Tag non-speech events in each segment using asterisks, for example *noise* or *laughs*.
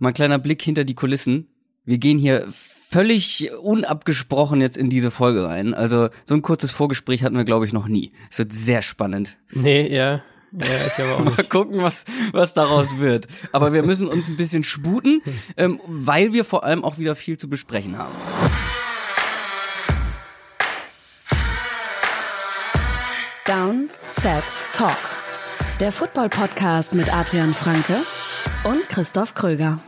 Mal ein kleiner Blick hinter die Kulissen. Wir gehen hier völlig unabgesprochen jetzt in diese Folge rein. Also so ein kurzes Vorgespräch hatten wir, glaube ich, noch nie. Es wird sehr spannend. Nee, ja. Ja, ich glaube auch *laughs* Mal nicht. gucken, was, was daraus wird. Aber wir müssen uns ein bisschen sputen, ähm, weil wir vor allem auch wieder viel zu besprechen haben. Down, Set, Talk. Der Football-Podcast mit Adrian Franke und Christoph Kröger.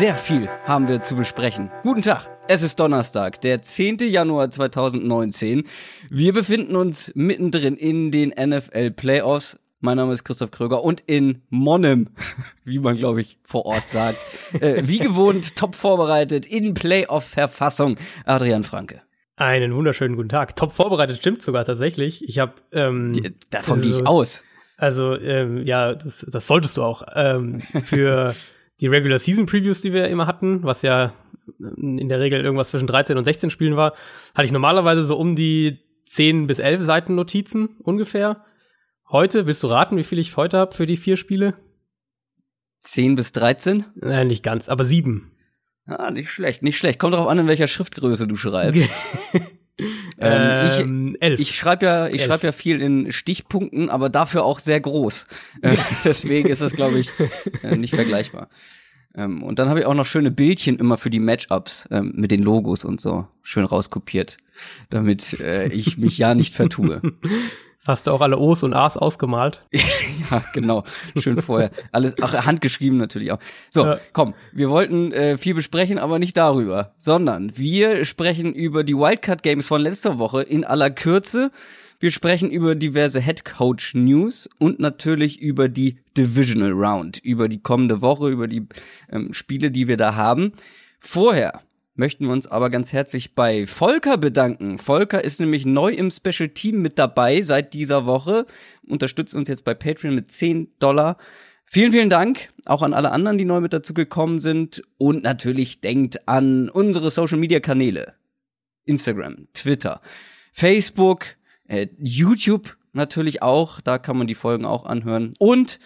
Sehr viel haben wir zu besprechen. Guten Tag, es ist Donnerstag, der 10. Januar 2019. Wir befinden uns mittendrin in den NFL Playoffs. Mein Name ist Christoph Kröger und in Monnem, *laughs* wie man glaube ich vor Ort sagt, äh, wie gewohnt top vorbereitet in Playoff-Verfassung Adrian Franke. Einen wunderschönen guten Tag. Top vorbereitet stimmt sogar tatsächlich. Ich habe ähm, Davon gehe ich also- aus. Also ähm, ja, das, das solltest du auch. Ähm, für *laughs* die Regular Season Previews, die wir immer hatten, was ja in der Regel irgendwas zwischen 13 und 16 Spielen war, hatte ich normalerweise so um die 10 bis 11 Seiten Notizen ungefähr. Heute, willst du raten, wie viel ich heute habe für die vier Spiele? 10 bis 13? Nein, nicht ganz, aber sieben. Ah, nicht schlecht, nicht schlecht. Kommt drauf an, in welcher Schriftgröße du schreibst. *laughs* Ähm, ich- ähm, elf. Ich schreibe ja, ich schreibe ja viel in Stichpunkten, aber dafür auch sehr groß. Äh, *laughs* Deswegen ist es, glaube ich, äh, nicht vergleichbar. Ähm, und dann habe ich auch noch schöne Bildchen immer für die Matchups ähm, mit den Logos und so schön rauskopiert, damit äh, ich mich ja nicht vertue. *laughs* Hast du auch alle O's und A's ausgemalt? *laughs* Ja, genau. Schön vorher. Alles, ach, handgeschrieben natürlich auch. So, Ja. komm, wir wollten äh, viel besprechen, aber nicht darüber, sondern wir sprechen über die Wildcard Games von letzter Woche in aller Kürze. Wir sprechen über diverse Head Coach News und natürlich über die Divisional Round, über die kommende Woche, über die ähm, Spiele, die wir da haben. Vorher möchten wir uns aber ganz herzlich bei Volker bedanken. Volker ist nämlich neu im Special Team mit dabei seit dieser Woche, unterstützt uns jetzt bei Patreon mit 10 Dollar. Vielen, vielen Dank auch an alle anderen, die neu mit dazu gekommen sind und natürlich denkt an unsere Social Media Kanäle. Instagram, Twitter, Facebook, äh, YouTube natürlich auch, da kann man die Folgen auch anhören und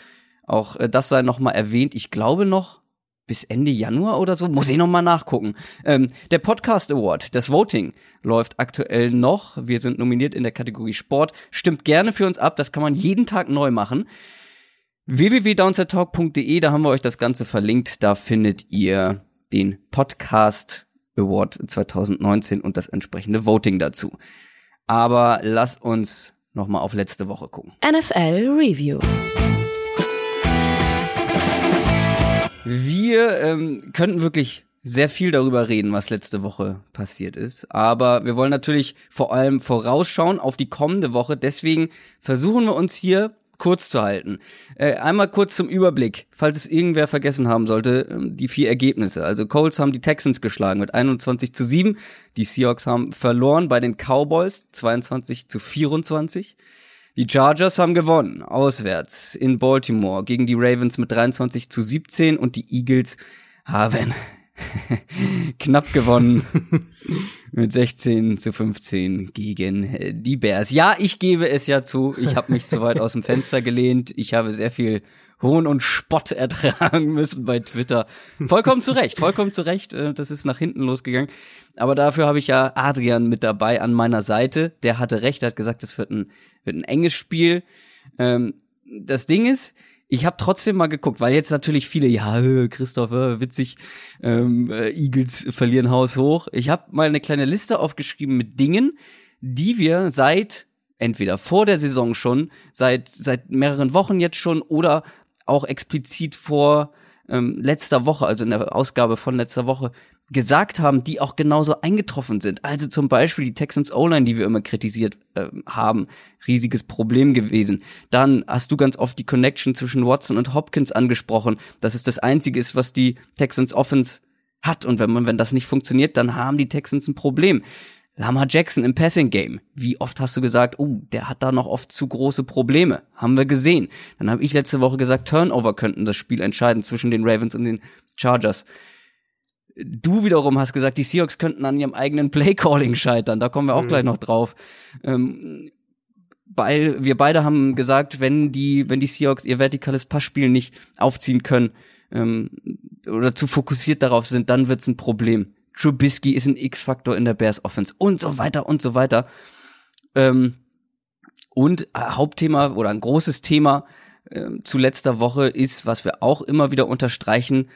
auch äh, das sei noch mal erwähnt, ich glaube noch bis Ende Januar oder so, muss ich noch mal nachgucken. Ähm, der Podcast Award, das Voting läuft aktuell noch. Wir sind nominiert in der Kategorie Sport. Stimmt gerne für uns ab, das kann man jeden Tag neu machen. www.downsettalk.de, da haben wir euch das Ganze verlinkt. Da findet ihr den Podcast Award 2019 und das entsprechende Voting dazu. Aber lasst uns noch mal auf letzte Woche gucken. NFL Review. Wir ähm, könnten wirklich sehr viel darüber reden, was letzte Woche passiert ist. Aber wir wollen natürlich vor allem vorausschauen auf die kommende Woche. Deswegen versuchen wir uns hier kurz zu halten. Äh, einmal kurz zum Überblick, falls es irgendwer vergessen haben sollte, ähm, die vier Ergebnisse. Also Colts haben die Texans geschlagen mit 21 zu 7. Die Seahawks haben verloren bei den Cowboys 22 zu 24. Die Chargers haben gewonnen, auswärts in Baltimore gegen die Ravens mit 23 zu 17 und die Eagles haben *laughs* knapp gewonnen *laughs* mit 16 zu 15 gegen die Bears. Ja, ich gebe es ja zu, ich habe mich zu weit aus dem Fenster gelehnt. Ich habe sehr viel Hohn und Spott ertragen müssen bei Twitter. Vollkommen zu Recht, vollkommen zu Recht. äh, Das ist nach hinten losgegangen. Aber dafür habe ich ja Adrian mit dabei an meiner Seite. Der hatte recht, er hat gesagt, es wird ein, wird ein enges Spiel. Ähm, das Ding ist, ich habe trotzdem mal geguckt, weil jetzt natürlich viele, ja, äh, Christopher, witzig, ähm, äh, Eagles verlieren Haus hoch. Ich habe mal eine kleine Liste aufgeschrieben mit Dingen, die wir seit entweder vor der Saison schon, seit seit mehreren Wochen jetzt schon oder auch explizit vor ähm, letzter Woche, also in der Ausgabe von letzter Woche, gesagt haben, die auch genauso eingetroffen sind. Also zum Beispiel die Texans O-Line, die wir immer kritisiert ähm, haben, riesiges Problem gewesen. Dann hast du ganz oft die Connection zwischen Watson und Hopkins angesprochen, dass es das Einzige ist, was die Texans Offense hat. Und wenn man, wenn das nicht funktioniert, dann haben die Texans ein Problem. Lama Jackson im Passing Game. Wie oft hast du gesagt, oh, der hat da noch oft zu große Probleme? Haben wir gesehen. Dann habe ich letzte Woche gesagt, Turnover könnten das Spiel entscheiden zwischen den Ravens und den Chargers. Du wiederum hast gesagt, die Seahawks könnten an ihrem eigenen Playcalling scheitern. Da kommen wir auch mhm. gleich noch drauf. Ähm, bei, wir beide haben gesagt, wenn die, wenn die Seahawks ihr vertikales Passspiel nicht aufziehen können ähm, oder zu fokussiert darauf sind, dann wird's ein Problem. Trubisky ist ein X-Faktor in der Bears Offense und so weiter und so weiter. Ähm, und äh, Hauptthema oder ein großes Thema äh, zu letzter Woche ist, was wir auch immer wieder unterstreichen,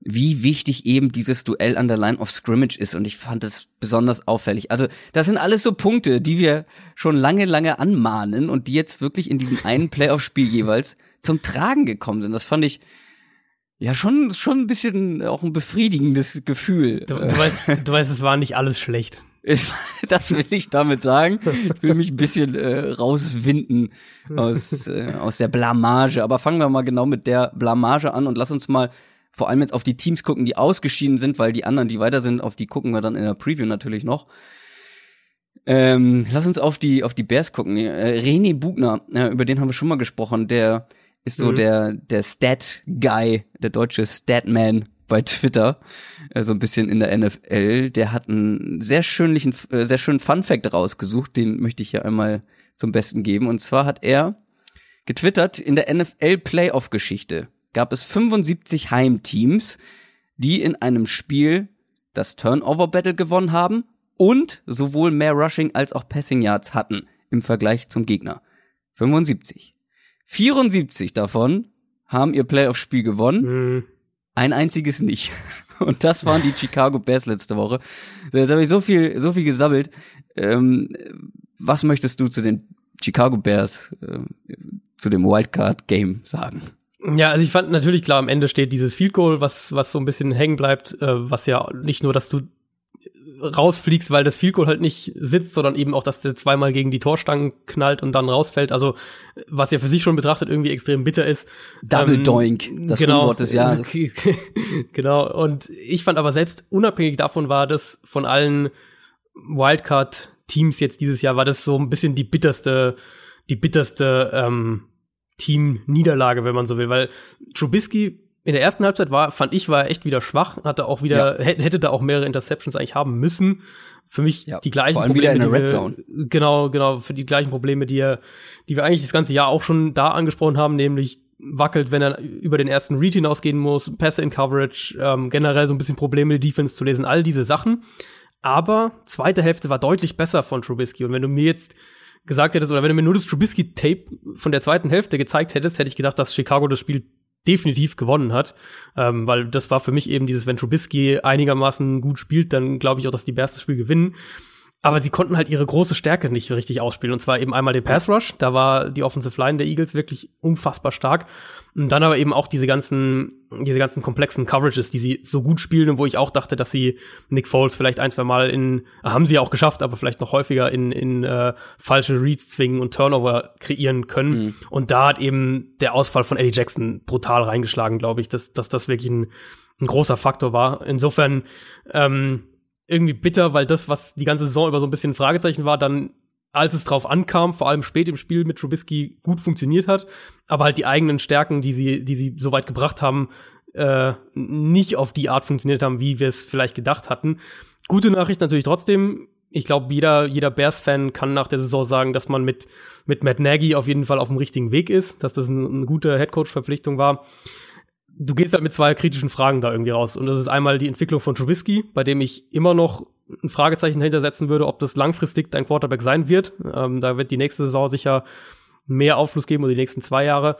wie wichtig eben dieses Duell an der Line of Scrimmage ist. Und ich fand es besonders auffällig. Also, das sind alles so Punkte, die wir schon lange, lange anmahnen und die jetzt wirklich in diesem einen Playoff-Spiel jeweils zum Tragen gekommen sind. Das fand ich ja schon, schon ein bisschen auch ein befriedigendes Gefühl. Du, du, weißt, *laughs* du weißt, es war nicht alles schlecht. das will ich damit sagen. Ich will mich ein bisschen äh, rauswinden aus, äh, aus der Blamage. Aber fangen wir mal genau mit der Blamage an und lass uns mal vor allem jetzt auf die Teams gucken, die ausgeschieden sind, weil die anderen, die weiter sind, auf die gucken wir dann in der Preview natürlich noch. Ähm, lass uns auf die auf die Bears gucken. Äh, René Bugner, äh, über den haben wir schon mal gesprochen. Der ist so mhm. der der Stat Guy, der deutsche Statman bei Twitter, äh, so ein bisschen in der NFL. Der hat einen sehr schönlichen, äh, sehr schönen Fun Fact rausgesucht. Den möchte ich hier einmal zum Besten geben. Und zwar hat er getwittert in der NFL Playoff Geschichte gab es 75 Heimteams, die in einem Spiel das Turnover Battle gewonnen haben und sowohl mehr Rushing als auch Passing Yards hatten im Vergleich zum Gegner. 75. 74 davon haben ihr Playoff-Spiel gewonnen, mhm. ein einziges nicht. *laughs* Und das waren die Chicago Bears letzte Woche. Jetzt habe ich so viel, so viel gesammelt. Ähm, was möchtest du zu den Chicago Bears, äh, zu dem Wildcard-Game sagen? Ja, also ich fand natürlich klar, am Ende steht dieses Field Goal, was, was so ein bisschen hängen bleibt, äh, was ja nicht nur, dass du rausfliegst, weil das Field Goal halt nicht sitzt, sondern eben auch, dass der zweimal gegen die Torstangen knallt und dann rausfällt. Also, was ja für sich schon betrachtet irgendwie extrem bitter ist. Double ähm, Doink, das genau, Unwort des Jahres. *laughs* genau. Und ich fand aber selbst unabhängig davon war das von allen Wildcard-Teams jetzt dieses Jahr, war das so ein bisschen die bitterste, die bitterste, ähm, Team-Niederlage, wenn man so will, weil Trubisky in der ersten Halbzeit war, fand ich, war echt wieder schwach, hatte auch wieder, ja. hätte da auch mehrere Interceptions eigentlich haben müssen. Für mich ja, die gleichen vor allem Probleme. Wieder in der Red Zone. Wir, genau, genau, für die gleichen Probleme, die er, die wir eigentlich das ganze Jahr auch schon da angesprochen haben, nämlich wackelt, wenn er über den ersten Read hinausgehen muss, Pässe in Coverage, ähm, generell so ein bisschen Probleme, die Defense zu lesen, all diese Sachen. Aber zweite Hälfte war deutlich besser von Trubisky. Und wenn du mir jetzt gesagt hättest, oder wenn du mir nur das Trubisky-Tape von der zweiten Hälfte gezeigt hättest, hätte ich gedacht, dass Chicago das Spiel definitiv gewonnen hat, ähm, weil das war für mich eben dieses, wenn Trubisky einigermaßen gut spielt, dann glaube ich auch, dass die Bears das Spiel gewinnen. Aber sie konnten halt ihre große Stärke nicht richtig ausspielen. Und zwar eben einmal den Pass Rush. Da war die Offensive Line der Eagles wirklich unfassbar stark. Und dann aber eben auch diese ganzen, diese ganzen komplexen Coverages, die sie so gut spielen und wo ich auch dachte, dass sie Nick Foles vielleicht ein, zwei Mal in, haben sie auch geschafft, aber vielleicht noch häufiger in, in äh, falsche Reads zwingen und Turnover kreieren können. Mhm. Und da hat eben der Ausfall von Eddie Jackson brutal reingeschlagen, glaube ich, dass, dass das wirklich ein, ein großer Faktor war. Insofern, ähm, irgendwie bitter, weil das, was die ganze Saison über so ein bisschen Fragezeichen war, dann als es drauf ankam, vor allem spät im Spiel mit Trubisky gut funktioniert hat, aber halt die eigenen Stärken, die sie, die sie so weit gebracht haben, äh, nicht auf die Art funktioniert haben, wie wir es vielleicht gedacht hatten. Gute Nachricht natürlich trotzdem. Ich glaube, jeder, jeder Bears-Fan kann nach der Saison sagen, dass man mit, mit Matt Nagy auf jeden Fall auf dem richtigen Weg ist, dass das eine, eine gute Headcoach-Verpflichtung war du gehst halt mit zwei kritischen Fragen da irgendwie raus. Und das ist einmal die Entwicklung von Trubisky, bei dem ich immer noch ein Fragezeichen hintersetzen würde, ob das langfristig dein Quarterback sein wird. Ähm, da wird die nächste Saison sicher mehr Aufschluss geben oder die nächsten zwei Jahre.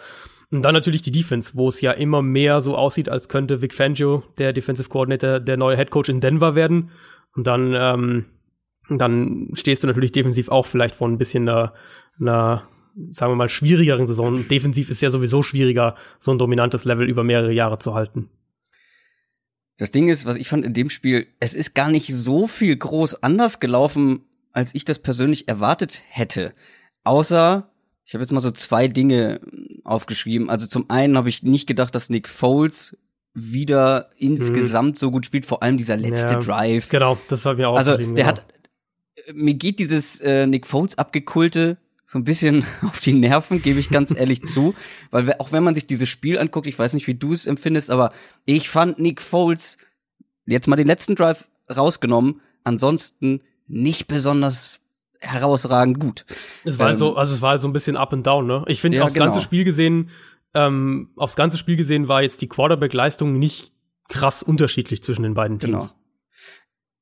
Und dann natürlich die Defense, wo es ja immer mehr so aussieht, als könnte Vic Fangio, der Defensive Coordinator, der neue Head Coach in Denver werden. Und dann, ähm, dann stehst du natürlich defensiv auch vielleicht vor ein bisschen einer, einer sagen wir mal, schwierigeren Saison. Defensiv ist ja sowieso schwieriger, so ein dominantes Level über mehrere Jahre zu halten. Das Ding ist, was ich fand in dem Spiel, es ist gar nicht so viel groß anders gelaufen, als ich das persönlich erwartet hätte. Außer, ich habe jetzt mal so zwei Dinge aufgeschrieben. Also zum einen habe ich nicht gedacht, dass Nick Foles wieder insgesamt mhm. so gut spielt, vor allem dieser letzte ja, Drive. Genau, das habe ich auch. Also der genau. hat, mir geht dieses äh, Nick Foles abgekulte so ein bisschen *laughs* auf die Nerven, gebe ich ganz ehrlich zu, weil auch wenn man sich dieses Spiel anguckt, ich weiß nicht, wie du es empfindest, aber ich fand Nick Foles jetzt mal den letzten Drive rausgenommen, ansonsten nicht besonders herausragend gut. Es war halt so, also es war halt so ein bisschen up and down, ne? Ich finde, Ja, aufs genau. ganze Spiel gesehen, ähm, aufs ganze Spiel gesehen war jetzt die Quarterback-Leistung nicht krass unterschiedlich zwischen den beiden Teams. Genau.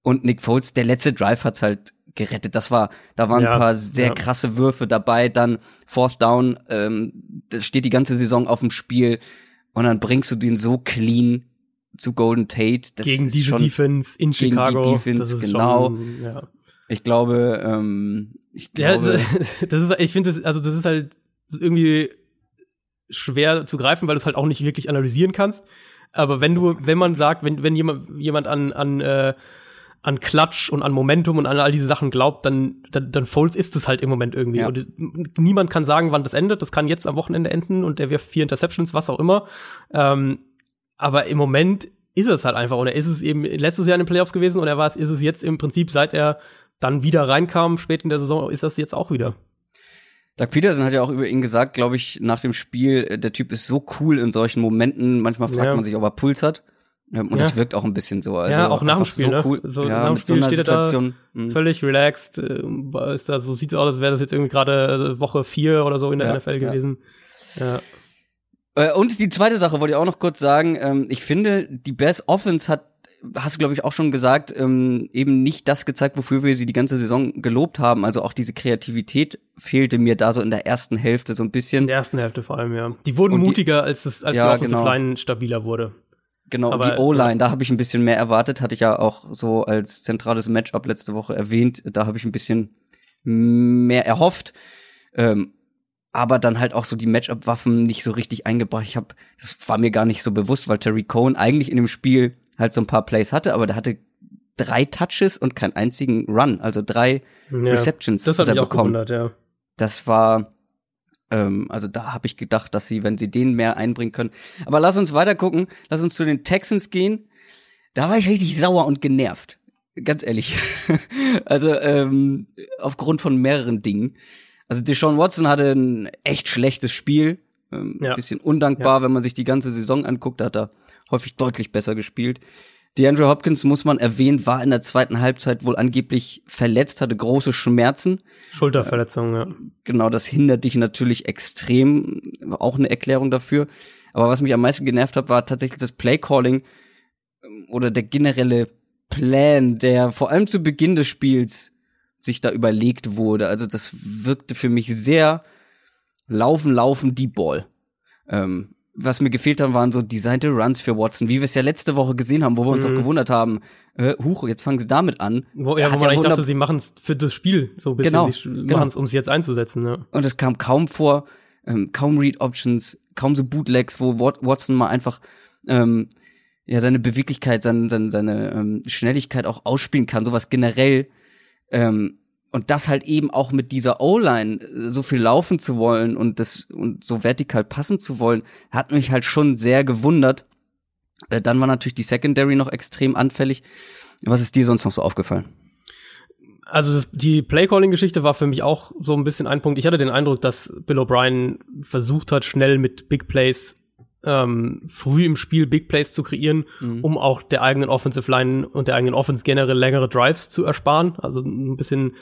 Und Nick Foles, der letzte Drive hat's halt gerettet. Das war, da waren Ja, ein paar sehr ja. krasse Würfe dabei. Dann Fourth Down, ähm, das steht die ganze Saison auf dem Spiel und dann bringst du den so clean zu Golden Tate. Das Gegen ist diese schon, Defense in gegen die Chicago. Defense, genau. Schon, ja. Ich glaube, ähm, ich Ja, glaube, *laughs* das ist, ich finde, das, also das ist halt irgendwie schwer zu greifen, weil du es halt auch nicht wirklich analysieren kannst. Aber wenn du, wenn man sagt, wenn, wenn jemand, jemand an, an, äh, an Klatsch und an Momentum und an all diese Sachen glaubt, dann, dann, dann Foles ist es halt im Moment irgendwie. Ja. Und niemand kann sagen, wann das endet. Das kann jetzt am Wochenende enden und er wirft vier Interceptions, was auch immer. Ähm, aber im Moment ist es halt einfach. Und er ist es eben letztes Jahr in den Playoffs gewesen und er war es, ist es jetzt im Prinzip, seit er dann wieder reinkam, spät in der Saison, ist das jetzt auch wieder. Doug Peterson hat ja auch über ihn gesagt, glaube ich, nach dem Spiel, äh, der Typ ist so cool in solchen Momenten. Manchmal fragt Ja. man sich, ob er Puls hat. Und Ja. das wirkt auch ein bisschen so. Also Ja, auch nach dem Spiel, so ne? cool. So ja, nach dem so Spiel einer steht er da Situation. mhm. Völlig relaxed. Äh, ist da, so sieht es aus, als wäre das jetzt irgendwie gerade äh, Woche vier oder so in der Ja, NFL gewesen. Ja. Äh, Und die zweite Sache wollte ich auch noch kurz sagen. Ähm, ich finde, die Bears Offense hat, hast du glaube ich auch schon gesagt, ähm, eben nicht das gezeigt, wofür wir sie die ganze Saison gelobt haben. Also auch diese Kreativität fehlte mir da so in der ersten Hälfte so ein In bisschen. der ersten Hälfte vor allem, ja. Die wurden Und die- mutiger, als, das, als Ja, die Offensive genau. Line stabiler wurde. Genau, aber- die O-Line, da habe ich ein bisschen mehr erwartet, hatte ich ja auch so als zentrales Matchup letzte Woche erwähnt. Da habe ich ein bisschen mehr erhofft. Ähm, aber dann halt auch so die Matchup-Waffen nicht so richtig eingebracht. Ich habe, das war mir gar nicht so bewusst, weil Terry Cohen eigentlich in dem Spiel halt so ein paar Plays hatte, aber der hatte drei Touches und keinen einzigen Run, also drei Ja. Receptions Das hat er bekommen. ja. Das war, ähm, also da habe ich gedacht, dass sie, wenn sie den mehr einbringen können. Aber lass uns weiter gucken. Lass uns zu den Texans gehen. Da war ich richtig sauer und genervt. Ganz ehrlich. *laughs* also ähm, aufgrund von mehreren Dingen. Also Deshaun Watson hatte ein echt schlechtes Spiel. Ähm, Ja. Bisschen undankbar, wenn man sich die ganze Saison anguckt. Da hat er häufig deutlich besser gespielt. DeAndre Hopkins, muss man erwähnen, war in der zweiten Halbzeit wohl angeblich verletzt, hatte große Schmerzen. Schulterverletzung, ja. Genau, das hindert dich natürlich extrem. Auch eine Erklärung dafür. Aber was mich am meisten genervt hat, war tatsächlich das Playcalling ähm, oder der generelle Plan, der vor allem zu Beginn des Spiels sich da überlegt wurde. Also das wirkte für mich sehr laufen, laufen, Deep Ball. Ähm, was mir gefehlt hat, waren so designte Runs für Watson, wie wir es ja letzte Woche gesehen haben, wo wir uns Mhm. auch gewundert haben, äh, huch, jetzt fangen sie damit an. Wo, ja, wo man eigentlich wunder- dachte, sie machen es für das Spiel so ein bisschen. Genau, sie genau. machen es, um es jetzt einzusetzen, ja. Und es kam kaum vor, ähm, kaum Read Options, kaum so Bootlegs, wo Wat- Watson mal einfach ähm, ja seine Beweglichkeit, seine, seine, seine ähm, Schnelligkeit auch ausspielen kann, sowas generell. Ähm, und das halt eben auch mit dieser O-Line äh, so viel laufen zu wollen und das und so vertikal passen zu wollen, hat mich halt schon sehr gewundert. Äh, dann war natürlich die Secondary noch extrem anfällig. Was ist dir sonst noch so aufgefallen? Also das, die Playcalling-Geschichte war für mich auch so ein bisschen ein Punkt. Ich hatte den Eindruck, dass Bill O'Brien versucht hat, schnell mit Big Plays ähm, früh im Spiel Big Plays zu kreieren, Mhm. um auch der eigenen Offensive Line und der eigenen Offense generell längere Drives zu ersparen. Also ein bisschen,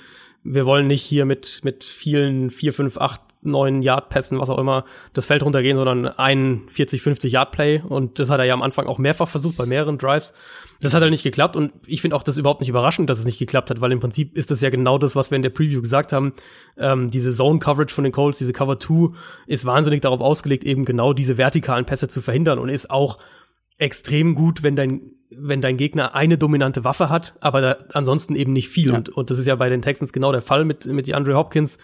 wir wollen nicht hier mit, mit vielen 4, 5, 8, 9 Yard-Pässen, was auch immer, das Feld runtergehen, sondern ein 40, 50 Yard-Play. Und das hat er ja am Anfang auch mehrfach versucht bei mehreren Drives. Das hat halt nicht geklappt und ich finde auch das überhaupt nicht überraschend, dass es nicht geklappt hat, weil im Prinzip ist das ja genau das, was wir in der Preview gesagt haben. Ähm, diese Zone-Coverage von den Colts, diese Cover 2 ist wahnsinnig darauf ausgelegt, eben genau diese vertikalen Pässe zu verhindern und ist auch extrem gut, wenn dein, wenn dein Gegner eine dominante Waffe hat, aber da, ansonsten eben nicht viel. Ja. Und, und das ist ja bei den Texans genau der Fall mit, mit DeAndre Hopkins.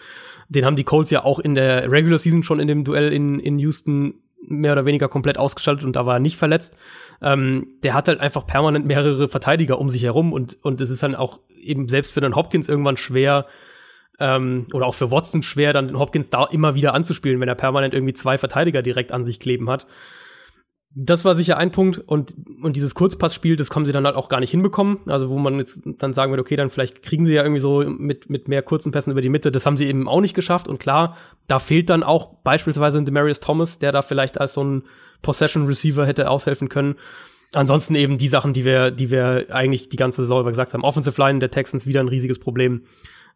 Den haben die Colts ja auch in der Regular Season schon in dem Duell in, in Houston mehr oder weniger komplett ausgeschaltet und da war er nicht verletzt. Ähm, der hat halt einfach permanent mehrere Verteidiger um sich herum und, und es ist dann auch eben selbst für den Hopkins irgendwann schwer, ähm, oder auch für Watson schwer, dann den Hopkins da immer wieder anzuspielen, wenn er permanent irgendwie zwei Verteidiger direkt an sich kleben hat. Das war sicher ein Punkt und, und dieses Kurzpassspiel, das haben sie dann halt auch gar nicht hinbekommen. Also wo man jetzt dann sagen würde, okay, dann vielleicht kriegen sie ja irgendwie so mit, mit mehr kurzen Pässen über die Mitte. Das haben sie eben auch nicht geschafft. Und klar, da fehlt dann auch beispielsweise ein Demarius Thomas, der da vielleicht als so ein Possession Receiver hätte aushelfen können. ansonsten eben die Sachen, die wir, die wir eigentlich die ganze Saison über gesagt haben. Offensive Line der Texans wieder ein riesiges Problem.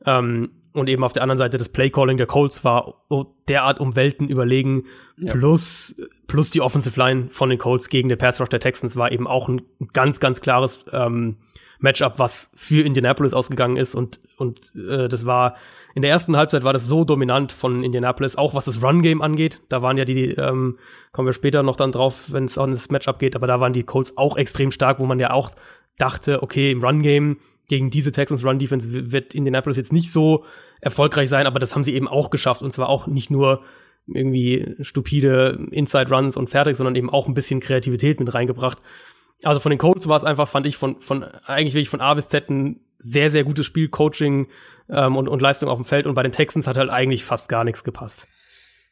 Ähm, und eben auf der anderen Seite das Playcalling der Colts war derart um Welten überlegen. Ja. Plus, plus die Offensive Line von den Colts gegen den Pass Rush der Texans war eben auch ein ganz, ganz klares ähm, Matchup, was für Indianapolis ausgegangen ist. Und, und äh, das war in der ersten Halbzeit war das so dominant von Indianapolis, auch was das Run-Game angeht. Da waren ja die, ähm, kommen wir später noch dann drauf, wenn es an das Matchup geht, aber da waren die Colts auch extrem stark, wo man ja auch dachte, okay, im Run-Game gegen diese Texans Run Defense wird Indianapolis jetzt nicht so erfolgreich sein, aber das haben sie eben auch geschafft und zwar auch nicht nur irgendwie stupide Inside Runs und fertig, sondern eben auch ein bisschen Kreativität mit reingebracht. Also von den Colts war es einfach, fand ich, von, von eigentlich wirklich von A bis Z ein sehr, sehr gutes Spiel, Coaching ähm, und, und Leistung auf dem Feld. Und bei den Texans hat halt eigentlich fast gar nichts gepasst.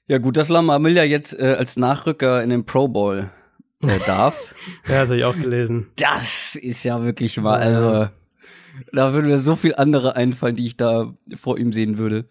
Ja, gut, dass Lamar Miller jetzt äh, als Nachrücker in den Pro Bowl äh, darf. *laughs* ja, das habe ich auch gelesen. Das ist ja wirklich mal, also da würde mir so viel andere einfallen, die ich da vor ihm sehen würde.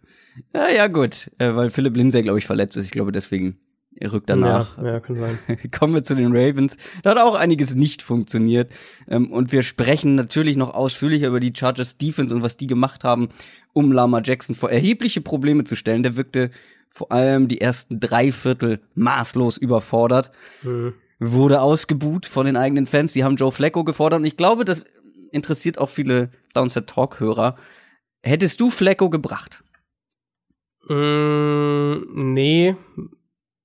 Ja, ja, gut. Äh, weil Philipp Lindsay, glaube ich, verletzt ist. Ich glaube, deswegen er rückt danach. Ja, ja, kann sein. *laughs* Kommen wir zu den Ravens. Da hat auch einiges nicht funktioniert. Ähm, und wir sprechen natürlich noch ausführlicher über die Chargers Defense und was die gemacht haben, um Lama Jackson vor erhebliche Probleme zu stellen. Der wirkte vor allem die ersten drei Viertel maßlos überfordert. Mhm. Wurde ausgebuht von den eigenen Fans. Die haben Joe Flacco gefordert. Und ich glaube, das interessiert auch viele Downset Talk-Hörer. Hättest du Flecko gebracht? Mm, nee.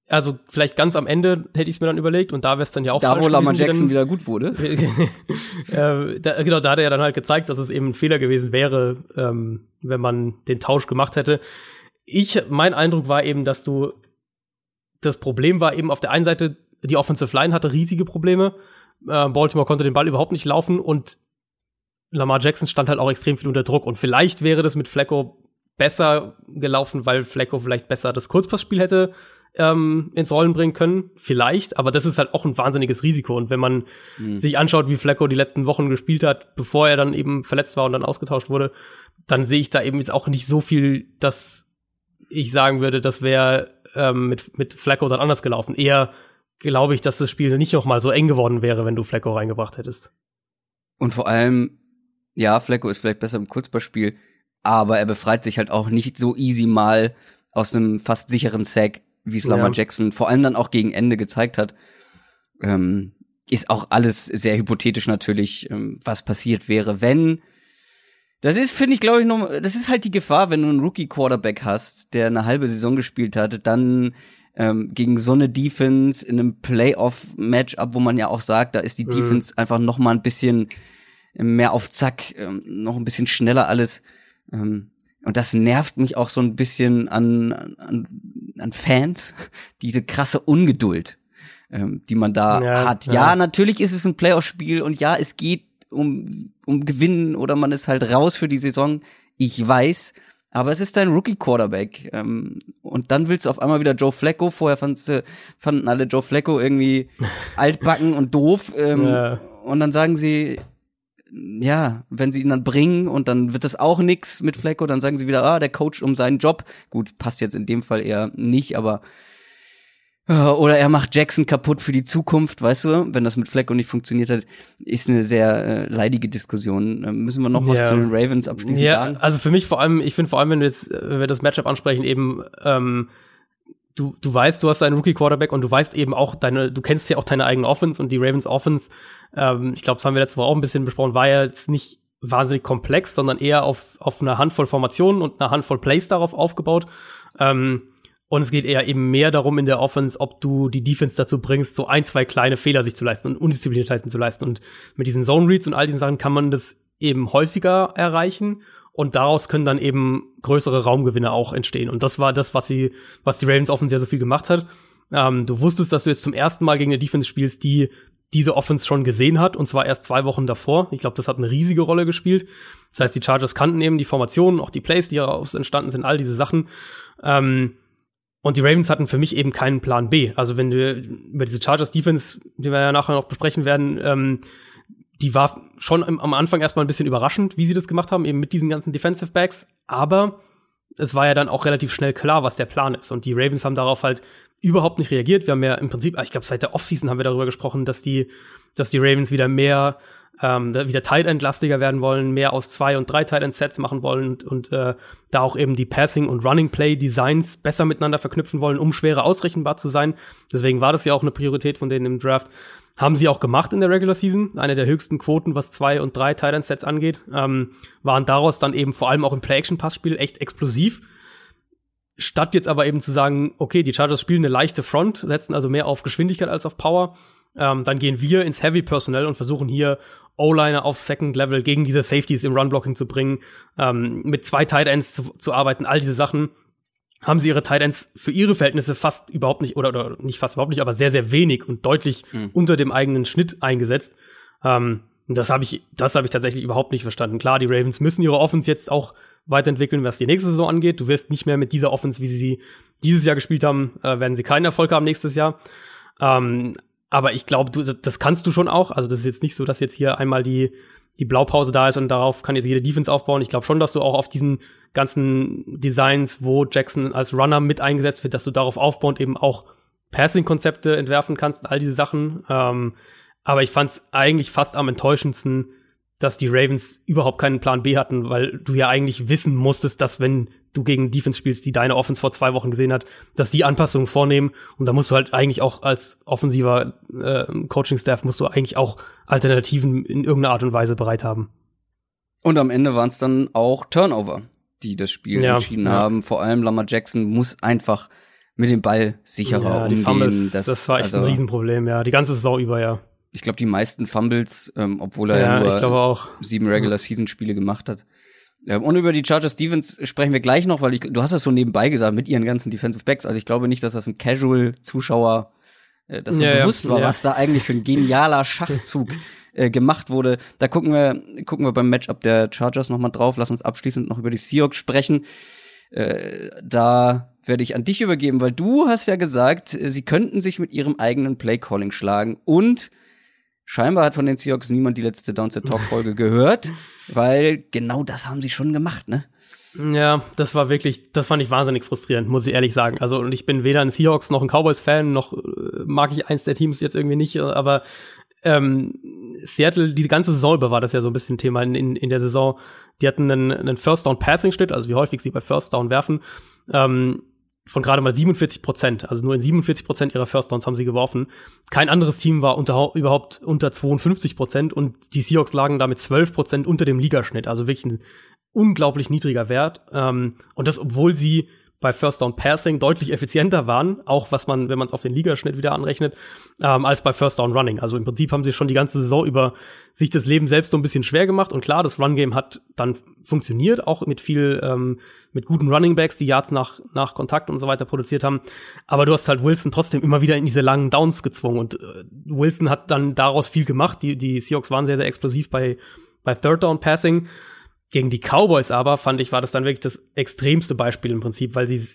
Also vielleicht ganz am Ende hätte ich es mir dann überlegt und da wäre es dann ja auch Da, wo Lamar Jackson wieder gut wurde. *laughs* äh, da, genau, da hat er ja dann halt gezeigt, dass es eben ein Fehler gewesen wäre, ähm, wenn man den Tausch gemacht hätte. Ich, mein Eindruck war eben, dass du das Problem war eben auf der einen Seite, die Offensive Line hatte riesige Probleme. Äh, Baltimore konnte den Ball überhaupt nicht laufen und Lamar Jackson stand halt auch extrem viel unter Druck und vielleicht wäre das mit Flacco besser gelaufen, weil Flacco vielleicht besser das Kurzpassspiel hätte ähm, ins Rollen bringen können, vielleicht, aber das ist halt auch ein wahnsinniges Risiko und wenn man mhm. sich anschaut, wie Flacco die letzten Wochen gespielt hat, bevor er dann eben verletzt war und dann ausgetauscht wurde, dann sehe ich da eben jetzt auch nicht so viel, dass ich sagen würde, das wäre ähm, mit, mit Flacco dann anders gelaufen. Eher glaube ich, dass das Spiel nicht noch mal so eng geworden wäre, wenn du Flacco reingebracht hättest. Und vor allem ja, Flecko ist vielleicht besser im Kurzballspiel, aber er befreit sich halt auch nicht so easy mal aus einem fast sicheren Sack, wie es Lamar ja. Jackson vor allem dann auch gegen Ende gezeigt hat. Ähm, ist auch alles sehr hypothetisch natürlich, ähm, was passiert wäre, wenn. Das ist, finde ich, glaube ich, noch, das ist halt die Gefahr, wenn du einen Rookie-Quarterback hast, der eine halbe Saison gespielt hat, dann ähm, gegen so eine Defense in einem Playoff-Matchup, wo man ja auch sagt, da ist die mhm. Defense einfach noch mal ein bisschen mehr auf Zack, ähm, noch ein bisschen schneller alles. Ähm, und das nervt mich auch so ein bisschen an, an, an Fans, *laughs* diese krasse Ungeduld, ähm, die man da ja, hat. Ja. ja, natürlich ist es ein Playoff-Spiel und ja, es geht um, um Gewinnen oder man ist halt raus für die Saison. Ich weiß, aber es ist dein Rookie-Quarterback. Ähm, und dann willst du auf einmal wieder Joe Flacco. Vorher fandst, fanden alle Joe Flacco irgendwie *laughs* altbacken und doof. Ähm, ja. Und dann sagen sie, ja, wenn sie ihn dann bringen und dann wird das auch nix mit Flecko, dann sagen sie wieder, ah, der Coach um seinen Job. Gut, passt jetzt in dem Fall eher nicht, aber äh, oder er macht Jackson kaputt für die Zukunft, weißt du, wenn das mit Flecko nicht funktioniert hat, ist eine sehr äh, leidige Diskussion. Äh, müssen wir noch ja. was zu den Ravens abschließend ja, sagen? Also für mich vor allem, ich finde vor allem, wenn wir jetzt, wenn wir das Matchup ansprechen, eben ähm, du, du weißt, du hast einen Rookie-Quarterback und du weißt eben auch deine, du kennst ja auch deine eigene Offense und die Ravens Offense, ähm, ich glaube, das haben wir letzte Woche auch ein bisschen besprochen, war ja jetzt nicht wahnsinnig komplex, sondern eher auf, auf eine Handvoll Formationen und eine Handvoll Plays darauf aufgebaut. Ähm, und es geht eher eben mehr darum in der Offense, ob du die Defense dazu bringst, so ein, zwei kleine Fehler sich zu leisten und Undiszipliniertheiten zu leisten. Und mit diesen Zone Reads und all diesen Sachen kann man das eben häufiger erreichen. Und daraus können dann eben größere Raumgewinne auch entstehen. Und das war das, was sie, was die Ravens Offense ja so viel gemacht hat. Ähm, du wusstest, dass du jetzt zum ersten Mal gegen eine Defense spielst, die diese Offense schon gesehen hat, und zwar erst zwei Wochen davor. Ich glaube, das hat eine riesige Rolle gespielt. Das heißt, die Chargers kannten eben die Formationen, auch die Plays, die daraus entstanden sind, all diese Sachen. Ähm, und die Ravens hatten für mich eben keinen Plan B. Also wenn du über diese Chargers Defense, die wir ja nachher noch besprechen werden, ähm, die war schon am Anfang erstmal ein bisschen überraschend, wie sie das gemacht haben, eben mit diesen ganzen Defensive Backs. Aber es war ja dann auch relativ schnell klar, was der Plan ist. Und die Ravens haben darauf halt überhaupt nicht reagiert. Wir haben ja im Prinzip, ich glaube, seit der Offseason haben wir darüber gesprochen, dass die, dass die Ravens wieder mehr ähm, wieder Tight End lastiger werden wollen, mehr aus zwei und drei Tight End Sets machen wollen und, und äh, da auch eben die Passing und Running Play Designs besser miteinander verknüpfen wollen, um schwerer ausrechenbar zu sein. Deswegen war das ja auch eine Priorität von denen im Draft. Haben sie auch gemacht in der Regular Season, eine der höchsten Quoten, was zwei und drei Tight End Sets angeht, ähm, waren daraus dann eben vor allem auch im Play Action Passspiel echt explosiv. Statt jetzt aber eben zu sagen, okay, die Chargers spielen eine leichte Front, setzen also mehr auf Geschwindigkeit als auf Power, ähm, dann gehen wir ins Heavy Personnel und versuchen hier O-Liner auf Second Level gegen diese Safeties im Run-Blocking zu bringen, ähm, mit zwei Tight Ends zu, zu, arbeiten, all diese Sachen haben sie ihre Tight Ends für ihre Verhältnisse fast überhaupt nicht oder, oder nicht fast überhaupt nicht, aber sehr sehr wenig und deutlich mhm. unter dem eigenen Schnitt eingesetzt. Ähm, das habe ich, das habe ich tatsächlich überhaupt nicht verstanden. Klar, die Ravens müssen ihre Offense jetzt auch weiterentwickeln, was die nächste Saison angeht. Du wirst nicht mehr mit dieser Offense, wie sie sie dieses Jahr gespielt haben, äh, werden sie keinen Erfolg haben nächstes Jahr. Ähm, aber ich glaube, du, das kannst du schon auch. Also das ist jetzt nicht so, dass jetzt hier einmal die, die Blaupause da ist und darauf kann jetzt jede Defense aufbauen. Ich glaube schon, dass du auch auf diesen ganzen Designs, wo Jackson als Runner mit eingesetzt wird, dass du darauf aufbauend eben auch Passing-Konzepte entwerfen kannst, all diese Sachen. Ähm, aber ich fand es eigentlich fast am enttäuschendsten, dass die Ravens überhaupt keinen Plan B hatten, weil du ja eigentlich wissen musstest, dass wenn du gegen Defense spielst, die deine Offense vor zwei Wochen gesehen hat, dass die Anpassungen vornehmen und da musst du halt eigentlich auch als offensiver äh, Coaching-Staff musst du eigentlich auch Alternativen in irgendeiner Art und Weise bereit haben. Und am Ende waren es dann auch Turnover, die das Spiel ja, entschieden ja. haben. Vor allem Lamar Jackson muss einfach mit dem Ball sicherer ja, umgehen. Fumbles, das, das war echt also, ein Riesenproblem, ja. Die ganze Saison über, ja. Ich glaube, die meisten Fumbles, ähm, obwohl er ja, ja nur sieben Regular-Season-Spiele gemacht hat. Ähm, und über die Chargers Stevens sprechen wir gleich noch, weil ich, du hast es so nebenbei gesagt mit ihren ganzen Defensive Backs. Also ich glaube nicht, dass das ein Casual-Zuschauer äh, das so ja, bewusst ja, war, was da eigentlich für ein genialer Schachzug äh, gemacht wurde. Da gucken wir, gucken wir beim Matchup der Chargers nochmal drauf. Lass uns abschließend noch über die Seahawks sprechen. Äh, da werde ich an dich übergeben, weil du hast ja gesagt, äh, sie könnten sich mit ihrem eigenen Playcalling schlagen und Scheinbar hat von den Seahawks niemand die letzte Downset Talk Folge gehört, weil genau das haben sie schon gemacht, ne? Ja, das war wirklich, das fand ich wahnsinnig frustrierend, muss ich ehrlich sagen. Also, und ich bin weder ein Seahawks noch ein Cowboys-Fan, noch äh, mag ich eins der Teams jetzt irgendwie nicht, aber ähm, Seattle, die ganze über war das ja so ein bisschen Thema in, in, in der Saison. Die hatten einen, einen First Down Passing Schnitt, also wie häufig sie bei First Down werfen. Ähm, von gerade mal 47 Prozent. Also nur in 47 Prozent ihrer First Downs haben sie geworfen. Kein anderes Team war unter, überhaupt unter 52 Prozent und die Seahawks lagen damit 12 Prozent unter dem Ligaschnitt. Also wirklich ein unglaublich niedriger Wert. Ähm, und das, obwohl sie bei First Down Passing deutlich effizienter waren, auch was man, wenn man es auf den Ligaschnitt wieder anrechnet, ähm, als bei First Down Running. Also im Prinzip haben sie schon die ganze Saison über sich das Leben selbst so ein bisschen schwer gemacht und klar, das Run Game hat dann funktioniert, auch mit viel, ähm, mit guten Running Backs, die Yards nach, nach Kontakt und so weiter produziert haben. Aber du hast halt Wilson trotzdem immer wieder in diese langen Downs gezwungen und äh, Wilson hat dann daraus viel gemacht. Die, die Seahawks waren sehr, sehr explosiv bei, bei Third Down Passing gegen die Cowboys aber, fand ich, war das dann wirklich das extremste Beispiel im Prinzip, weil sie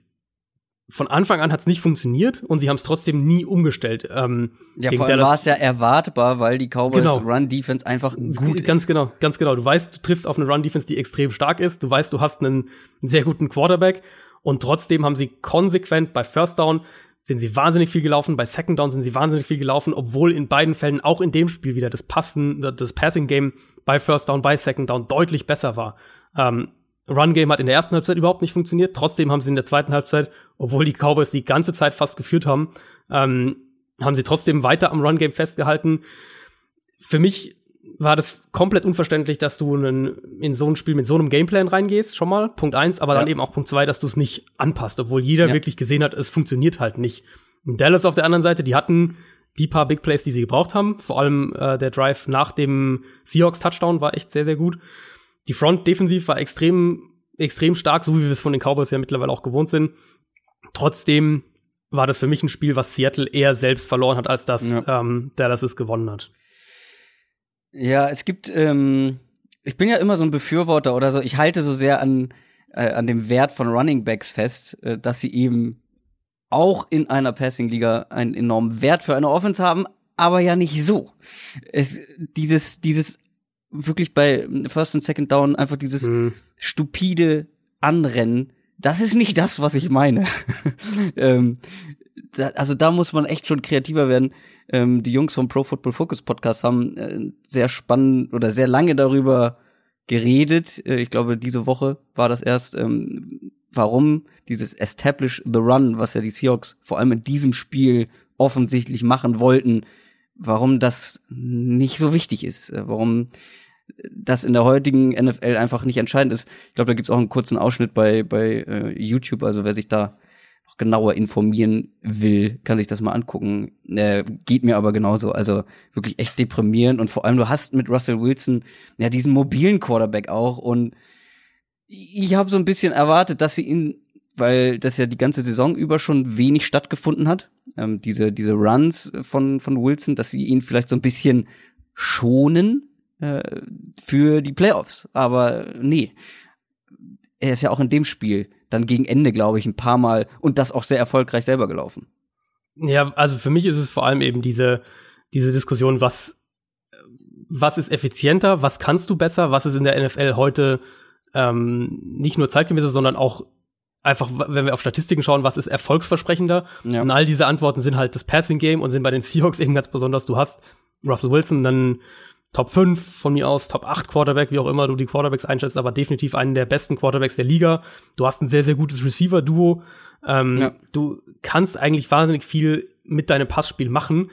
von Anfang an hat es nicht funktioniert und sie haben es trotzdem nie umgestellt. Ähm, ja, vor allem war es ja erwartbar, weil die Cowboys genau. Run-Defense einfach gut ganz ist. genau, ganz genau. Du weißt, du triffst auf eine Run-Defense, die extrem stark ist. Du weißt, du hast einen, einen sehr guten Quarterback und trotzdem haben sie konsequent bei First Down sind sie wahnsinnig viel gelaufen, bei Second Down sind sie wahnsinnig viel gelaufen, obwohl in beiden Fällen auch in dem Spiel wieder das Passen, das Passing Game bei First Down, bei Second Down deutlich besser war. Ähm, Run Game hat in der ersten Halbzeit überhaupt nicht funktioniert. Trotzdem haben sie in der zweiten Halbzeit, obwohl die Cowboys die ganze Zeit fast geführt haben, ähm, haben sie trotzdem weiter am Run Game festgehalten. Für mich war das komplett unverständlich, dass du einen, in so ein Spiel mit so einem Gameplan reingehst, schon mal, Punkt eins, aber ja. dann eben auch Punkt zwei, dass du es nicht anpasst, obwohl jeder ja. wirklich gesehen hat, es funktioniert halt nicht. Und Dallas auf der anderen Seite, die hatten die paar Big Plays, die sie gebraucht haben. Vor allem äh, der Drive nach dem Seahawks Touchdown war echt sehr, sehr gut. Die Front defensiv war extrem, extrem stark, so wie wir es von den Cowboys ja mittlerweile auch gewohnt sind. Trotzdem war das für mich ein Spiel, was Seattle eher selbst verloren hat, als dass ja. ähm, Dallas es gewonnen hat. Ja, es gibt, ähm, ich bin ja immer so ein Befürworter oder so, ich halte so sehr an, äh, an dem Wert von Running Backs fest, äh, dass sie eben auch in einer Passing-Liga einen enormen Wert für eine Offense haben, aber ja nicht so. Es, dieses, dieses wirklich bei First und Second Down einfach dieses mhm. stupide Anrennen, das ist nicht das, was ich meine. *laughs* ähm, da, also da muss man echt schon kreativer werden. Ähm, die Jungs vom Pro Football Focus Podcast haben äh, sehr spannend oder sehr lange darüber geredet. Äh, ich glaube, diese Woche war das erst, ähm, warum dieses Establish the Run, was ja die Seahawks vor allem in diesem Spiel offensichtlich machen wollten, warum das nicht so wichtig ist, äh, warum das in der heutigen NFL einfach nicht entscheidend ist. Ich glaube, da gibt's auch einen kurzen Ausschnitt bei, bei äh, YouTube, also wer sich da noch genauer informieren will, kann sich das mal angucken. Äh, geht mir aber genauso. Also wirklich echt deprimierend und vor allem du hast mit Russell Wilson ja diesen mobilen Quarterback auch und ich habe so ein bisschen erwartet, dass sie ihn, weil das ja die ganze Saison über schon wenig stattgefunden hat, ähm, diese diese Runs von von Wilson, dass sie ihn vielleicht so ein bisschen schonen äh, für die Playoffs. Aber nee, er ist ja auch in dem Spiel dann gegen Ende, glaube ich, ein paar Mal und das auch sehr erfolgreich selber gelaufen. Ja, also für mich ist es vor allem eben diese, diese Diskussion, was, was ist effizienter, was kannst du besser, was ist in der NFL heute ähm, nicht nur zeitgemäßer, sondern auch einfach, wenn wir auf Statistiken schauen, was ist erfolgsversprechender. Ja. Und all diese Antworten sind halt das Passing Game und sind bei den Seahawks eben ganz besonders. Du hast Russell Wilson, dann Top 5 von mir aus, Top 8 Quarterback, wie auch immer du die Quarterbacks einschätzt, aber definitiv einen der besten Quarterbacks der Liga. Du hast ein sehr, sehr gutes Receiver-Duo. Ähm, ja. Du kannst eigentlich wahnsinnig viel mit deinem Passspiel machen.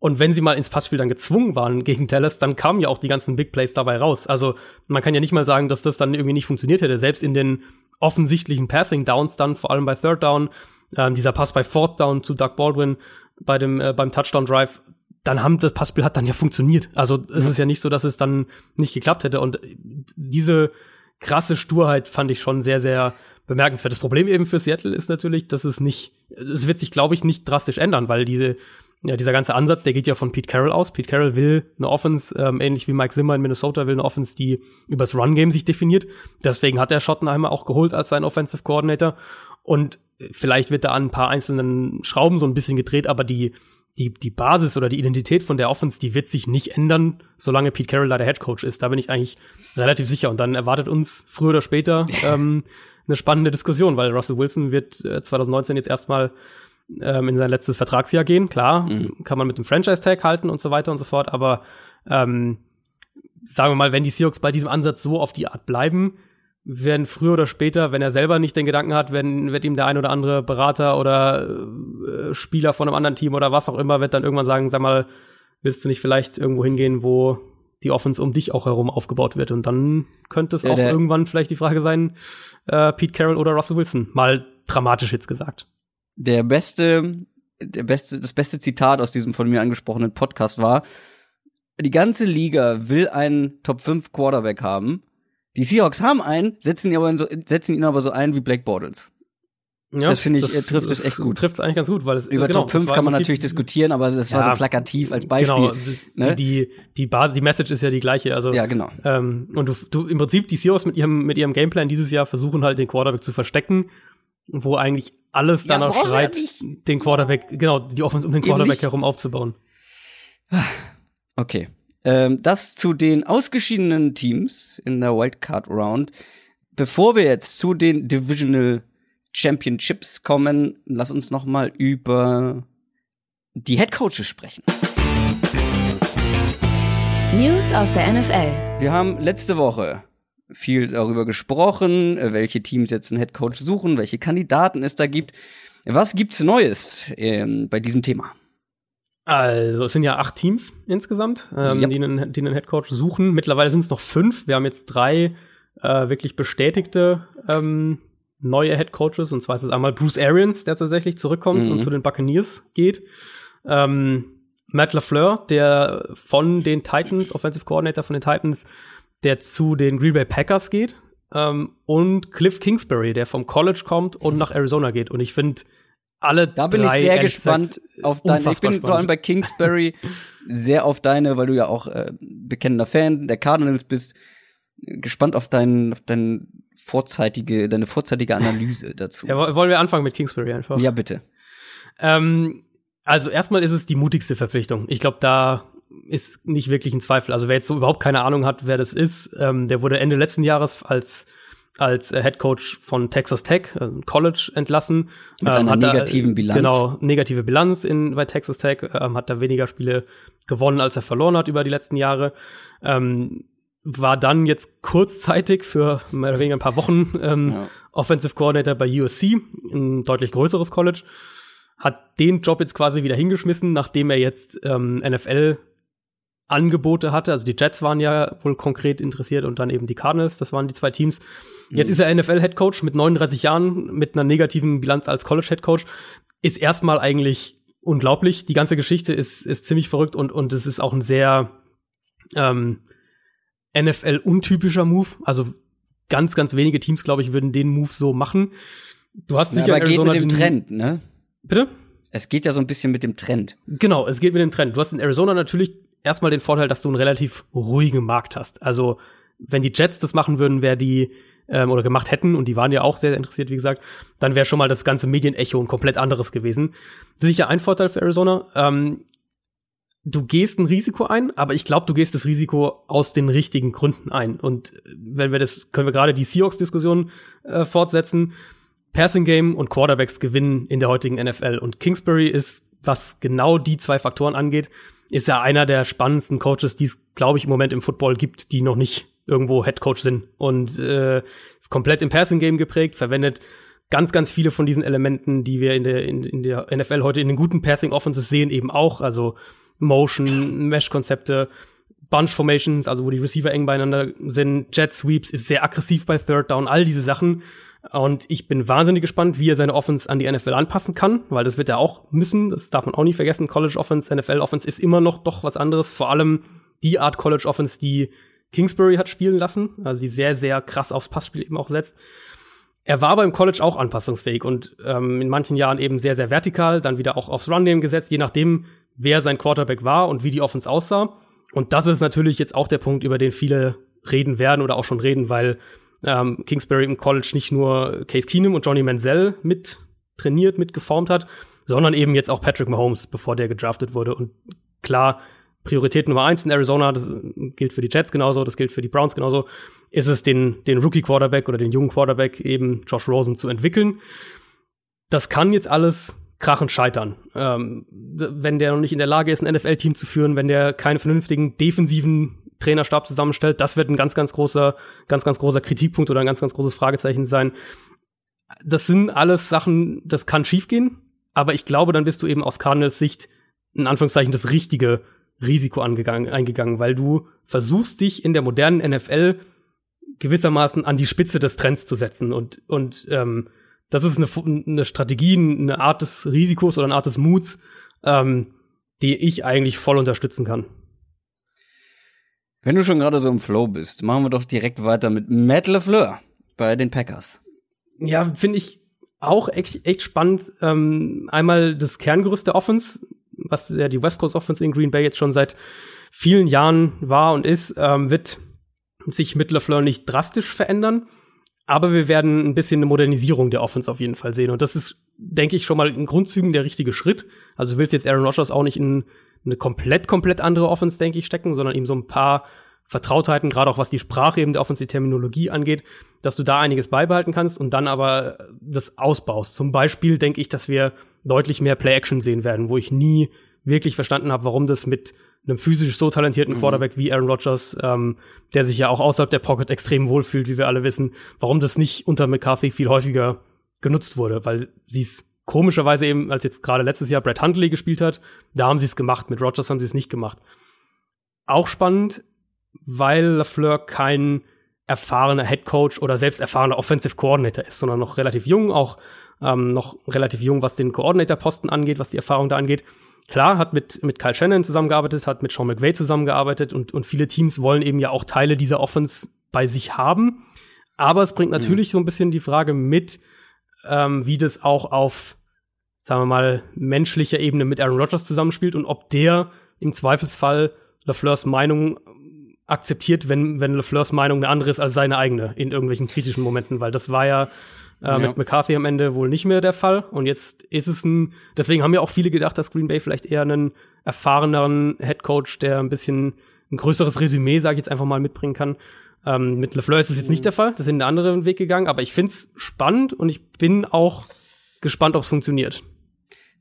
Und wenn sie mal ins Passspiel dann gezwungen waren gegen Dallas, dann kamen ja auch die ganzen Big Plays dabei raus. Also man kann ja nicht mal sagen, dass das dann irgendwie nicht funktioniert hätte. Selbst in den offensichtlichen Passing Downs dann, vor allem bei Third Down, ähm, dieser Pass bei Fourth Down zu Doug Baldwin bei dem äh, beim Touchdown Drive, dann haben das Passspiel hat dann ja funktioniert. Also es ja. ist ja nicht so, dass es dann nicht geklappt hätte. Und diese krasse Sturheit fand ich schon sehr, sehr bemerkenswert. Das Problem eben für Seattle ist natürlich, dass es nicht, es wird sich, glaube ich, nicht drastisch ändern, weil diese, ja, dieser ganze Ansatz, der geht ja von Pete Carroll aus. Pete Carroll will eine Offense, ähm, ähnlich wie Mike Zimmer in Minnesota, will eine Offense, die übers Run-Game sich definiert. Deswegen hat er Schottenheimer auch geholt als sein Offensive Coordinator. Und vielleicht wird da an ein paar einzelnen Schrauben so ein bisschen gedreht, aber die, die, die Basis oder die Identität von der Offense, die wird sich nicht ändern, solange Pete Carroll da der Head Coach ist. Da bin ich eigentlich relativ sicher. Und dann erwartet uns früher oder später *laughs* ähm, eine spannende Diskussion, weil Russell Wilson wird äh, 2019 jetzt erstmal ähm, in sein letztes Vertragsjahr gehen. Klar, mhm. kann man mit dem Franchise-Tag halten und so weiter und so fort. Aber ähm, sagen wir mal, wenn die Seahawks bei diesem Ansatz so auf die Art bleiben, werden früher oder später, wenn er selber nicht den Gedanken hat, wenn, wird ihm der ein oder andere Berater oder äh, Spieler von einem anderen Team oder was auch immer, wird dann irgendwann sagen, sag mal, willst du nicht vielleicht irgendwo hingehen, wo die Offense um dich auch herum aufgebaut wird? Und dann könnte es ja, auch irgendwann vielleicht die Frage sein, äh, Pete Carroll oder Russell Wilson. Mal dramatisch jetzt gesagt. Der beste, der beste, das beste Zitat aus diesem von mir angesprochenen Podcast war, die ganze Liga will einen Top 5 Quarterback haben die Seahawks haben einen, setzen ihn aber so, setzen ihn aber so ein wie Black Bortles. Ja, das finde ich, das, trifft es echt gut. Trifft es eigentlich ganz gut, weil es über genau, Top 5 kann man natürlich diskutieren, aber das ja, war so plakativ als Beispiel. Genau, ne? die, die, Basis, die Message ist ja die gleiche. Also, ja, genau. Ähm, und du, du im Prinzip die Seahawks mit ihrem, mit ihrem Gameplan dieses Jahr versuchen halt den Quarterback zu verstecken, wo eigentlich alles danach ja, schreit, den Quarterback, genau, die Offense um den Quarterback herum aufzubauen. Okay. Ähm, das zu den ausgeschiedenen Teams in der Wildcard Round. Bevor wir jetzt zu den Divisional Championships kommen, lass uns noch mal über die Head Coaches sprechen. News aus der NFL. Wir haben letzte Woche viel darüber gesprochen, welche Teams jetzt einen Head Coach suchen, welche Kandidaten es da gibt. Was gibt's Neues ähm, bei diesem Thema? Also, es sind ja acht Teams insgesamt, ähm, yep. die, einen, die einen Headcoach suchen. Mittlerweile sind es noch fünf. Wir haben jetzt drei äh, wirklich bestätigte ähm, neue Headcoaches. Und zwar ist es einmal Bruce Arians, der tatsächlich zurückkommt mhm. und zu den Buccaneers geht. Ähm, Matt LaFleur, der von den Titans, Offensive Coordinator von den Titans, der zu den Green Bay Packers geht. Ähm, und Cliff Kingsbury, der vom College kommt und nach Arizona geht. Und ich finde, alle Da bin ich sehr gespannt auf deine. Ich bin vor allem bei Kingsbury sehr auf deine, weil du ja auch äh, bekennender Fan der Cardinals bist, gespannt auf dein, auf dein vorzeitige, deine vorzeitige Analyse dazu. Ja, wollen wir anfangen mit Kingsbury einfach? Ja, bitte. Ähm, also erstmal ist es die mutigste Verpflichtung. Ich glaube, da ist nicht wirklich ein Zweifel. Also wer jetzt so überhaupt keine Ahnung hat, wer das ist, ähm, der wurde Ende letzten Jahres als als äh, Head Coach von Texas Tech, äh, College, entlassen. Mit ähm, einer negativen da, Bilanz. Genau, negative Bilanz in, bei Texas Tech, ähm, hat da weniger Spiele gewonnen, als er verloren hat über die letzten Jahre. Ähm, war dann jetzt kurzzeitig für mehr oder weniger ein paar Wochen ähm, ja. Offensive Coordinator bei USC, ein deutlich größeres College. Hat den Job jetzt quasi wieder hingeschmissen, nachdem er jetzt ähm, NFL Angebote hatte. Also die Jets waren ja wohl konkret interessiert und dann eben die Cardinals, das waren die zwei Teams. Jetzt mhm. ist er NFL-Head Coach mit 39 Jahren, mit einer negativen Bilanz als College-Head Coach. Ist erstmal eigentlich unglaublich. Die ganze Geschichte ist, ist ziemlich verrückt und, und es ist auch ein sehr ähm, NFL-untypischer Move. Also ganz, ganz wenige Teams, glaube ich, würden den Move so machen. Du hast sicher ja, aber Arizona geht mit dem Trend, ne? Bitte? Es geht ja so ein bisschen mit dem Trend. Genau, es geht mit dem Trend. Du hast in Arizona natürlich erstmal den Vorteil, dass du einen relativ ruhigen Markt hast. Also, wenn die Jets das machen würden, wäre die ähm, oder gemacht hätten, und die waren ja auch sehr interessiert, wie gesagt, dann wäre schon mal das ganze Medienecho ein komplett anderes gewesen. Sicher ein Vorteil für Arizona. Ähm, du gehst ein Risiko ein, aber ich glaube, du gehst das Risiko aus den richtigen Gründen ein. Und wenn wir das, können wir gerade die Seahawks-Diskussion äh, fortsetzen. Passing Game und Quarterbacks gewinnen in der heutigen NFL. Und Kingsbury ist, was genau die zwei Faktoren angeht, ist ja einer der spannendsten Coaches, die es, glaube ich, im Moment im Football gibt, die noch nicht irgendwo Head Coach sind. Und äh, ist komplett im Passing Game geprägt, verwendet ganz, ganz viele von diesen Elementen, die wir in der, in, in der NFL heute in den guten Passing Offenses sehen, eben auch. Also Motion, Mesh-Konzepte, Bunch Formations, also wo die Receiver eng beieinander sind, Jet Sweeps, ist sehr aggressiv bei Third Down, all diese Sachen und ich bin wahnsinnig gespannt, wie er seine Offense an die NFL anpassen kann, weil das wird er auch müssen. Das darf man auch nie vergessen. College Offense, NFL Offense ist immer noch doch was anderes. Vor allem die Art College Offense, die Kingsbury hat spielen lassen, also die sehr, sehr krass aufs Passspiel eben auch setzt. Er war aber im College auch anpassungsfähig und ähm, in manchen Jahren eben sehr, sehr vertikal, dann wieder auch aufs Run-Game gesetzt, je nachdem, wer sein Quarterback war und wie die Offense aussah. Und das ist natürlich jetzt auch der Punkt, über den viele reden werden oder auch schon reden, weil ähm, Kingsbury im College nicht nur Case Keenum und Johnny Manziel mit trainiert, mit geformt hat, sondern eben jetzt auch Patrick Mahomes, bevor der gedraftet wurde. Und klar, Priorität Nummer eins in Arizona, das gilt für die Jets genauso, das gilt für die Browns genauso, ist es, den, den Rookie-Quarterback oder den jungen Quarterback eben Josh Rosen zu entwickeln. Das kann jetzt alles krachend scheitern. Ähm, wenn der noch nicht in der Lage ist, ein NFL-Team zu führen, wenn der keinen vernünftigen defensiven Trainerstab zusammenstellt, das wird ein ganz, ganz großer, ganz, ganz großer Kritikpunkt oder ein ganz, ganz großes Fragezeichen sein. Das sind alles Sachen, das kann schiefgehen, aber ich glaube, dann bist du eben aus Cardinals Sicht in Anführungszeichen das richtige Risiko angegangen, eingegangen, weil du versuchst dich in der modernen NFL gewissermaßen an die Spitze des Trends zu setzen und und ähm, das ist eine, eine Strategie, eine Art des Risikos oder eine Art des Muts, ähm, die ich eigentlich voll unterstützen kann. Wenn du schon gerade so im Flow bist, machen wir doch direkt weiter mit Matt LeFleur bei den Packers. Ja, finde ich auch echt, echt spannend. Ähm, einmal das Kerngerüst der Offense, was ja die West Coast Offense in Green Bay jetzt schon seit vielen Jahren war und ist, ähm, wird sich mit LeFleur nicht drastisch verändern. Aber wir werden ein bisschen eine Modernisierung der Offense auf jeden Fall sehen. Und das ist, denke ich, schon mal in Grundzügen der richtige Schritt. Also du willst jetzt Aaron Rodgers auch nicht in eine komplett, komplett andere Offense, denke ich, stecken, sondern eben so ein paar Vertrautheiten, gerade auch was die Sprache eben der Offense, die Terminologie angeht, dass du da einiges beibehalten kannst und dann aber das ausbaust. Zum Beispiel denke ich, dass wir deutlich mehr Play-Action sehen werden, wo ich nie wirklich verstanden habe, warum das mit einem physisch so talentierten mhm. Quarterback wie Aaron Rodgers, ähm, der sich ja auch außerhalb der Pocket extrem wohlfühlt, wie wir alle wissen, warum das nicht unter McCarthy viel häufiger genutzt wurde, weil sie es komischerweise eben, als jetzt gerade letztes Jahr Brett Huntley gespielt hat, da haben sie es gemacht, mit Rodgers haben sie es nicht gemacht. Auch spannend, weil LaFleur kein erfahrener Head Coach oder selbst erfahrener Offensive Coordinator ist, sondern noch relativ jung, auch ähm, noch relativ jung, was den Coordinator-Posten angeht, was die Erfahrung da angeht. Klar, hat mit, mit Kyle Shannon zusammengearbeitet, hat mit Sean McVay zusammengearbeitet und, und viele Teams wollen eben ja auch Teile dieser Offense bei sich haben. Aber es bringt natürlich mhm. so ein bisschen die Frage mit, ähm, wie das auch auf, sagen wir mal, menschlicher Ebene mit Aaron Rodgers zusammenspielt und ob der im Zweifelsfall LaFleurs Meinung akzeptiert, wenn, wenn LeFleurs Meinung eine andere ist als seine eigene in irgendwelchen kritischen Momenten, weil das war ja, äh, ja. mit McCarthy am Ende wohl nicht mehr der Fall. Und jetzt ist es ein, deswegen haben ja auch viele gedacht, dass Green Bay vielleicht eher einen erfahreneren Head Coach, der ein bisschen ein größeres Resümee, sage ich jetzt einfach mal, mitbringen kann. Ähm, mit LeFleur ist es jetzt nicht der Fall, das sind einen anderen Weg gegangen, aber ich find's spannend und ich bin auch gespannt, ob es funktioniert.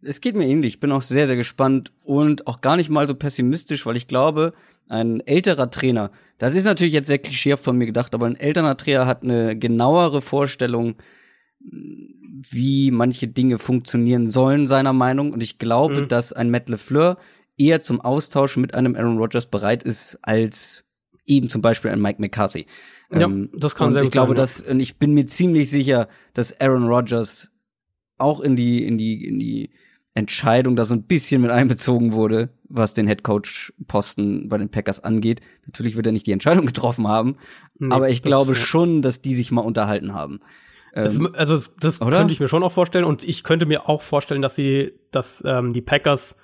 Es geht mir ähnlich. Ich bin auch sehr, sehr gespannt und auch gar nicht mal so pessimistisch, weil ich glaube, ein älterer Trainer, das ist natürlich jetzt sehr klischeehaft von mir gedacht, aber ein älterer Trainer hat eine genauere Vorstellung, wie manche Dinge funktionieren sollen, seiner Meinung. Und ich glaube, mhm. dass ein Matt LeFleur eher zum Austausch mit einem Aaron Rodgers bereit ist, als eben zum Beispiel ein Mike McCarthy. Ja, ähm, das kann und sehr ich glaube, sein, dass, und ich bin mir ziemlich sicher, dass Aaron Rodgers auch in die, in die, in die Entscheidung da so ein bisschen mit einbezogen wurde, was den Headcoach-Posten bei den Packers angeht. Natürlich wird er nicht die Entscheidung *laughs* getroffen haben, nee, aber ich glaube schon, dass die sich mal unterhalten haben. Ähm, es, also das oder? könnte ich mir schon auch vorstellen und ich könnte mir auch vorstellen, dass sie, dass ähm, die Packers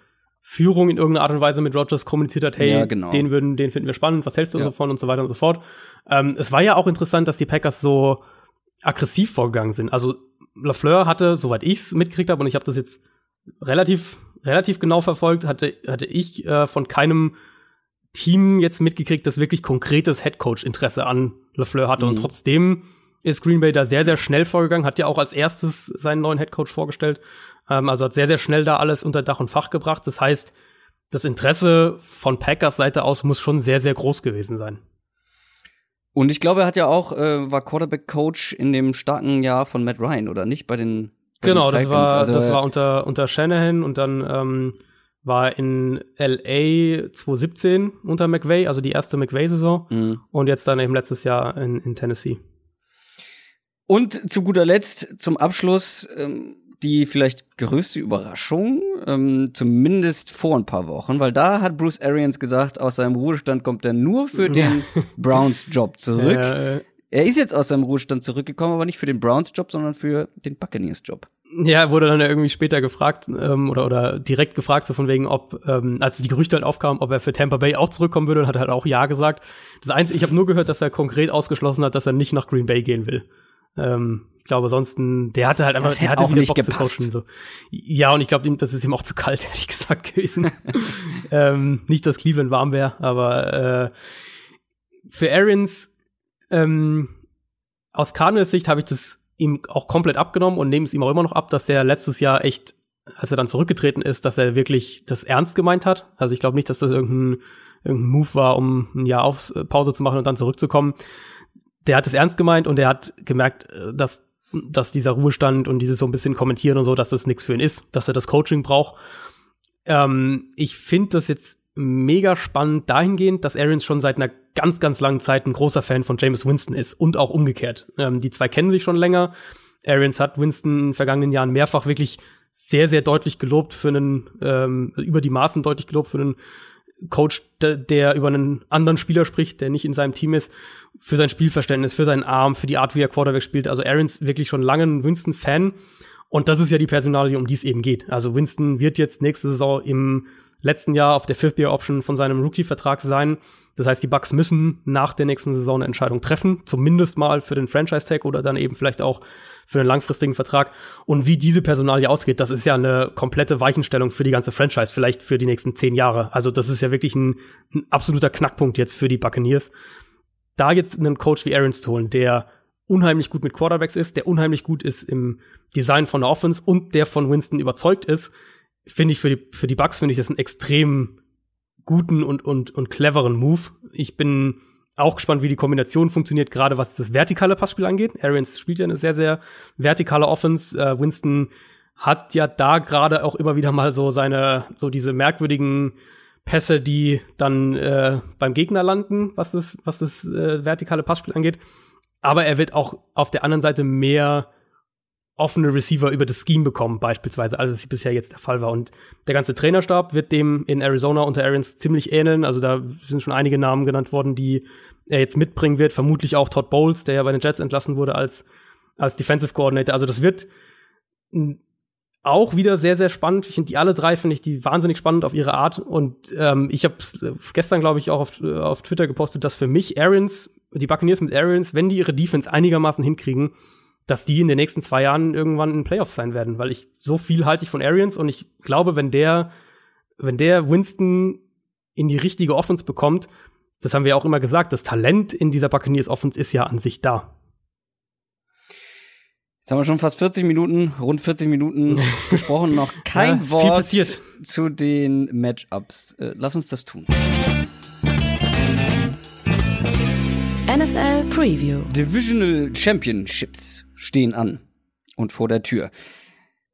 Führung in irgendeiner Art und Weise mit Rogers kommuniziert hat, hey, ja, genau. den würden, den finden wir spannend, was hältst du ja. davon und so weiter und so fort. Ähm, es war ja auch interessant, dass die Packers so aggressiv vorgegangen sind. Also Lafleur hatte, soweit ich es mitgekriegt habe, und ich habe das jetzt relativ, relativ genau verfolgt, hatte, hatte ich äh, von keinem Team jetzt mitgekriegt, das wirklich konkretes Headcoach-Interesse an Lafleur hatte. Mhm. Und trotzdem ist Green Bay da sehr, sehr schnell vorgegangen, hat ja auch als erstes seinen neuen Headcoach vorgestellt. Ähm, also hat sehr, sehr schnell da alles unter Dach und Fach gebracht. Das heißt, das Interesse von Packers Seite aus muss schon sehr, sehr groß gewesen sein. Und ich glaube, er hat ja auch, äh, war Quarterback-Coach in dem starken Jahr von Matt Ryan, oder nicht? Bei den Genau, das war, also, das war unter, unter Shanahan und dann ähm, war in LA 2017 unter McVay, also die erste McVay-Saison mhm. und jetzt dann eben letztes Jahr in, in Tennessee. Und zu guter Letzt zum Abschluss ähm, die vielleicht größte Überraschung, ähm, zumindest vor ein paar Wochen, weil da hat Bruce Arians gesagt, aus seinem Ruhestand kommt er nur für den Browns-Job zurück. Ja, äh, er ist jetzt aus seinem Ruhestand zurückgekommen, aber nicht für den Browns-Job, sondern für den Buccaneers-Job. Ja, wurde dann ja irgendwie später gefragt ähm, oder oder direkt gefragt so von wegen, ob ähm, als die Gerüchte halt aufkamen, ob er für Tampa Bay auch zurückkommen würde und hat er halt auch ja gesagt. Das einzige, ich habe nur gehört, dass er konkret ausgeschlossen hat, dass er nicht nach Green Bay gehen will. Ähm, glaube, ansonsten, der hatte halt einfach, der hatte auch nicht Bock gepasst. zu coachen. So. Ja, und ich glaube, das ist ihm auch zu kalt, *laughs* ehrlich gesagt, gewesen. *laughs* ähm, nicht, dass Cleveland warm wäre, aber äh, für Arians ähm, aus Cardinals Sicht habe ich das ihm auch komplett abgenommen und nehme es ihm auch immer noch ab, dass er letztes Jahr echt, als er dann zurückgetreten ist, dass er wirklich das ernst gemeint hat. Also ich glaube nicht, dass das irgendein, irgendein Move war, um ein Jahr auf Pause zu machen und dann zurückzukommen. Der hat es ernst gemeint und er hat gemerkt, äh, dass dass dieser Ruhestand und dieses so ein bisschen kommentieren und so, dass das nichts für ihn ist, dass er das Coaching braucht. Ähm, ich finde das jetzt mega spannend dahingehend, dass Arians schon seit einer ganz, ganz langen Zeit ein großer Fan von James Winston ist und auch umgekehrt. Ähm, die zwei kennen sich schon länger. Arians hat Winston in den vergangenen Jahren mehrfach wirklich sehr, sehr deutlich gelobt für einen, ähm, über die Maßen deutlich gelobt für einen Coach, der, der über einen anderen Spieler spricht, der nicht in seinem Team ist, für sein Spielverständnis, für seinen Arm, für die Art, wie er Quarterback spielt. Also Arians wirklich schon lange ein Winston-Fan. Und das ist ja die Personalie, um die es eben geht. Also Winston wird jetzt nächste Saison im letzten Jahr auf der Fifth-Year-Option von seinem Rookie-Vertrag sein. Das heißt, die Bucks müssen nach der nächsten Saison eine Entscheidung treffen, zumindest mal für den Franchise-Tag oder dann eben vielleicht auch für einen langfristigen Vertrag. Und wie diese Personalie ausgeht, das ist ja eine komplette Weichenstellung für die ganze Franchise, vielleicht für die nächsten zehn Jahre. Also das ist ja wirklich ein, ein absoluter Knackpunkt jetzt für die Buccaneers. Da jetzt einen Coach wie Arians zu holen, der unheimlich gut mit Quarterbacks ist, der unheimlich gut ist im Design von der Offense und der von Winston überzeugt ist, finde ich für die, für die Bucks finde ich das einen extrem guten und, und, und cleveren Move. Ich bin auch gespannt, wie die Kombination funktioniert, gerade was das vertikale Passspiel angeht. Arians spielt ja eine sehr, sehr vertikale Offense. Äh, Winston hat ja da gerade auch immer wieder mal so seine, so diese merkwürdigen Pässe, die dann äh, beim Gegner landen, was das, was das äh, vertikale Passspiel angeht. Aber er wird auch auf der anderen Seite mehr offene Receiver über das Scheme bekommen, beispielsweise, als es bisher jetzt der Fall war. Und der ganze Trainerstab wird dem in Arizona unter Arians ziemlich ähneln. Also da sind schon einige Namen genannt worden, die er jetzt mitbringen wird. Vermutlich auch Todd Bowles, der ja bei den Jets entlassen wurde als, als Defensive Coordinator. Also das wird auch wieder sehr, sehr spannend. Ich finde die alle drei, finde ich die wahnsinnig spannend auf ihre Art. Und ähm, ich habe gestern, glaube ich, auch auf, auf Twitter gepostet, dass für mich Arians, die Buccaneers mit Arians, wenn die ihre Defense einigermaßen hinkriegen, dass die in den nächsten zwei Jahren irgendwann in Playoffs sein werden, weil ich so viel halte ich von Arians und ich glaube, wenn der, wenn der Winston in die richtige Offense bekommt, das haben wir auch immer gesagt, das Talent in dieser Buccaneers Offense ist ja an sich da. Jetzt haben wir schon fast 40 Minuten, rund 40 Minuten *laughs* gesprochen, noch kein Ja, Wort zu den Matchups. Äh, lass uns das tun. NFL Preview. Divisional Championships stehen an und vor der Tür.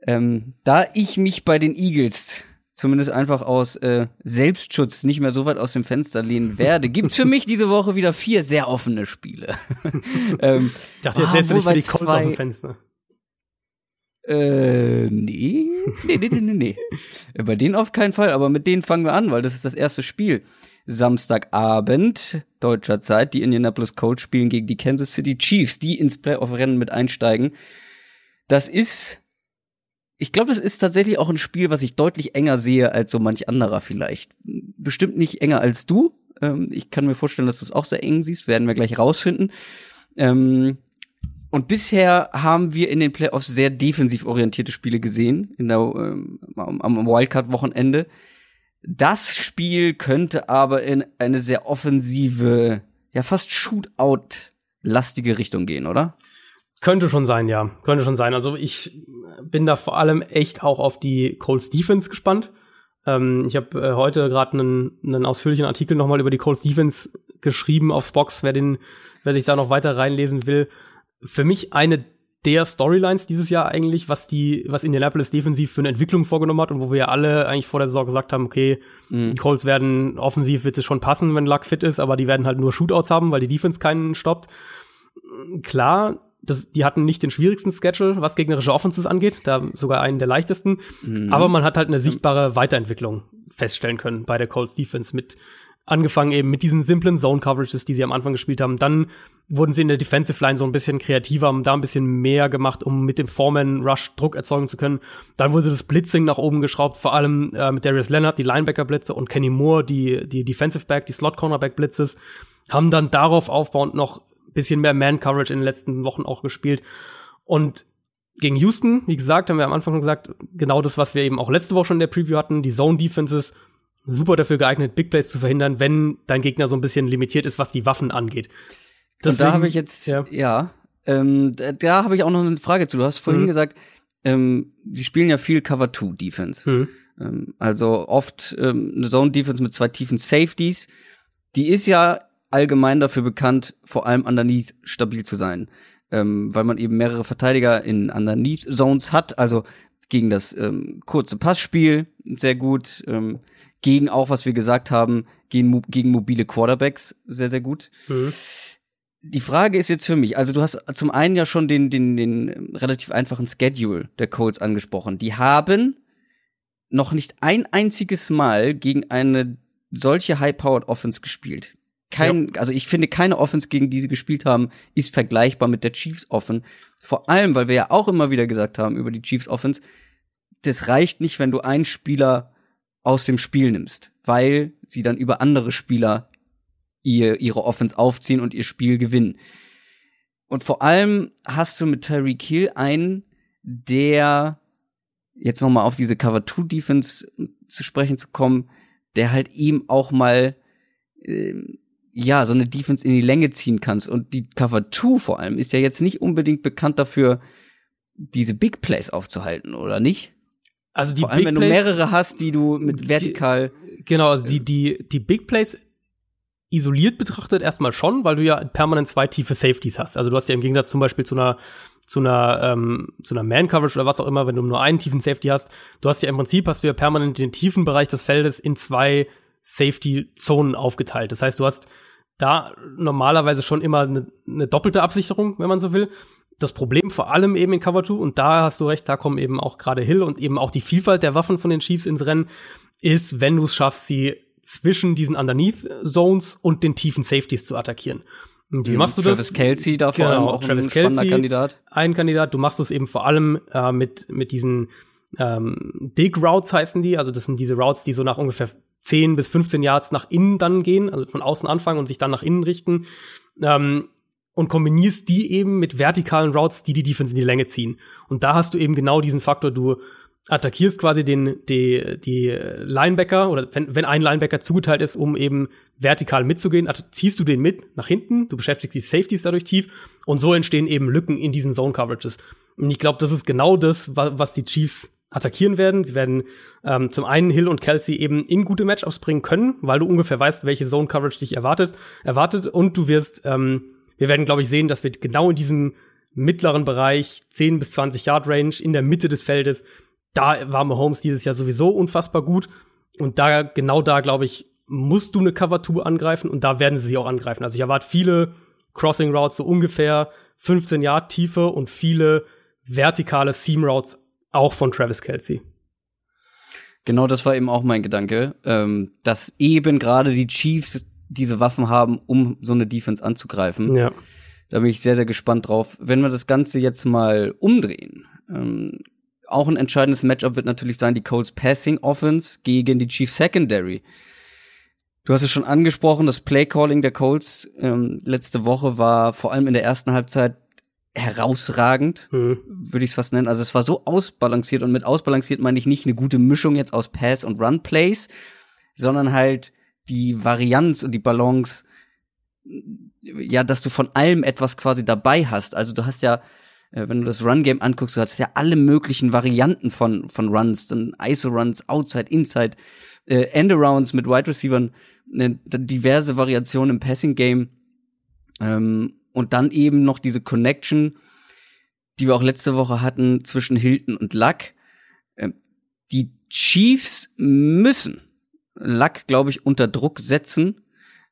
Ähm, da ich mich bei den Eagles zumindest einfach aus äh, Selbstschutz nicht mehr so weit aus dem Fenster lehnen werde, gibt's für mich diese Woche wieder vier sehr offene Spiele. *laughs* ähm, Ich dachte, jetzt ah, lässt du dich für die Colts aus dem zwei- Fenster. Äh, nee. Nee, nee, nee, nee, nee. Äh, Bei denen auf keinen Fall, aber mit denen fangen wir an, weil das ist das erste Spiel. Samstagabend, deutscher Zeit, die Indianapolis Colts spielen gegen die Kansas City Chiefs, die ins Playoff-Rennen mit einsteigen. Das ist, ich glaube, das ist tatsächlich auch ein Spiel, was ich deutlich enger sehe als so manch anderer vielleicht. Bestimmt nicht enger als du. Ähm, ich kann mir vorstellen, dass du es auch sehr eng siehst, werden wir gleich rausfinden. Ähm, und bisher haben wir in den Playoffs sehr defensiv orientierte Spiele gesehen, in der, ähm, am, am Wildcard-Wochenende. Das Spiel könnte aber in eine sehr offensive, ja fast Shootout-lastige Richtung gehen, oder? Könnte schon sein, ja. Könnte schon sein. Also ich bin da vor allem echt auch auf die Colts Defense gespannt. Ähm, ich habe äh, heute gerade einen, einen ausführlichen Artikel nochmal über die Colts Defense geschrieben auf Spox, wer den, wer sich da noch weiter reinlesen will. Für mich eine der Storylines dieses Jahr eigentlich, was die, was Indianapolis defensiv für eine Entwicklung vorgenommen hat und wo wir ja alle eigentlich vor der Saison gesagt haben, okay, die Colts werden offensiv wird es schon passen, wenn Luck fit ist, aber die werden halt nur Shootouts haben, weil die Defense keinen stoppt. Klar, das, die hatten nicht den schwierigsten Schedule, was gegnerische Offenses angeht, da sogar einen der leichtesten. Aber man hat halt eine sichtbare Weiterentwicklung feststellen können bei der Colts Defense mit angefangen eben mit diesen simplen Zone Coverages, die sie am Anfang gespielt haben. Dann wurden sie in der Defensive Line so ein bisschen kreativer, haben da ein bisschen mehr gemacht, um mit dem Foreman Rush Druck erzeugen zu können. Dann wurde das Blitzing nach oben geschraubt, vor allem äh, mit Darius Leonard, die Linebacker Blitze und Kenny Moore, die die Defensive Back, die Slot Cornerback Blitzes, haben dann darauf aufbauend noch ein bisschen mehr Man Coverage in den letzten Wochen auch gespielt. Und gegen Houston, wie gesagt, haben wir am Anfang schon gesagt, genau das, was wir eben auch letzte Woche schon in der Preview hatten, die Zone Defenses super dafür geeignet, Big Plays zu verhindern, wenn dein Gegner so ein bisschen limitiert ist, was die Waffen angeht. Und da Deswegen- habe ich jetzt, ja, ja. ähm, da, da habe ich auch noch eine Frage zu. Du hast vorhin Mhm. gesagt, ähm, sie spielen ja viel Cover 2 Defense. Mhm. Ähm, also oft ähm, eine Zone Defense mit zwei tiefen Safeties. Die ist ja allgemein dafür bekannt, vor allem underneath stabil zu sein. Ähm, weil man eben mehrere Verteidiger in underneath Zones hat, also gegen das ähm, kurze Passspiel sehr gut, ähm, gegen auch, was wir gesagt haben, gegen, gegen mobile Quarterbacks sehr, sehr gut. Mhm. Die Frage ist jetzt für mich, also du hast zum einen ja schon den, den, den relativ einfachen Schedule der Colts angesprochen. Die haben noch nicht ein einziges Mal gegen eine solche High-Powered Offense gespielt. Kein, also ich finde, keine Offense, gegen die sie gespielt haben, ist vergleichbar mit der Chiefs Offense. Vor allem, weil wir ja auch immer wieder gesagt haben über die Chiefs Offense, das reicht nicht, wenn du einen Spieler aus dem Spiel nimmst, weil sie dann über andere Spieler ihr, ihre Offense aufziehen und ihr Spiel gewinnen. Und vor allem hast du mit Tyreek Hill einen, der jetzt noch mal auf diese Cover 2 Defense zu sprechen zu kommen, der halt ihm auch mal ähm, ja, so eine Defense in die Länge ziehen kannst. Und die Cover 2 vor allem ist ja jetzt nicht unbedingt bekannt dafür, diese Big Plays aufzuhalten, oder nicht? Also die vor allem, Big wenn du mehrere hast, die du mit vertikal Genau, also die, die, die Big Plays isoliert betrachtet erstmal schon, weil du ja permanent zwei tiefe Safeties hast. Also du hast ja im Gegensatz zum Beispiel zu einer zu einer ähm, zu einer Man Coverage oder was auch immer, wenn du nur einen tiefen Safety hast, du hast ja im Prinzip hast du ja permanent den tiefen Bereich des Feldes in zwei Safety Zonen aufgeteilt. Das heißt, du hast da normalerweise schon immer eine, eine doppelte Absicherung, wenn man so will. Das Problem vor allem eben in Cover 2 und da hast du recht, da kommen eben auch gerade Hill und eben auch die Vielfalt der Waffen von den Chiefs ins Rennen, ist, wenn du es schaffst, sie zwischen diesen Underneath Zones und den tiefen Safeties zu attackieren. Und wie machst du Travis das? Kelsey da vor Genau, auch Travis ein spannender Kelce. Kandidat. Ein Kandidat, du machst es eben vor allem äh, mit, mit diesen ähm, Dig Routes heißen die, also das sind diese Routes, die so nach ungefähr 10 bis 15 Yards nach innen dann gehen, also von außen anfangen und sich dann nach innen richten. Ähm, und kombinierst die eben mit vertikalen Routes, die die Defense in die Länge ziehen. Und da hast du eben genau diesen Faktor, du attackierst quasi den, die, die Linebacker oder wenn, wenn ein Linebacker zugeteilt ist, um eben vertikal mitzugehen, ziehst du den mit nach hinten, du beschäftigst die Safeties dadurch tief und so entstehen eben Lücken in diesen Zone Coverages. Und ich glaube, das ist genau das, was die Chiefs attackieren werden. Sie werden ähm, zum einen Hill und Kelsey eben in gute Matchups bringen können, weil du ungefähr weißt, welche Zone Coverage dich erwartet, erwartet und du wirst, ähm, wir werden, glaube ich, sehen, dass wir genau in diesem mittleren Bereich, 10 bis 20 Yard Range, in der Mitte des Feldes, da war Mahomes dieses Jahr sowieso unfassbar gut. Und da, genau da, glaube ich, musst du eine Cover 2 angreifen und da werden sie sie auch angreifen. Also ich erwarte viele Crossing Routes, so ungefähr 15 Yard Tiefe und viele vertikale Seam Routes auch von Travis Kelsey. Genau, das war eben auch mein Gedanke, ähm, dass eben gerade die Chiefs diese Waffen haben, um so eine Defense anzugreifen. Ja. Da bin ich sehr, sehr gespannt drauf. Wenn wir das Ganze jetzt mal umdrehen, ähm, auch ein entscheidendes Matchup wird natürlich sein, die Colts Passing Offense gegen die Chiefs Secondary. Du hast es schon angesprochen, das Play Calling der Colts ähm, letzte Woche war vor allem in der ersten Halbzeit herausragend, mhm. würde ich es fast nennen. Also es war so ausbalanciert und mit ausbalanciert meine ich nicht eine gute Mischung jetzt aus Pass und Run Plays, sondern halt die Varianz und die Balance, ja, dass du von allem etwas quasi dabei hast. Also du hast ja, äh, wenn du das Run Game anguckst, du hast ja alle möglichen Varianten von von Runs, dann ISO Runs, Outside, Inside, äh, Endarounds mit Wide Receivern, äh, diverse Variationen im Passing Game. Ähm, und dann eben noch diese Connection, die wir auch letzte Woche hatten zwischen Hilton und Luck. Ähm, die Chiefs müssen Luck, glaube ich, unter Druck setzen,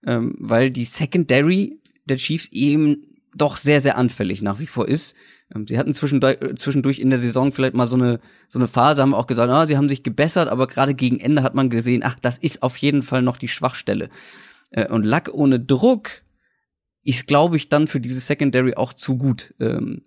ähm, weil die Secondary der Chiefs eben doch sehr, sehr anfällig nach wie vor ist. Ähm, sie hatten zwischendurch in der Saison vielleicht mal so eine, so eine Phase, haben auch gesagt, ah, sie haben sich gebessert, aber gerade gegen Ende hat man gesehen, ach, das ist auf jeden Fall noch die Schwachstelle. Äh, und Luck ohne Druck ist, glaube ich, dann für diese Secondary auch zu gut. Ähm,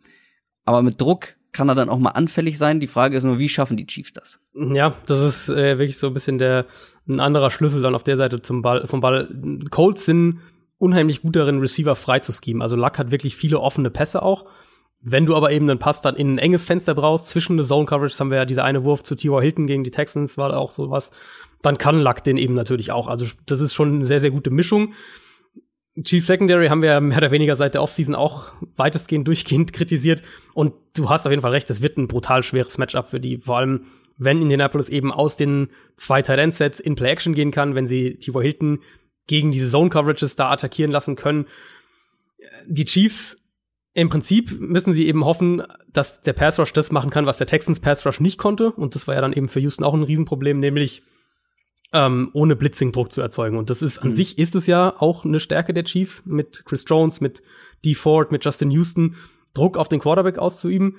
aber mit Druck kann er dann auch mal anfällig sein. Die Frage ist nur, wie schaffen die Chiefs das? Ja, das ist äh, wirklich so ein bisschen der ein anderer Schlüssel dann auf der Seite zum Ball, vom Ball. Colts sind unheimlich gut darin, Receiver frei zu schieben. Also Luck hat wirklich viele offene Pässe auch. Wenn du aber eben einen Pass dann in ein enges Fenster brauchst, zwischen der Zone Coverage, haben wir ja dieser eine Wurf zu T.Y. Hilton gegen die Texans, war auch sowas, dann kann Luck den eben natürlich auch. Also das ist schon eine sehr, sehr gute Mischung. Chief Secondary haben wir mehr oder weniger seit der Offseason auch weitestgehend durchgehend kritisiert. Und du hast auf jeden Fall recht, es wird ein brutal schweres Matchup für die. Vor allem, wenn Indianapolis eben aus den zwei Tight-End-Sets in Play-Action gehen kann, wenn sie T.Y. Hilton gegen diese Zone-Coverages da attackieren lassen können. Die Chiefs, im Prinzip müssen sie eben hoffen, dass der Pass Rush das machen kann, was der Texans Pass Rush nicht konnte. Und das war ja dann eben für Houston auch ein Riesenproblem, nämlich ähm, ohne Blitzing-Druck zu erzeugen. Und das ist an mhm. sich ist es ja auch eine Stärke der Chiefs mit Chris Jones, mit Dee Ford, mit Justin Houston, Druck auf den Quarterback auszuüben.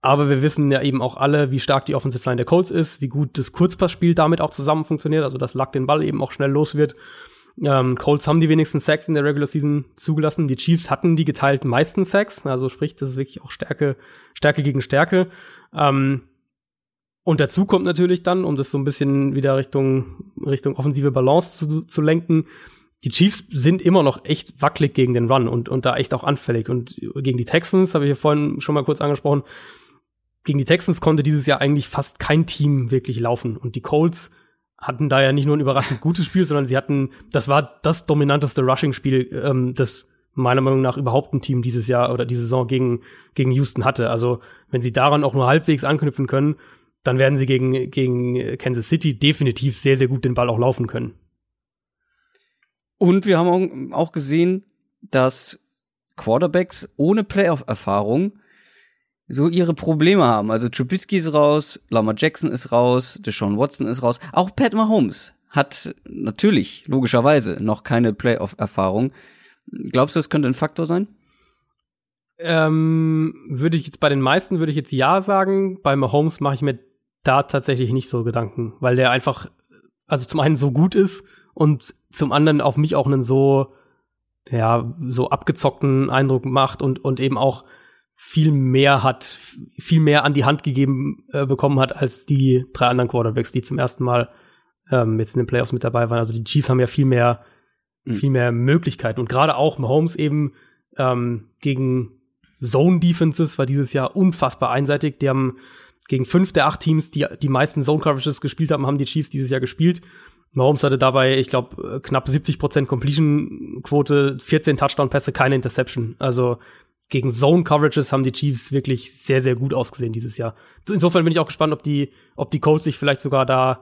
Aber wir wissen ja eben auch alle, wie stark die Offensive Line der Colts ist, wie gut das Kurzpassspiel damit auch zusammen funktioniert, also dass Luck den Ball eben auch schnell los wird. Ähm, Colts haben die wenigsten Sacks in der Regular Season zugelassen. Die Chiefs hatten die geteilten meisten Sacks, also sprich, das ist wirklich auch Stärke, Stärke gegen Stärke. Ähm, und dazu kommt natürlich dann, um das so ein bisschen wieder Richtung, Richtung offensive Balance zu, zu lenken, die Chiefs sind immer noch echt wackelig gegen den Run und, und da echt auch anfällig. Und gegen die Texans, habe ich ja vorhin schon mal kurz angesprochen, gegen die Texans konnte dieses Jahr eigentlich fast kein Team wirklich laufen. Und die Colts hatten da ja nicht nur ein überraschend gutes Spiel, sondern sie hatten, das war das dominanteste Rushing-Spiel, ähm, das meiner Meinung nach überhaupt ein Team dieses Jahr oder diese Saison gegen, gegen Houston hatte. Also, wenn sie daran auch nur halbwegs anknüpfen können, dann werden sie gegen, gegen Kansas City definitiv sehr, sehr gut den Ball auch laufen können. Und wir haben auch gesehen, dass Quarterbacks ohne Playoff-Erfahrung so ihre Probleme haben. Also Trubisky ist raus, Lamar Jackson ist raus, Deshaun Watson ist raus. Auch Pat Mahomes hat natürlich, logischerweise, noch keine Playoff-Erfahrung. Glaubst du, das könnte ein Faktor sein? Ähm, würde ich jetzt bei den meisten würde ich jetzt ja sagen. Bei Mahomes mache ich mir da tatsächlich nicht so Gedanken, weil der einfach, also zum einen so gut ist und zum anderen auf mich auch einen so, ja, so abgezockten Eindruck macht und, und eben auch viel mehr hat, viel mehr an die Hand gegeben äh, bekommen hat als die drei anderen Quarterbacks, die zum ersten Mal ähm, jetzt in den Playoffs mit dabei waren. Also die Chiefs haben ja viel mehr, mhm. viel mehr Möglichkeiten und gerade auch Mahomes eben ähm, gegen Zone Defenses war dieses Jahr unfassbar einseitig. Die haben gegen fünf der acht Teams, die die meisten Zone Coverages gespielt haben, haben die Chiefs dieses Jahr gespielt. Mahomes hatte dabei, ich glaube, knapp 70% Completion-Quote, 14 Touchdown-Pässe, keine Interception. Also gegen Zone-Coverages haben die Chiefs wirklich sehr, sehr gut ausgesehen dieses Jahr. Insofern bin ich auch gespannt, ob die, ob die Colts sich vielleicht sogar da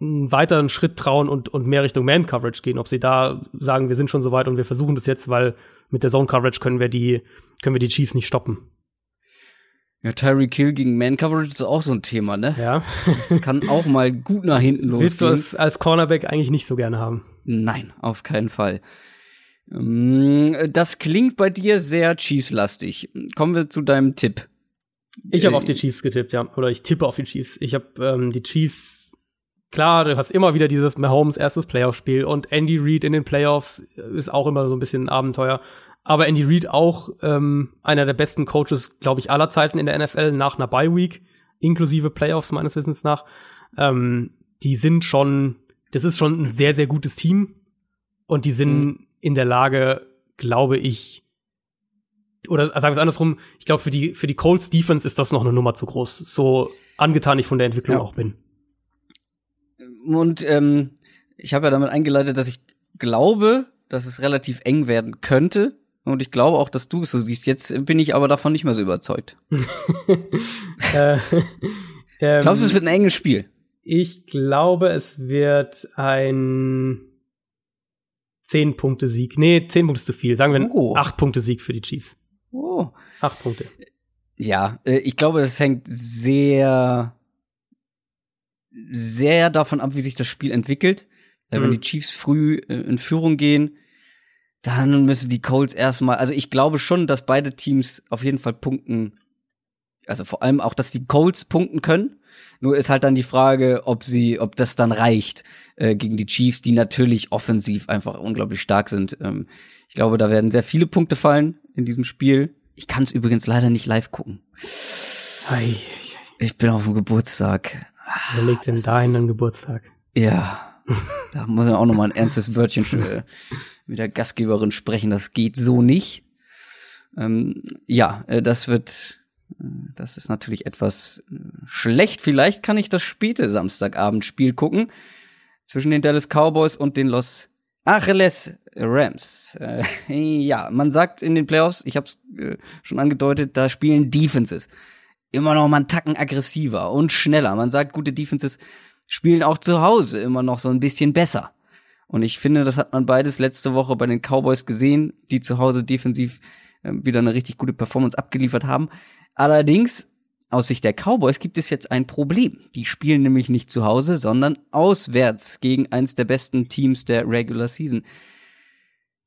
einen weiteren Schritt trauen und, und mehr Richtung Man-Coverage gehen. Ob sie da sagen, wir sind schon so weit und wir versuchen das jetzt, weil mit der Zone-Coverage können wir die, können wir die Chiefs nicht stoppen. Ja, Tyreek Kill gegen Man Coverage ist auch so ein Thema, ne? Ja. Das kann auch mal gut nach hinten losgehen. *laughs* Willst du es als Cornerback eigentlich nicht so gerne haben? Nein, auf keinen Fall. Ähm, das klingt bei dir sehr Chiefs-lastig. Kommen wir zu deinem Tipp. Ich habe äh, auf die Chiefs getippt, ja. Oder ich tippe auf die Chiefs. Ich habe ähm, die Chiefs. Klar, du hast immer wieder dieses Mahomes erstes Playoff-Spiel und Andy Reid in den Playoffs ist auch immer so ein bisschen ein Abenteuer. Aber Andy Reid auch ähm, einer der besten Coaches, glaube ich, aller Zeiten in der NFL nach einer Bye Week, inklusive Playoffs meines Wissens nach. Ähm, die sind schon, das ist schon ein sehr, sehr gutes Team. Und die sind mhm. in der Lage, glaube ich, oder sagen wir es andersrum, ich glaube, für die, für die Colts Defense ist das noch eine Nummer zu groß. So angetan ich von der Entwicklung ja. auch bin. Und ähm, ich habe ja damit eingeleitet, dass ich glaube, dass es relativ eng werden könnte. Und ich glaube auch, dass du es so siehst. Jetzt bin ich aber davon nicht mehr so überzeugt. *laughs* äh, ähm, Glaubst du, es wird ein enges Spiel? Ich glaube, es wird ein 10-Punkte-Sieg. Nee, 10 Punkte ist zu viel. Sagen wir oh. 8-Punkte-Sieg für die Chiefs. Oh. 8 Punkte. Ja, äh, ich glaube, das hängt sehr, sehr davon ab, wie sich das Spiel entwickelt. Mhm. Wenn die Chiefs früh äh, in Führung gehen, dann müssen die Colts erstmal, also ich glaube schon, dass beide Teams auf jeden Fall punkten. Also vor allem auch, dass die Colts punkten können. Nur ist halt dann die Frage, ob sie, ob das dann reicht äh, gegen die Chiefs, die natürlich offensiv einfach unglaublich stark sind. Ähm, ich glaube, da werden sehr viele Punkte fallen in diesem Spiel. Ich kann es übrigens leider nicht live gucken. Ei, Ich bin auf dem Geburtstag. Wer legt denn da einen Geburtstag? Ja, da muss man auch noch mal ein ernstes Wörtchen *laughs* mit der Gastgeberin sprechen. Das geht so nicht. Ähm, ja, äh, das wird, äh, das ist natürlich etwas äh, schlecht. Vielleicht kann ich das späte Samstagabendspiel gucken zwischen den Dallas Cowboys und den Los Angeles Rams. Äh, *laughs* ja, man sagt in den Playoffs, ich habe es äh, schon angedeutet, da spielen Defenses immer noch mal einen Tacken aggressiver und schneller. Man sagt, gute Defenses spielen auch zu Hause immer noch so ein bisschen besser. Und ich finde, das hat man beides letzte Woche bei den Cowboys gesehen, die zu Hause defensiv äh, wieder eine richtig gute Performance abgeliefert haben. Allerdings, aus Sicht der Cowboys gibt es jetzt ein Problem. Die spielen nämlich nicht zu Hause, sondern auswärts gegen eins der besten Teams der Regular Season.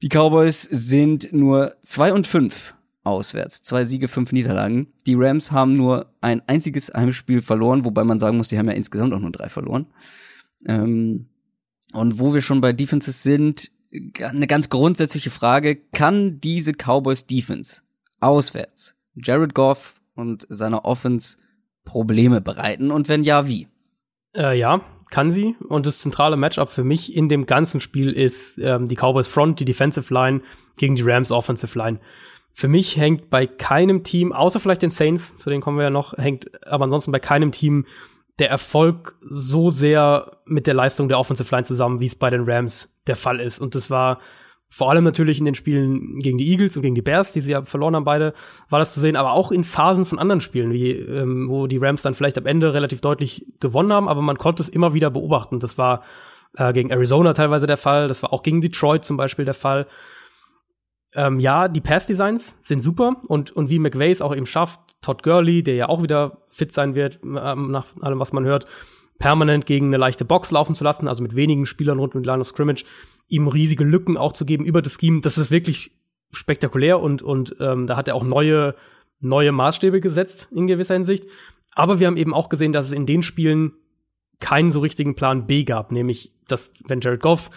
Die Cowboys sind nur zwei und fünf auswärts. Zwei Siege, fünf Niederlagen. Die Rams haben nur ein einziges Heimspiel verloren, wobei man sagen muss, die haben ja insgesamt auch nur drei verloren. Ähm, und wo wir schon bei Defenses sind, eine ganz grundsätzliche Frage, kann diese Cowboys Defense auswärts Jared Goff und seiner Offense Probleme bereiten und wenn ja, wie? Äh, ja, kann sie. Und das zentrale Matchup für mich in dem ganzen Spiel ist ähm, die Cowboys Front, die Defensive Line gegen die Rams Offensive Line. Für mich hängt bei keinem Team, außer vielleicht den Saints, zu denen kommen wir ja noch, hängt aber ansonsten bei keinem Team der Erfolg so sehr mit der Leistung der Offensive Line zusammen, wie es bei den Rams der Fall ist. Und das war vor allem natürlich in den Spielen gegen die Eagles und gegen die Bears, die sie ja verloren haben beide, war das zu sehen, aber auch in Phasen von anderen Spielen, wie ähm, wo die Rams dann vielleicht am Ende relativ deutlich gewonnen haben, aber man konnte es immer wieder beobachten. Das war äh, gegen Arizona teilweise der Fall, das war auch gegen Detroit zum Beispiel der Fall. Ähm, ja, die Pass-Designs sind super und, und wie McVay es auch eben schafft, Todd Gurley, der ja auch wieder fit sein wird, ähm, nach allem, was man hört, permanent gegen eine leichte Box laufen zu lassen, also mit wenigen Spielern rund um die Line of Scrimmage, ihm riesige Lücken auch zu geben über das Scheme, das ist wirklich spektakulär und, und ähm, da hat er auch neue, neue Maßstäbe gesetzt in gewisser Hinsicht. Aber wir haben eben auch gesehen, dass es in den Spielen keinen so richtigen Plan B gab, nämlich, dass wenn Jared Goff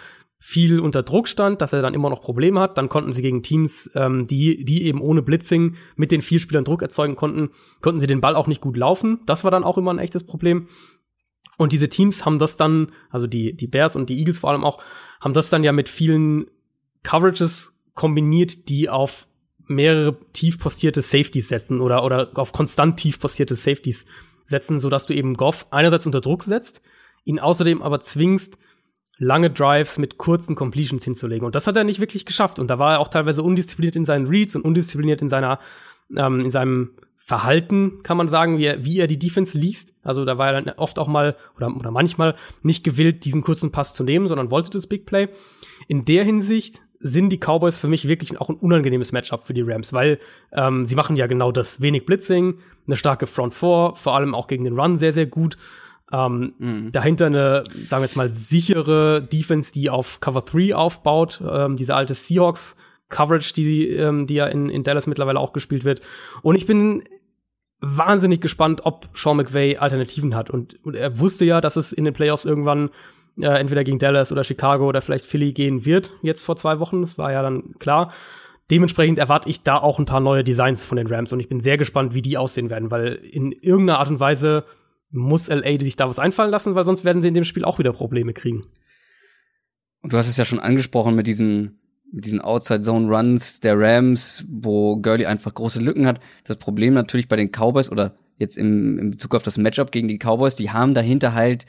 viel unter Druck stand, dass er dann immer noch Probleme hat. Dann konnten sie gegen Teams, ähm, die, die eben ohne Blitzing mit den vier Spielern Druck erzeugen konnten, konnten sie den Ball auch nicht gut laufen. Das war dann auch immer ein echtes Problem. Und diese Teams haben das dann, also die, die Bears und die Eagles vor allem auch, haben das dann ja mit vielen Coverages kombiniert, die auf mehrere tief postierte Safeties setzen oder, oder auf konstant tief postierte Safeties setzen, sodass du eben Goff einerseits unter Druck setzt, ihn außerdem aber zwingst, lange Drives mit kurzen Completions hinzulegen. Und das hat er nicht wirklich geschafft. Und da war er auch teilweise undiszipliniert in seinen Reads und undiszipliniert in seiner, ähm, in seinem Verhalten, kann man sagen, wie er, wie er die Defense liest. Also da war er dann oft auch mal oder, oder manchmal nicht gewillt, diesen kurzen Pass zu nehmen, sondern wollte das Big Play. In der Hinsicht sind die Cowboys für mich wirklich auch ein unangenehmes Matchup für die Rams, weil ähm, sie machen ja genau das. Wenig Blitzing, eine starke Front 4, vor allem auch gegen den Run sehr, sehr gut. Ähm, mhm. Dahinter eine, sagen wir jetzt mal, sichere Defense, die auf Cover 3 aufbaut. Ähm, diese alte Seahawks Coverage, die, ähm, die ja in, in Dallas mittlerweile auch gespielt wird. Und ich bin wahnsinnig gespannt, ob Sean McVay Alternativen hat. Und, und er wusste ja, dass es in den Playoffs irgendwann äh, entweder gegen Dallas oder Chicago oder vielleicht Philly gehen wird, jetzt vor zwei Wochen. Das war ja dann klar. Dementsprechend erwarte ich da auch ein paar neue Designs von den Rams und ich bin sehr gespannt, wie die aussehen werden, weil in irgendeiner Art und Weise muss LA sich da was einfallen lassen, weil sonst werden sie in dem Spiel auch wieder Probleme kriegen. Und du hast es ja schon angesprochen mit diesen, mit diesen Outside-Zone-Runs der Rams, wo Gurley einfach große Lücken hat. Das Problem natürlich bei den Cowboys oder jetzt im, in Bezug auf das Matchup gegen die Cowboys, die haben dahinter halt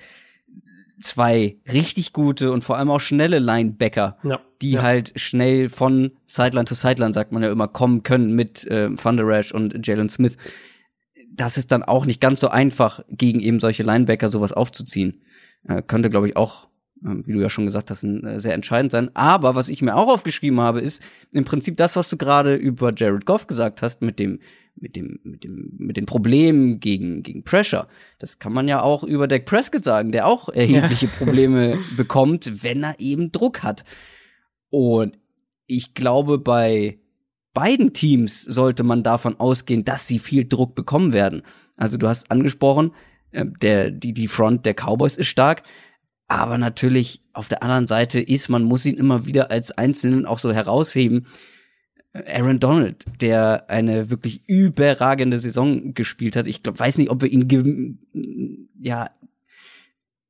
zwei richtig gute und vor allem auch schnelle Linebacker, ja, die ja. halt schnell von Sideline zu Sideline, sagt man ja immer, kommen können mit äh, Thunder Rash und Jalen Smith das ist dann auch nicht ganz so einfach, gegen eben solche Linebacker sowas aufzuziehen. Äh, könnte, glaube ich, auch, äh, wie du ja schon gesagt hast, ein, äh, sehr entscheidend sein. Aber was ich mir auch aufgeschrieben habe, ist im Prinzip das, was du gerade über Jared Goff gesagt hast, mit dem, mit dem, mit dem, mit den Problemen gegen, gegen Pressure. Das kann man ja auch über Dak Prescott sagen, der auch erhebliche ja. *laughs* Probleme bekommt, wenn er eben Druck hat. Und ich glaube, bei beiden Teams sollte man davon ausgehen, dass sie viel Druck bekommen werden. Also du hast angesprochen, äh, der, die, die Front der Cowboys ist stark. Aber natürlich auf der anderen Seite ist, man muss ihn immer wieder als Einzelnen auch so herausheben. Aaron Donald, der eine wirklich überragende Saison gespielt hat. Ich glaube, weiß nicht, ob wir ihn, ja,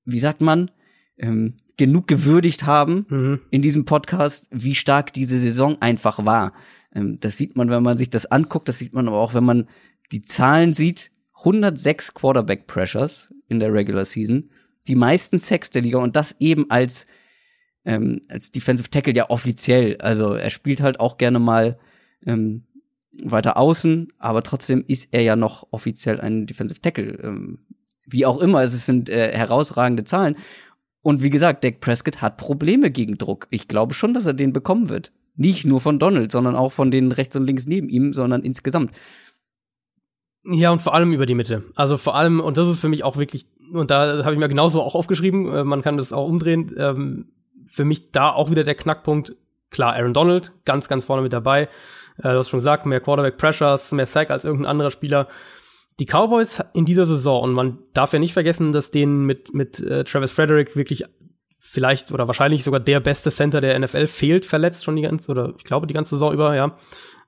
wie sagt man, ähm, genug gewürdigt haben mhm. in diesem Podcast, wie stark diese Saison einfach war. Ähm, das sieht man, wenn man sich das anguckt, das sieht man aber auch, wenn man die Zahlen sieht. 106 Quarterback Pressures in der Regular Season, die meisten Sacks der Liga und das eben als ähm, als Defensive Tackle ja offiziell. Also er spielt halt auch gerne mal ähm, weiter außen, aber trotzdem ist er ja noch offiziell ein Defensive Tackle. Ähm, wie auch immer, es sind äh, herausragende Zahlen. Und wie gesagt, Dak Prescott hat Probleme gegen Druck. Ich glaube schon, dass er den bekommen wird. Nicht nur von Donald, sondern auch von den rechts und links neben ihm, sondern insgesamt. Ja, und vor allem über die Mitte. Also vor allem, und das ist für mich auch wirklich, und da habe ich mir genauso auch aufgeschrieben, äh, man kann das auch umdrehen, ähm, für mich da auch wieder der Knackpunkt, klar, Aaron Donald, ganz, ganz vorne mit dabei. Äh, du hast schon gesagt, mehr Quarterback Pressures, mehr Sack als irgendein anderer Spieler. Die Cowboys in dieser Saison, und man darf ja nicht vergessen, dass denen mit, mit äh, Travis Frederick wirklich vielleicht oder wahrscheinlich sogar der beste Center der NFL fehlt, verletzt schon die ganze, oder ich glaube die ganze Saison über, ja.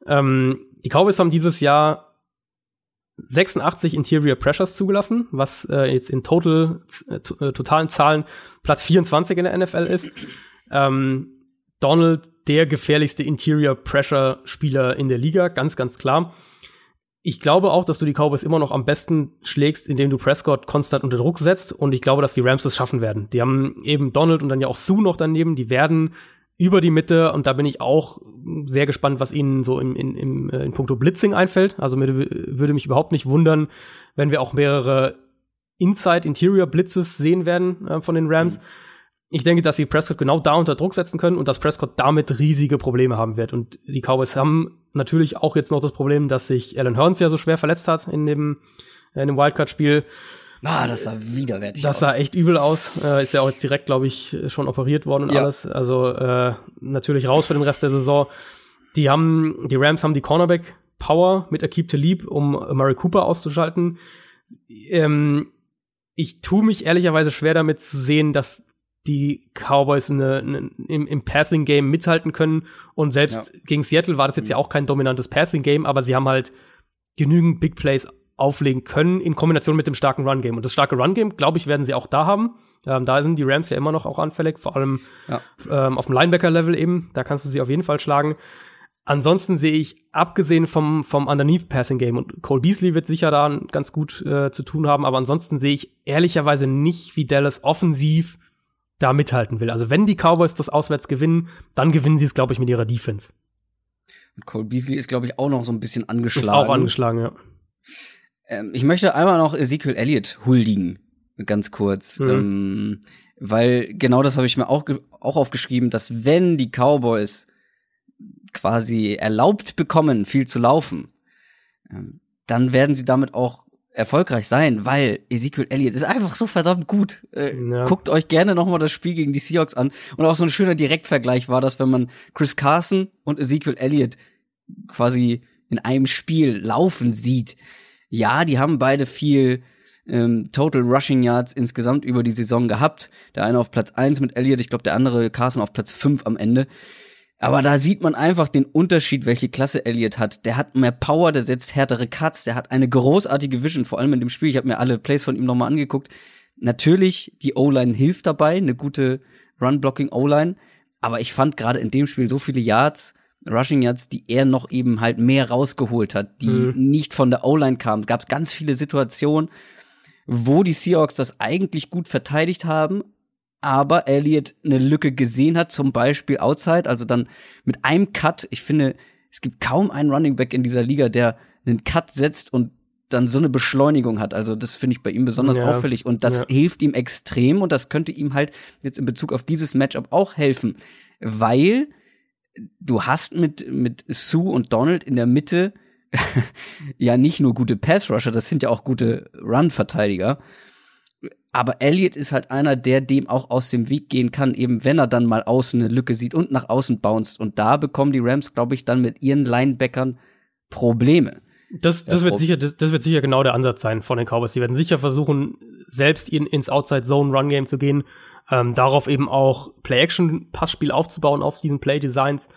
Ähm, die Cowboys haben dieses Jahr 86 Interior Pressures zugelassen, was äh, jetzt in total, äh, äh totalen Zahlen Platz 24 in der NFL ist. Ähm, Donald, der gefährlichste Interior Pressure Spieler in der Liga, ganz, ganz klar ich glaube auch, dass du die Cowboys immer noch am besten schlägst, indem du Prescott konstant unter Druck setzt. Und ich glaube, dass die Rams es schaffen werden. Die haben eben Donald und dann ja auch Sue noch daneben. Die werden über die Mitte und da bin ich auch sehr gespannt, was ihnen so in, in, in, äh, in puncto Blitzing einfällt. Also mir würde mich überhaupt nicht wundern, wenn wir auch mehrere Inside Interior Blitzes sehen werden äh, von den Rams. Mhm ich denke, dass sie Prescott genau da unter Druck setzen können und dass Prescott damit riesige Probleme haben wird. Und die Cowboys haben natürlich auch jetzt noch das Problem, dass sich Alan Hearns ja so schwer verletzt hat in dem, äh, in dem Wildcard-Spiel. Ah, das sah widerwärtig das aus. Das sah echt übel aus. Äh, ist ja auch jetzt direkt, glaube ich, schon operiert worden und ja. alles. Also äh, natürlich raus für den Rest der Saison. Die haben, die Rams haben die Cornerback Power mit Akib Talib, um Murray Cooper auszuschalten. Ähm, ich tue mich ehrlicherweise schwer damit zu sehen, dass die Cowboys eine, eine, im, im Passing-Game mithalten können. Und selbst ja. gegen Seattle war das jetzt mhm. ja auch kein dominantes Passing-Game, aber sie haben halt genügend Big Plays auflegen können in Kombination mit dem starken Run-Game. Und das starke Run-Game, glaube ich, werden sie auch da haben. Ähm, da sind die Rams ja immer noch auch anfällig, vor allem ja. ähm, auf dem Linebacker-Level eben. Da kannst du sie auf jeden Fall schlagen. Ansonsten sehe ich, abgesehen vom, vom Underneath Passing Game, und Cole Beasley wird sicher da ganz gut äh, zu tun haben, aber ansonsten sehe ich ehrlicherweise nicht, wie Dallas offensiv da mithalten will. Also wenn die Cowboys das auswärts gewinnen, dann gewinnen sie es, glaube ich, mit ihrer Defense. Und Cole Beasley ist, glaube ich, auch noch so ein bisschen angeschlagen. Ist auch angeschlagen, ja. Ähm, ich möchte einmal noch Ezekiel Elliott huldigen, ganz kurz. Mhm. Ähm, weil genau das habe ich mir auch, auch aufgeschrieben, dass wenn die Cowboys quasi erlaubt bekommen, viel zu laufen, ähm, dann werden sie damit auch erfolgreich sein, weil Ezekiel Elliott ist einfach so verdammt gut. Äh, ja. Guckt euch gerne nochmal das Spiel gegen die Seahawks an. Und auch so ein schöner Direktvergleich war das, wenn man Chris Carson und Ezekiel Elliott quasi in einem Spiel laufen sieht. Ja, die haben beide viel ähm, Total Rushing Yards insgesamt über die Saison gehabt. Der eine auf Platz eins mit Elliott, ich glaube der andere Carson auf Platz fünf am Ende. Aber da sieht man einfach den Unterschied, welche Klasse Elliott hat. Der hat mehr Power, der setzt härtere Cuts, der hat eine großartige Vision, vor allem in dem Spiel. Ich habe mir alle Plays von ihm nochmal angeguckt. Natürlich, die O-Line hilft dabei, eine gute Run-Blocking-O-Line. Aber ich fand gerade in dem Spiel so viele Yards, Rushing Yards, die er noch eben halt mehr rausgeholt hat, die mhm. nicht von der O-Line kamen. Es gab ganz viele Situationen, wo die Seahawks das eigentlich gut verteidigt haben, aber Elliott eine Lücke gesehen hat, zum Beispiel outside, also dann mit einem Cut. Ich finde, es gibt kaum einen Running Back in dieser Liga, der einen Cut setzt und dann so eine Beschleunigung hat. Also das finde ich bei ihm besonders ja, auffällig und das ja. hilft ihm extrem und das könnte ihm halt jetzt in Bezug auf dieses Matchup auch helfen, weil du hast mit mit Sue und Donald in der Mitte *laughs* ja nicht nur gute Pass Rusher, das sind ja auch gute Run Verteidiger aber Elliott ist halt einer, der dem auch aus dem Weg gehen kann, eben wenn er dann mal außen eine Lücke sieht und nach außen bounced. Und da bekommen die Rams, glaube ich, dann mit ihren Linebackern Probleme. Das, das, wird sicher, das, das, wird sicher genau der Ansatz sein von den Cowboys. Die werden sicher versuchen, selbst in, ins Outside Zone Run Game zu gehen, ähm, darauf eben auch Play-Action-Passspiel aufzubauen auf diesen Play-Designs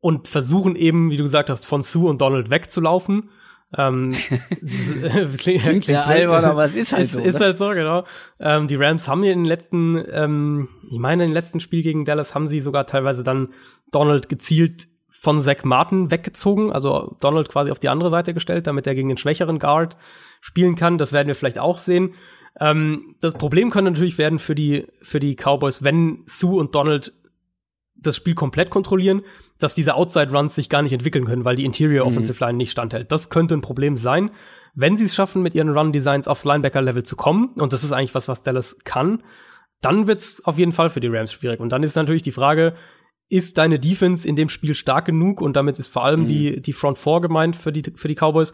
und versuchen eben, wie du gesagt hast, von Sue und Donald wegzulaufen ähm, *laughs* *laughs* klingt, klingt sehr albern, aber es ist halt ist, so. Ist ne? halt so, genau. Ähm, die Rams haben ja in den letzten, ähm, ich meine, im letzten Spiel gegen Dallas haben sie sogar teilweise dann Donald gezielt von Zach Martin weggezogen, also Donald quasi auf die andere Seite gestellt, damit er gegen den schwächeren Guard spielen kann. Das werden wir vielleicht auch sehen. Ähm, das Problem könnte natürlich werden für die, für die Cowboys, wenn Sue und Donald das Spiel komplett kontrollieren, dass diese Outside Runs sich gar nicht entwickeln können, weil die Interior mhm. Offensive Line nicht standhält. Das könnte ein Problem sein. Wenn sie es schaffen, mit ihren Run Designs aufs Linebacker Level zu kommen, und das ist eigentlich was, was Dallas kann, dann wird es auf jeden Fall für die Rams schwierig. Und dann ist natürlich die Frage, ist deine Defense in dem Spiel stark genug? Und damit ist vor allem mhm. die, die Front Four gemeint für die, für die Cowboys,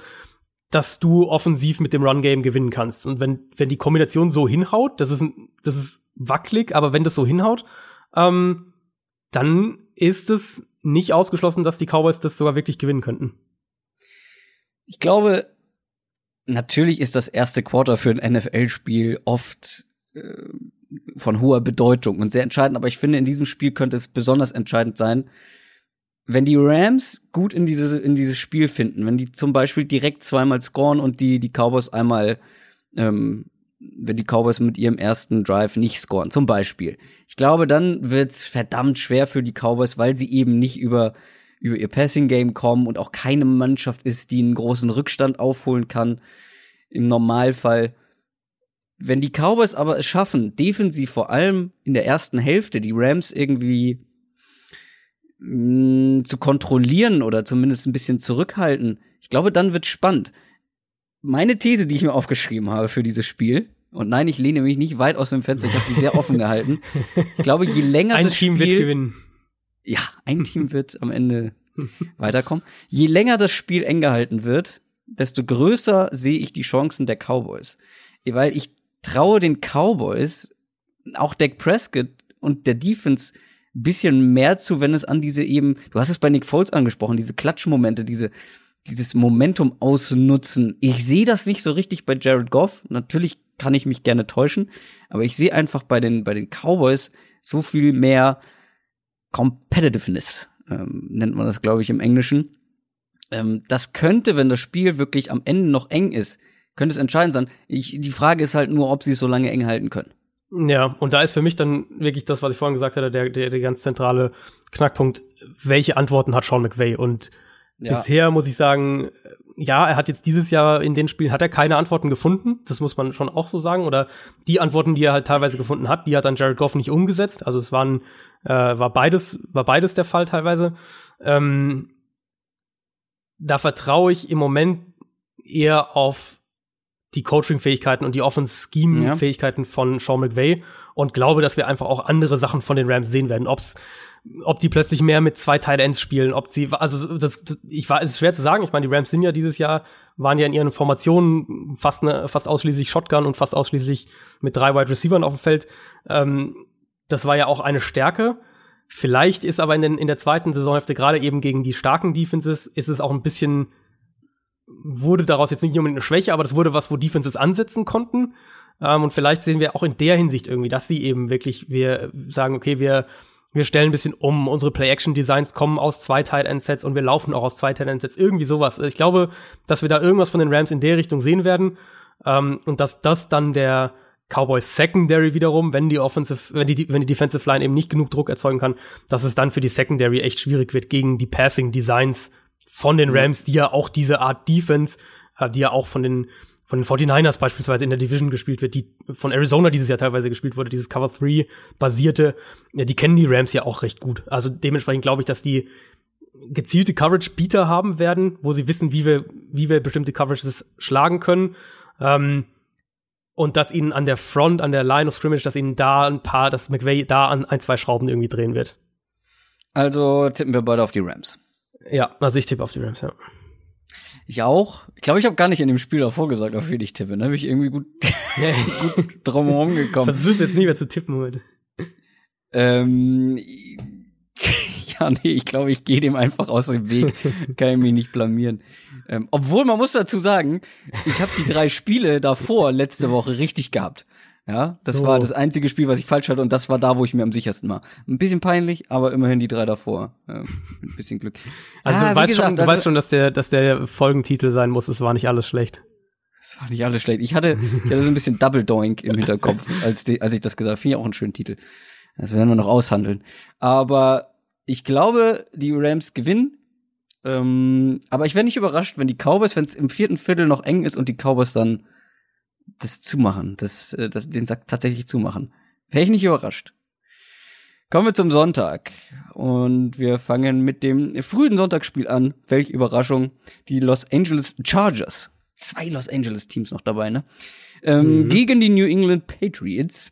dass du offensiv mit dem Run Game gewinnen kannst. Und wenn, wenn die Kombination so hinhaut, das ist, ein, das ist wackelig, aber wenn das so hinhaut, ähm, dann ist es nicht ausgeschlossen, dass die Cowboys das sogar wirklich gewinnen könnten. Ich glaube, natürlich ist das erste Quarter für ein NFL-Spiel oft äh, von hoher Bedeutung und sehr entscheidend, aber ich finde, in diesem Spiel könnte es besonders entscheidend sein, wenn die Rams gut in, diese, in dieses Spiel finden, wenn die zum Beispiel direkt zweimal scoren und die, die Cowboys einmal ähm, wenn die Cowboys mit ihrem ersten Drive nicht scoren, zum Beispiel. Ich glaube, dann wird's verdammt schwer für die Cowboys, weil sie eben nicht über, über ihr Passing Game kommen und auch keine Mannschaft ist, die einen großen Rückstand aufholen kann. Im Normalfall. Wenn die Cowboys aber es schaffen, defensiv vor allem in der ersten Hälfte die Rams irgendwie mh, mm, zu kontrollieren oder zumindest ein bisschen zurückhalten, ich glaube, dann wird's spannend meine These, die ich mir aufgeschrieben habe für dieses Spiel, und nein, ich lehne mich nicht weit aus dem Fenster, ich habe die sehr offen gehalten. Ich glaube, je länger ein das Team Spiel wird gewinnen. Ja, ein Team wird am Ende weiterkommen. Je länger das Spiel eng gehalten wird, desto größer sehe ich die Chancen der Cowboys. Weil ich traue den Cowboys, auch Dak Prescott und der Defense bisschen mehr zu, wenn es an diese eben, du hast es bei Nick Foles angesprochen, diese Klatschmomente, diese dieses Momentum ausnutzen. Ich sehe das nicht so richtig bei Jared Goff. Natürlich kann ich mich gerne täuschen, aber ich sehe einfach bei den, bei den Cowboys so viel mehr Competitiveness, ähm, nennt man das, glaube ich, im Englischen. Ähm, das könnte, wenn das Spiel wirklich am Ende noch eng ist, könnte es entscheidend sein. Ich, die Frage ist halt nur, ob sie es so lange eng halten können. Ja, und da ist für mich dann wirklich das, was ich vorhin gesagt hatte, der, der, der ganz zentrale Knackpunkt. welche Antworten hat Sean McVay? Und ja. bisher muss ich sagen, ja, er hat jetzt dieses Jahr in den Spielen hat er keine Antworten gefunden. Das muss man schon auch so sagen. Oder die Antworten, die er halt teilweise gefunden hat, die hat dann Jared Goff nicht umgesetzt. Also es waren, äh, war beides, war beides der Fall teilweise. Ähm, da vertraue ich im Moment eher auf die Coaching-Fähigkeiten und die Offense-Scheme-Fähigkeiten ja. von Sean McVay und glaube, dass wir einfach auch andere Sachen von den Rams sehen werden. Ob's ob die plötzlich mehr mit zwei Tight Ends spielen, ob sie, also das, das, ich war, es ist schwer zu sagen. Ich meine, die Rams sind ja dieses Jahr, waren ja in ihren Formationen fast, ne, fast ausschließlich Shotgun und fast ausschließlich mit drei Wide Receivers auf dem Feld. Ähm, das war ja auch eine Stärke. Vielleicht ist aber in, den, in der zweiten Saisonhälfte gerade eben gegen die starken Defenses ist es auch ein bisschen wurde daraus jetzt nicht unbedingt eine Schwäche, aber das wurde was, wo Defenses ansetzen konnten. Ähm, und vielleicht sehen wir auch in der Hinsicht irgendwie, dass sie eben wirklich, wir sagen, okay, wir wir stellen ein bisschen um, unsere Play-Action-Designs kommen aus zwei Tight-End-Sets und wir laufen auch aus zwei Tight-End-Sets, irgendwie sowas. Ich glaube, dass wir da irgendwas von den Rams in der Richtung sehen werden. Ähm, und dass das dann der Cowboys Secondary wiederum, wenn die Offensive, wenn die, wenn die Defensive Line eben nicht genug Druck erzeugen kann, dass es dann für die Secondary echt schwierig wird gegen die Passing-Designs von den Rams, die ja auch diese Art Defense, äh, die ja auch von den von den 49ers beispielsweise in der Division gespielt wird, die von Arizona dieses Jahr teilweise gespielt wurde, dieses Cover 3 basierte, ja, die kennen die Rams ja auch recht gut. Also dementsprechend glaube ich, dass die gezielte Coverage-Bieter haben werden, wo sie wissen, wie wir, wie wir bestimmte Coverages schlagen können. Ähm, und dass ihnen an der Front, an der Line of Scrimmage, dass ihnen da ein paar, dass McVay da an ein, zwei Schrauben irgendwie drehen wird. Also tippen wir beide auf die Rams. Ja, also ich tippe auf die Rams, ja. Ich auch. Ich glaube, ich habe gar nicht in dem Spiel davor gesagt, auf wen ich tippe. Da bin ich irgendwie gut, *laughs* gut drumherum gekommen. Versuchst jetzt nie mehr zu tippen heute. Ähm, *laughs* ja, nee, ich glaube, ich gehe dem einfach aus dem Weg. *laughs* Kann ich mich nicht blamieren. Ähm, obwohl, man muss dazu sagen, ich habe die drei Spiele davor letzte Woche richtig gehabt. Ja, das oh. war das einzige Spiel, was ich falsch hatte und das war da, wo ich mir am sichersten war. Ein bisschen peinlich, aber immerhin die drei davor. Ähm, ein bisschen Glück. *laughs* Also ah, du, weißt, gesagt, schon, du also, weißt schon, dass der, dass der Folgentitel sein muss. Es war nicht alles schlecht. Es war nicht alles schlecht. Ich hatte, ich hatte so ein bisschen Double Doink im Hinterkopf, *laughs* als, die, als ich das gesagt habe. Finde ich auch einen schönen Titel. Das werden wir noch aushandeln. Aber ich glaube, die Rams gewinnen. Ähm, aber ich wäre nicht überrascht, wenn die Cowboys, wenn es im vierten Viertel noch eng ist und die Cowboys dann das zumachen, das, äh, das, den Sack tatsächlich zumachen. Wäre ich nicht überrascht. Kommen wir zum Sonntag. Und wir fangen mit dem frühen Sonntagsspiel an. Welche Überraschung. Die Los Angeles Chargers. Zwei Los Angeles Teams noch dabei, ne? Ähm, mhm. Gegen die New England Patriots.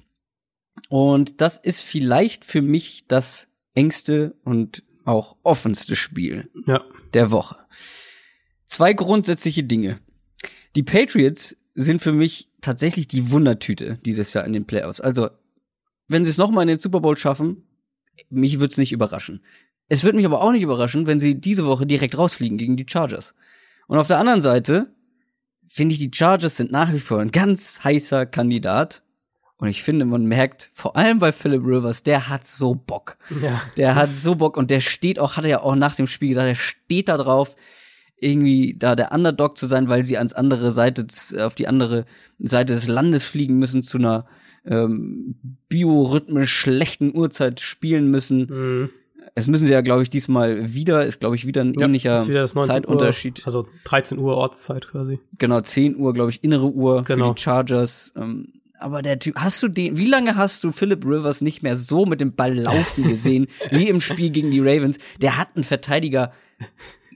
Und das ist vielleicht für mich das engste und auch offenste Spiel ja. der Woche. Zwei grundsätzliche Dinge. Die Patriots sind für mich tatsächlich die Wundertüte dieses Jahr in den Playoffs. Also, wenn sie es nochmal in den Super Bowl schaffen, mich würde es nicht überraschen. Es würde mich aber auch nicht überraschen, wenn sie diese Woche direkt rausfliegen gegen die Chargers. Und auf der anderen Seite finde ich, die Chargers sind nach wie vor ein ganz heißer Kandidat. Und ich finde, man merkt, vor allem bei Philip Rivers, der hat so Bock. Ja. Der hat so Bock und der steht auch, hat er ja auch nach dem Spiel gesagt, er steht da drauf, irgendwie da der Underdog zu sein, weil sie ans andere Seite, auf die andere Seite des Landes fliegen müssen, zu einer ähm, biorhythmisch schlechten Uhrzeit spielen müssen. Mhm. Es müssen sie ja, glaube ich, diesmal wieder, ist, glaube ich, wieder ein ja, ähnlicher wieder Zeitunterschied. Uhr, also 13 Uhr Ortszeit quasi. Genau, 10 Uhr, glaube ich, innere Uhr genau. für die Chargers. Ähm, aber der Typ, hast du den, wie lange hast du Philip Rivers nicht mehr so mit dem Ball laufen *laughs* gesehen, wie im Spiel gegen die Ravens? Der hat einen Verteidiger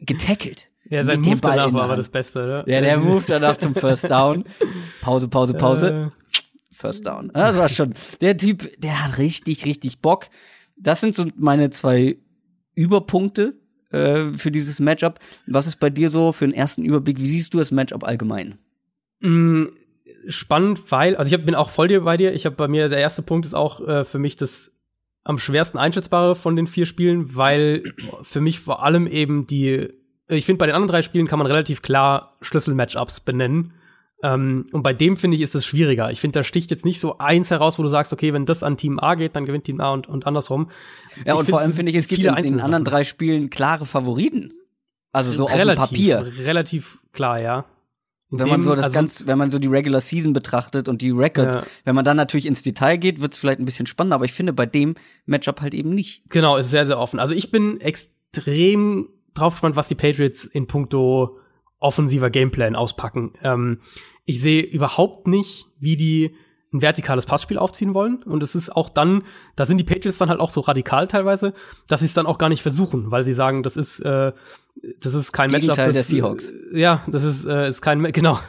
getackelt. Ja, sein Move danach war aber das Beste, oder? Ja, der Move danach zum First Down. *laughs* Pause, Pause, Pause. First Down. Das war schon, der Typ, der hat richtig, richtig Bock. Das sind so meine zwei Überpunkte äh, für dieses Matchup. Was ist bei dir so für einen ersten Überblick? Wie siehst du das Matchup allgemein? Mm, spannend, weil, also ich hab, bin auch voll dir bei dir. Ich habe bei mir, der erste Punkt ist auch äh, für mich das am schwersten einschätzbare von den vier Spielen, weil für mich vor allem eben die ich finde, bei den anderen drei Spielen kann man relativ klar Schlüssel-Matchups benennen. Ähm, und bei dem finde ich, ist es schwieriger. Ich finde, da sticht jetzt nicht so eins heraus, wo du sagst, okay, wenn das an Team A geht, dann gewinnt Team A und, und andersrum. Ja, ich und vor allem finde ich, es gibt in den anderen drei Spielen klare Favoriten. Also so relativ, auf dem Papier. Relativ klar, ja. wenn man so das also, ganz, wenn man so die Regular Season betrachtet und die Records, ja. wenn man dann natürlich ins Detail geht, wird es vielleicht ein bisschen spannender, aber ich finde bei dem Matchup halt eben nicht. Genau, ist sehr, sehr offen. Also ich bin extrem drauf gespannt, was die Patriots in puncto offensiver Gameplan auspacken. Ähm, ich sehe überhaupt nicht, wie die ein vertikales Passspiel aufziehen wollen. Und es ist auch dann, da sind die Patriots dann halt auch so radikal teilweise, dass sie es dann auch gar nicht versuchen, weil sie sagen, das ist, äh, das ist kein das Matchup. Das, der Seahawks. Äh, ja, das ist, äh, ist kein, *laughs* genau,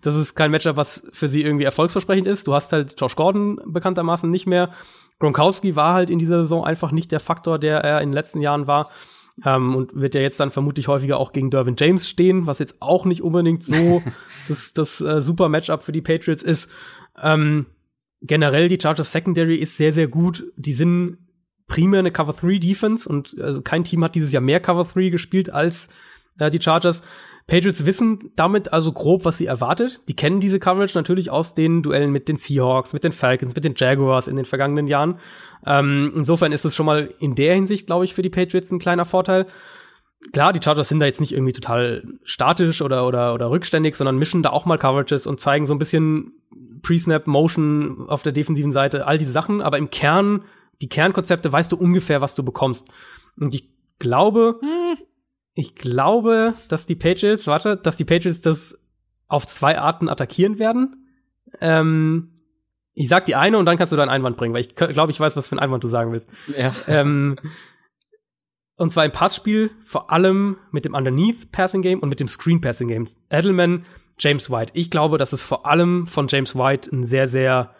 das ist kein Matchup, was für sie irgendwie erfolgsversprechend ist. Du hast halt Josh Gordon bekanntermaßen nicht mehr. Gronkowski war halt in dieser Saison einfach nicht der Faktor, der er in den letzten Jahren war. Ähm, und wird ja jetzt dann vermutlich häufiger auch gegen Dervin James stehen, was jetzt auch nicht unbedingt so *laughs* das, das äh, super Matchup für die Patriots ist. Ähm, generell die Chargers Secondary ist sehr, sehr gut. Die sind primär eine Cover 3 Defense und also kein Team hat dieses Jahr mehr Cover 3 gespielt als äh, die Chargers. Patriots wissen damit also grob, was sie erwartet. Die kennen diese Coverage natürlich aus den Duellen mit den Seahawks, mit den Falcons, mit den Jaguars in den vergangenen Jahren. Ähm, insofern ist es schon mal in der Hinsicht, glaube ich, für die Patriots ein kleiner Vorteil. Klar, die Chargers sind da jetzt nicht irgendwie total statisch oder, oder, oder rückständig, sondern mischen da auch mal Coverages und zeigen so ein bisschen Pre-Snap, Motion auf der defensiven Seite, all diese Sachen, aber im Kern, die Kernkonzepte, weißt du ungefähr, was du bekommst. Und ich glaube, hm. Ich glaube, dass die Patriots, warte, dass die Patriots das auf zwei Arten attackieren werden. Ähm, ich sag die eine und dann kannst du deinen Einwand bringen, weil ich glaube, ich weiß, was für ein Einwand du sagen willst. Ja. Ähm, und zwar im Passspiel, vor allem mit dem Underneath Passing Game und mit dem Screen Passing Game. Edelman James White. Ich glaube, dass es vor allem von James White ein sehr, sehr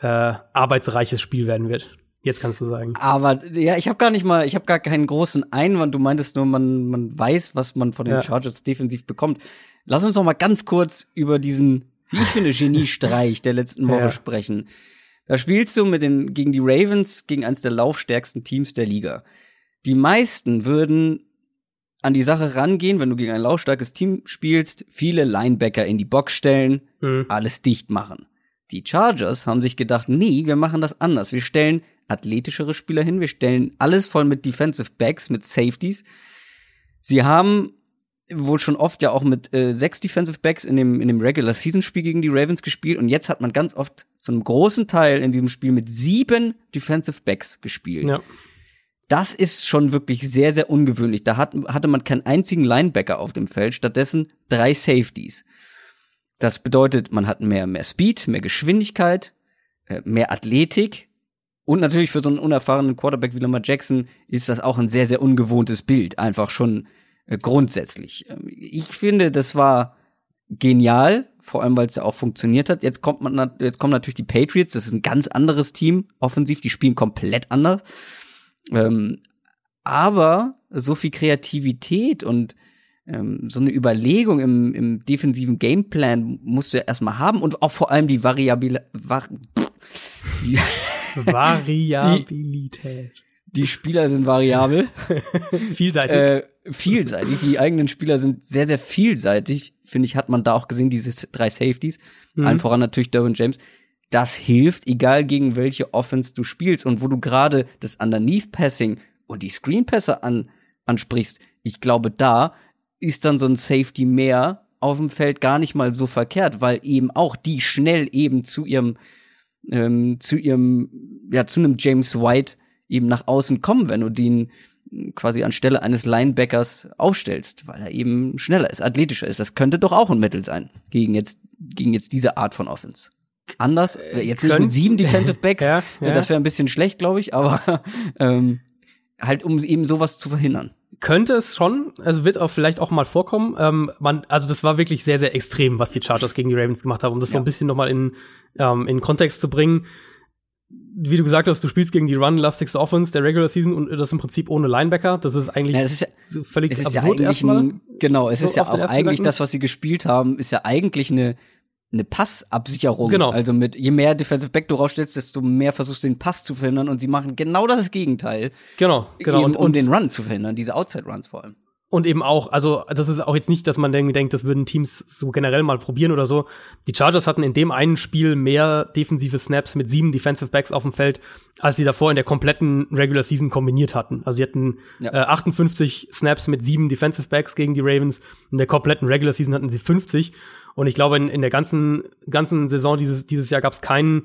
äh, arbeitsreiches Spiel werden wird. Jetzt kannst du sagen. Aber ja, ich habe gar nicht mal, ich habe gar keinen großen Einwand. Du meintest nur, man, man weiß, was man von den ja. Chargers defensiv bekommt. Lass uns noch mal ganz kurz über diesen, wie ich finde, Geniestreich der letzten *laughs* Woche ja. sprechen. Da spielst du mit den, gegen die Ravens, gegen eines der laufstärksten Teams der Liga. Die meisten würden an die Sache rangehen, wenn du gegen ein laufstarkes Team spielst, viele Linebacker in die Box stellen, mhm. alles dicht machen. Die Chargers haben sich gedacht, nee, wir machen das anders. Wir stellen athletischere Spieler hin, wir stellen alles voll mit Defensive Backs, mit Safeties. Sie haben wohl schon oft ja auch mit äh, sechs Defensive Backs in dem, in dem Regular Season Spiel gegen die Ravens gespielt und jetzt hat man ganz oft zu einem großen Teil in diesem Spiel mit sieben Defensive Backs gespielt. Ja das ist schon wirklich sehr, sehr ungewöhnlich. Da hat, hatte man keinen einzigen Linebacker auf dem Feld, stattdessen drei Safeties. Das bedeutet, man hat mehr, mehr Speed, mehr Geschwindigkeit, äh, mehr Athletik. Und natürlich für so einen unerfahrenen Quarterback wie Lamar Jackson ist das auch ein sehr, sehr ungewohntes Bild. Einfach schon äh, grundsätzlich. Ähm, ich finde, das war genial, vor allem weil es ja auch funktioniert hat. Jetzt kommt man, jetzt kommen natürlich die Patriots, das ist ein ganz anderes Team, offensiv, die spielen komplett anders. Ähm, aber so viel Kreativität und ähm, so eine Überlegung im, im defensiven Gameplan musst du ja erstmal haben und auch vor allem die Variabile, Var die, Variabilität. Die, die, Spieler sind variabel. *laughs* vielseitig. Äh, vielseitig. Die eigenen Spieler sind sehr, sehr vielseitig. Finde ich, hat man da auch gesehen, diese drei Safeties. Mhm. Allen voran natürlich Derwin James das hilft, egal gegen welche Offense du spielst und wo du gerade das Underneath Passing und die Screen Pässe an, ansprichst. Ich glaube, da ist dann so ein Safety mehr auf dem Feld gar nicht mal so verkehrt, weil eben auch die schnell eben zu ihrem ähm, zu ihrem ja zu einem James White eben nach außen kommen, wenn du den quasi anstelle eines Linebackers aufstellst, weil er eben schneller ist, athletischer ist. Das könnte doch auch ein Mittel sein gegen jetzt gegen jetzt diese Art von Offense anders. Äh, jetzt nicht mit sieben Defensive *laughs* Backs, ja, ja. das wäre ein bisschen schlecht, glaube ich, aber *laughs* ähm, halt um eben sowas zu verhindern. Könnte es schon, also wird auch vielleicht auch mal vorkommen. Ähm, man, also das war wirklich sehr, sehr extrem, was die Chargers gegen die Ravens gemacht haben, um das ja. so ein bisschen nochmal in, ähm, in Kontext zu bringen. Wie du gesagt hast, du spielst gegen die run-lastigste Offense der Regular Season und das im Prinzip ohne Linebacker. Das ist eigentlich ja, das ist ja, völlig es ist absurd ja eigentlich ein, Genau, es so ist ja auch eigentlich das, was sie gespielt haben, ist ja eigentlich eine eine Passabsicherung. Genau. Also mit je mehr Defensive Back du rausstellst, desto mehr versuchst du den Pass zu verhindern und sie machen genau das Gegenteil. Genau, genau. und, um den Run zu verhindern, diese Outside Runs vor allem. Und eben auch, also das ist auch jetzt nicht, dass man denkt, das würden Teams so generell mal probieren oder so. Die Chargers hatten in dem einen Spiel mehr defensive Snaps mit sieben Defensive Backs auf dem Feld, als sie davor in der kompletten Regular Season kombiniert hatten. Also sie hatten ja. äh, 58 Snaps mit sieben Defensive Backs gegen die Ravens. In der kompletten Regular Season hatten sie 50. Und ich glaube, in, in der ganzen, ganzen Saison dieses, dieses Jahr gab es kein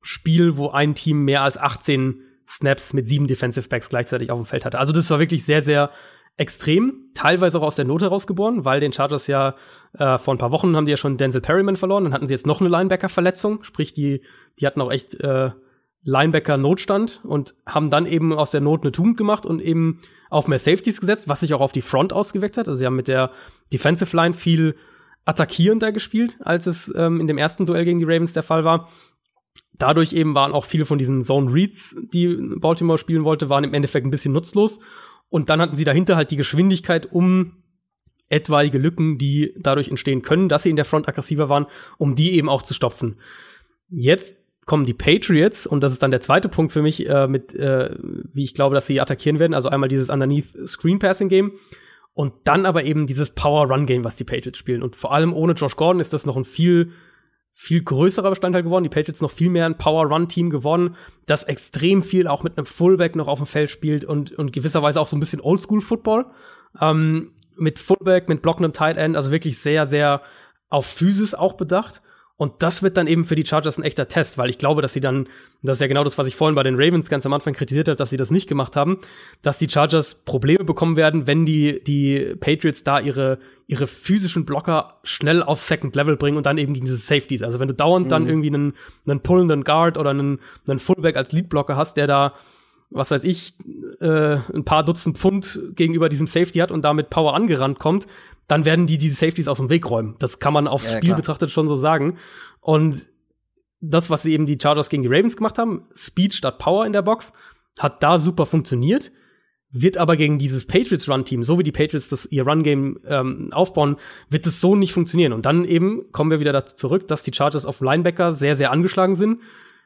Spiel, wo ein Team mehr als 18 Snaps mit sieben Defensive Backs gleichzeitig auf dem Feld hatte. Also das war wirklich sehr, sehr extrem, teilweise auch aus der Not herausgeboren, weil den Chargers ja äh, vor ein paar Wochen haben die ja schon Denzel Perryman verloren, dann hatten sie jetzt noch eine Linebacker-Verletzung, sprich die, die hatten auch echt äh, Linebacker-Notstand und haben dann eben aus der Not eine Tugend gemacht und eben auf mehr Safeties gesetzt, was sich auch auf die Front ausgewirkt hat. Also sie haben mit der Defensive Line viel attackierender gespielt, als es ähm, in dem ersten Duell gegen die Ravens der Fall war. Dadurch eben waren auch viele von diesen Zone Reads, die Baltimore spielen wollte, waren im Endeffekt ein bisschen nutzlos. Und dann hatten sie dahinter halt die Geschwindigkeit, um etwaige Lücken, die dadurch entstehen können, dass sie in der Front aggressiver waren, um die eben auch zu stopfen. Jetzt kommen die Patriots und das ist dann der zweite Punkt für mich äh, mit, äh, wie ich glaube, dass sie attackieren werden. Also einmal dieses Underneath Screen Passing Game und dann aber eben dieses Power Run Game, was die Patriots spielen. Und vor allem ohne Josh Gordon ist das noch ein viel viel größerer Bestandteil geworden. Die Patriots noch viel mehr ein Power-Run-Team geworden, das extrem viel auch mit einem Fullback noch auf dem Feld spielt und, und gewisserweise auch so ein bisschen Oldschool-Football. Ähm, mit Fullback, mit blockendem Tight End, also wirklich sehr, sehr auf Physis auch bedacht. Und das wird dann eben für die Chargers ein echter Test, weil ich glaube, dass sie dann, das ist ja genau das, was ich vorhin bei den Ravens ganz am Anfang kritisiert habe, dass sie das nicht gemacht haben, dass die Chargers Probleme bekommen werden, wenn die, die Patriots da ihre, ihre physischen Blocker schnell auf Second Level bringen und dann eben gegen diese Safeties. Also wenn du dauernd mhm. dann irgendwie einen, einen pullenden Guard oder einen, einen Fullback als Leadblocker hast, der da was weiß ich, äh, ein paar Dutzend Pfund gegenüber diesem Safety hat und damit Power angerannt kommt, dann werden die diese Safeties aus dem Weg räumen. Das kann man aufs ja, Spiel klar. betrachtet schon so sagen. Und das, was sie eben die Chargers gegen die Ravens gemacht haben, Speed statt Power in der Box, hat da super funktioniert, wird aber gegen dieses Patriots Run-Team, so wie die Patriots das ihr Run-Game ähm, aufbauen, wird es so nicht funktionieren. Und dann eben kommen wir wieder dazu zurück, dass die Chargers auf Linebacker sehr, sehr angeschlagen sind.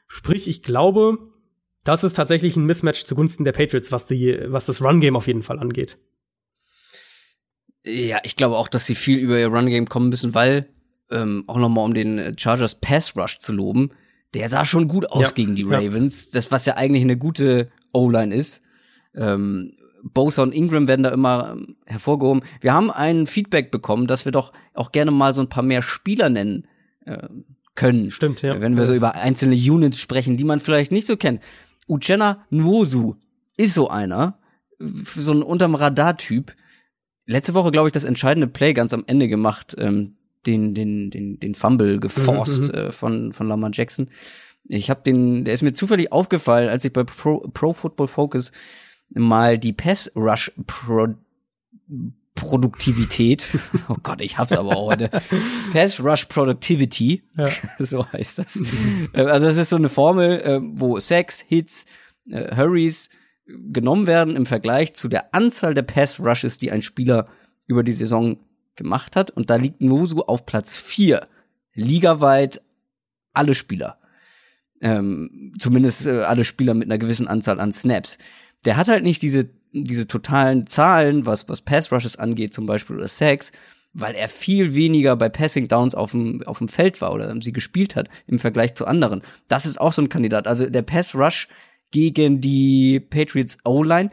Sprich, ich glaube, das ist tatsächlich ein Mismatch zugunsten der Patriots, was die, was das Run-Game auf jeden Fall angeht. Ja, ich glaube auch, dass sie viel über ihr Run-Game kommen müssen, weil, ähm, auch nochmal um den Chargers Pass Rush zu loben, der sah schon gut aus ja, gegen die Ravens. Ja. Das, was ja eigentlich eine gute O-Line ist. Ähm, Bosa und Ingram werden da immer ähm, hervorgehoben. Wir haben ein Feedback bekommen, dass wir doch auch gerne mal so ein paar mehr Spieler nennen äh, können. Stimmt, ja. Wenn wir so über einzelne Units sprechen, die man vielleicht nicht so kennt. Uchenna Nwosu ist so einer, so ein unterm Radar-Typ. Letzte Woche, glaube ich, das entscheidende Play ganz am Ende gemacht, ähm, den, den, den, den Fumble geforst mhm, mhm. äh, von, von Lamar Jackson. Ich habe den, der ist mir zufällig aufgefallen, als ich bei Pro, Pro Football Focus mal die Pass Rush Pro Produktivität. *laughs* Oh Gott, ich hab's aber auch heute. Pass Rush Productivity. Ja. *laughs* So heißt das. Äh, also das ist so eine Formel, äh, wo Sacks, Hits, äh, Hurries genommen werden im Vergleich zu der Anzahl der Pass Rushes, die ein Spieler über die Saison gemacht hat. Und da liegt Mosu auf Platz vier Ligaweit alle Spieler. Ähm, zumindest äh, alle Spieler mit einer gewissen Anzahl an Snaps. Der hat halt nicht diese diese totalen Zahlen, was, was Pass Rushes angeht, zum Beispiel, oder Sacks, weil er viel weniger bei Passing Downs auf dem, auf dem Feld war oder sie gespielt hat im Vergleich zu anderen. Das ist auch so ein Kandidat. Also der Pass Rush gegen die Patriots O-Line,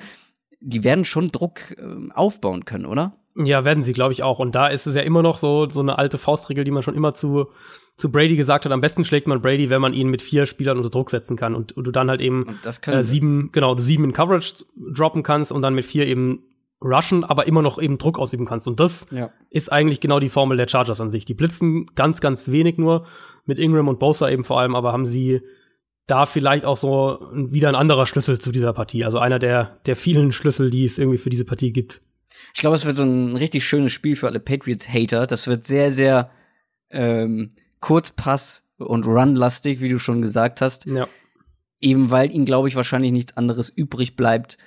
die werden schon Druck äh, aufbauen können, oder? Ja, werden sie, glaube ich, auch. Und da ist es ja immer noch so, so eine alte Faustregel, die man schon immer zu, zu Brady gesagt hat. Am besten schlägt man Brady, wenn man ihn mit vier Spielern unter Druck setzen kann und, und du dann halt eben äh, sieben, genau, sieben in Coverage droppen kannst und dann mit vier eben rushen, aber immer noch eben Druck ausüben kannst. Und das ja. ist eigentlich genau die Formel der Chargers an sich. Die blitzen ganz, ganz wenig nur mit Ingram und Bosa eben vor allem, aber haben sie da vielleicht auch so wieder ein anderer Schlüssel zu dieser Partie. Also einer der, der vielen Schlüssel, die es irgendwie für diese Partie gibt. Ich glaube, es wird so ein richtig schönes Spiel für alle Patriots-Hater. Das wird sehr, sehr ähm, Kurzpass- und Run-lastig, wie du schon gesagt hast. Ja. Eben weil ihnen, glaube ich, wahrscheinlich nichts anderes übrig bleibt,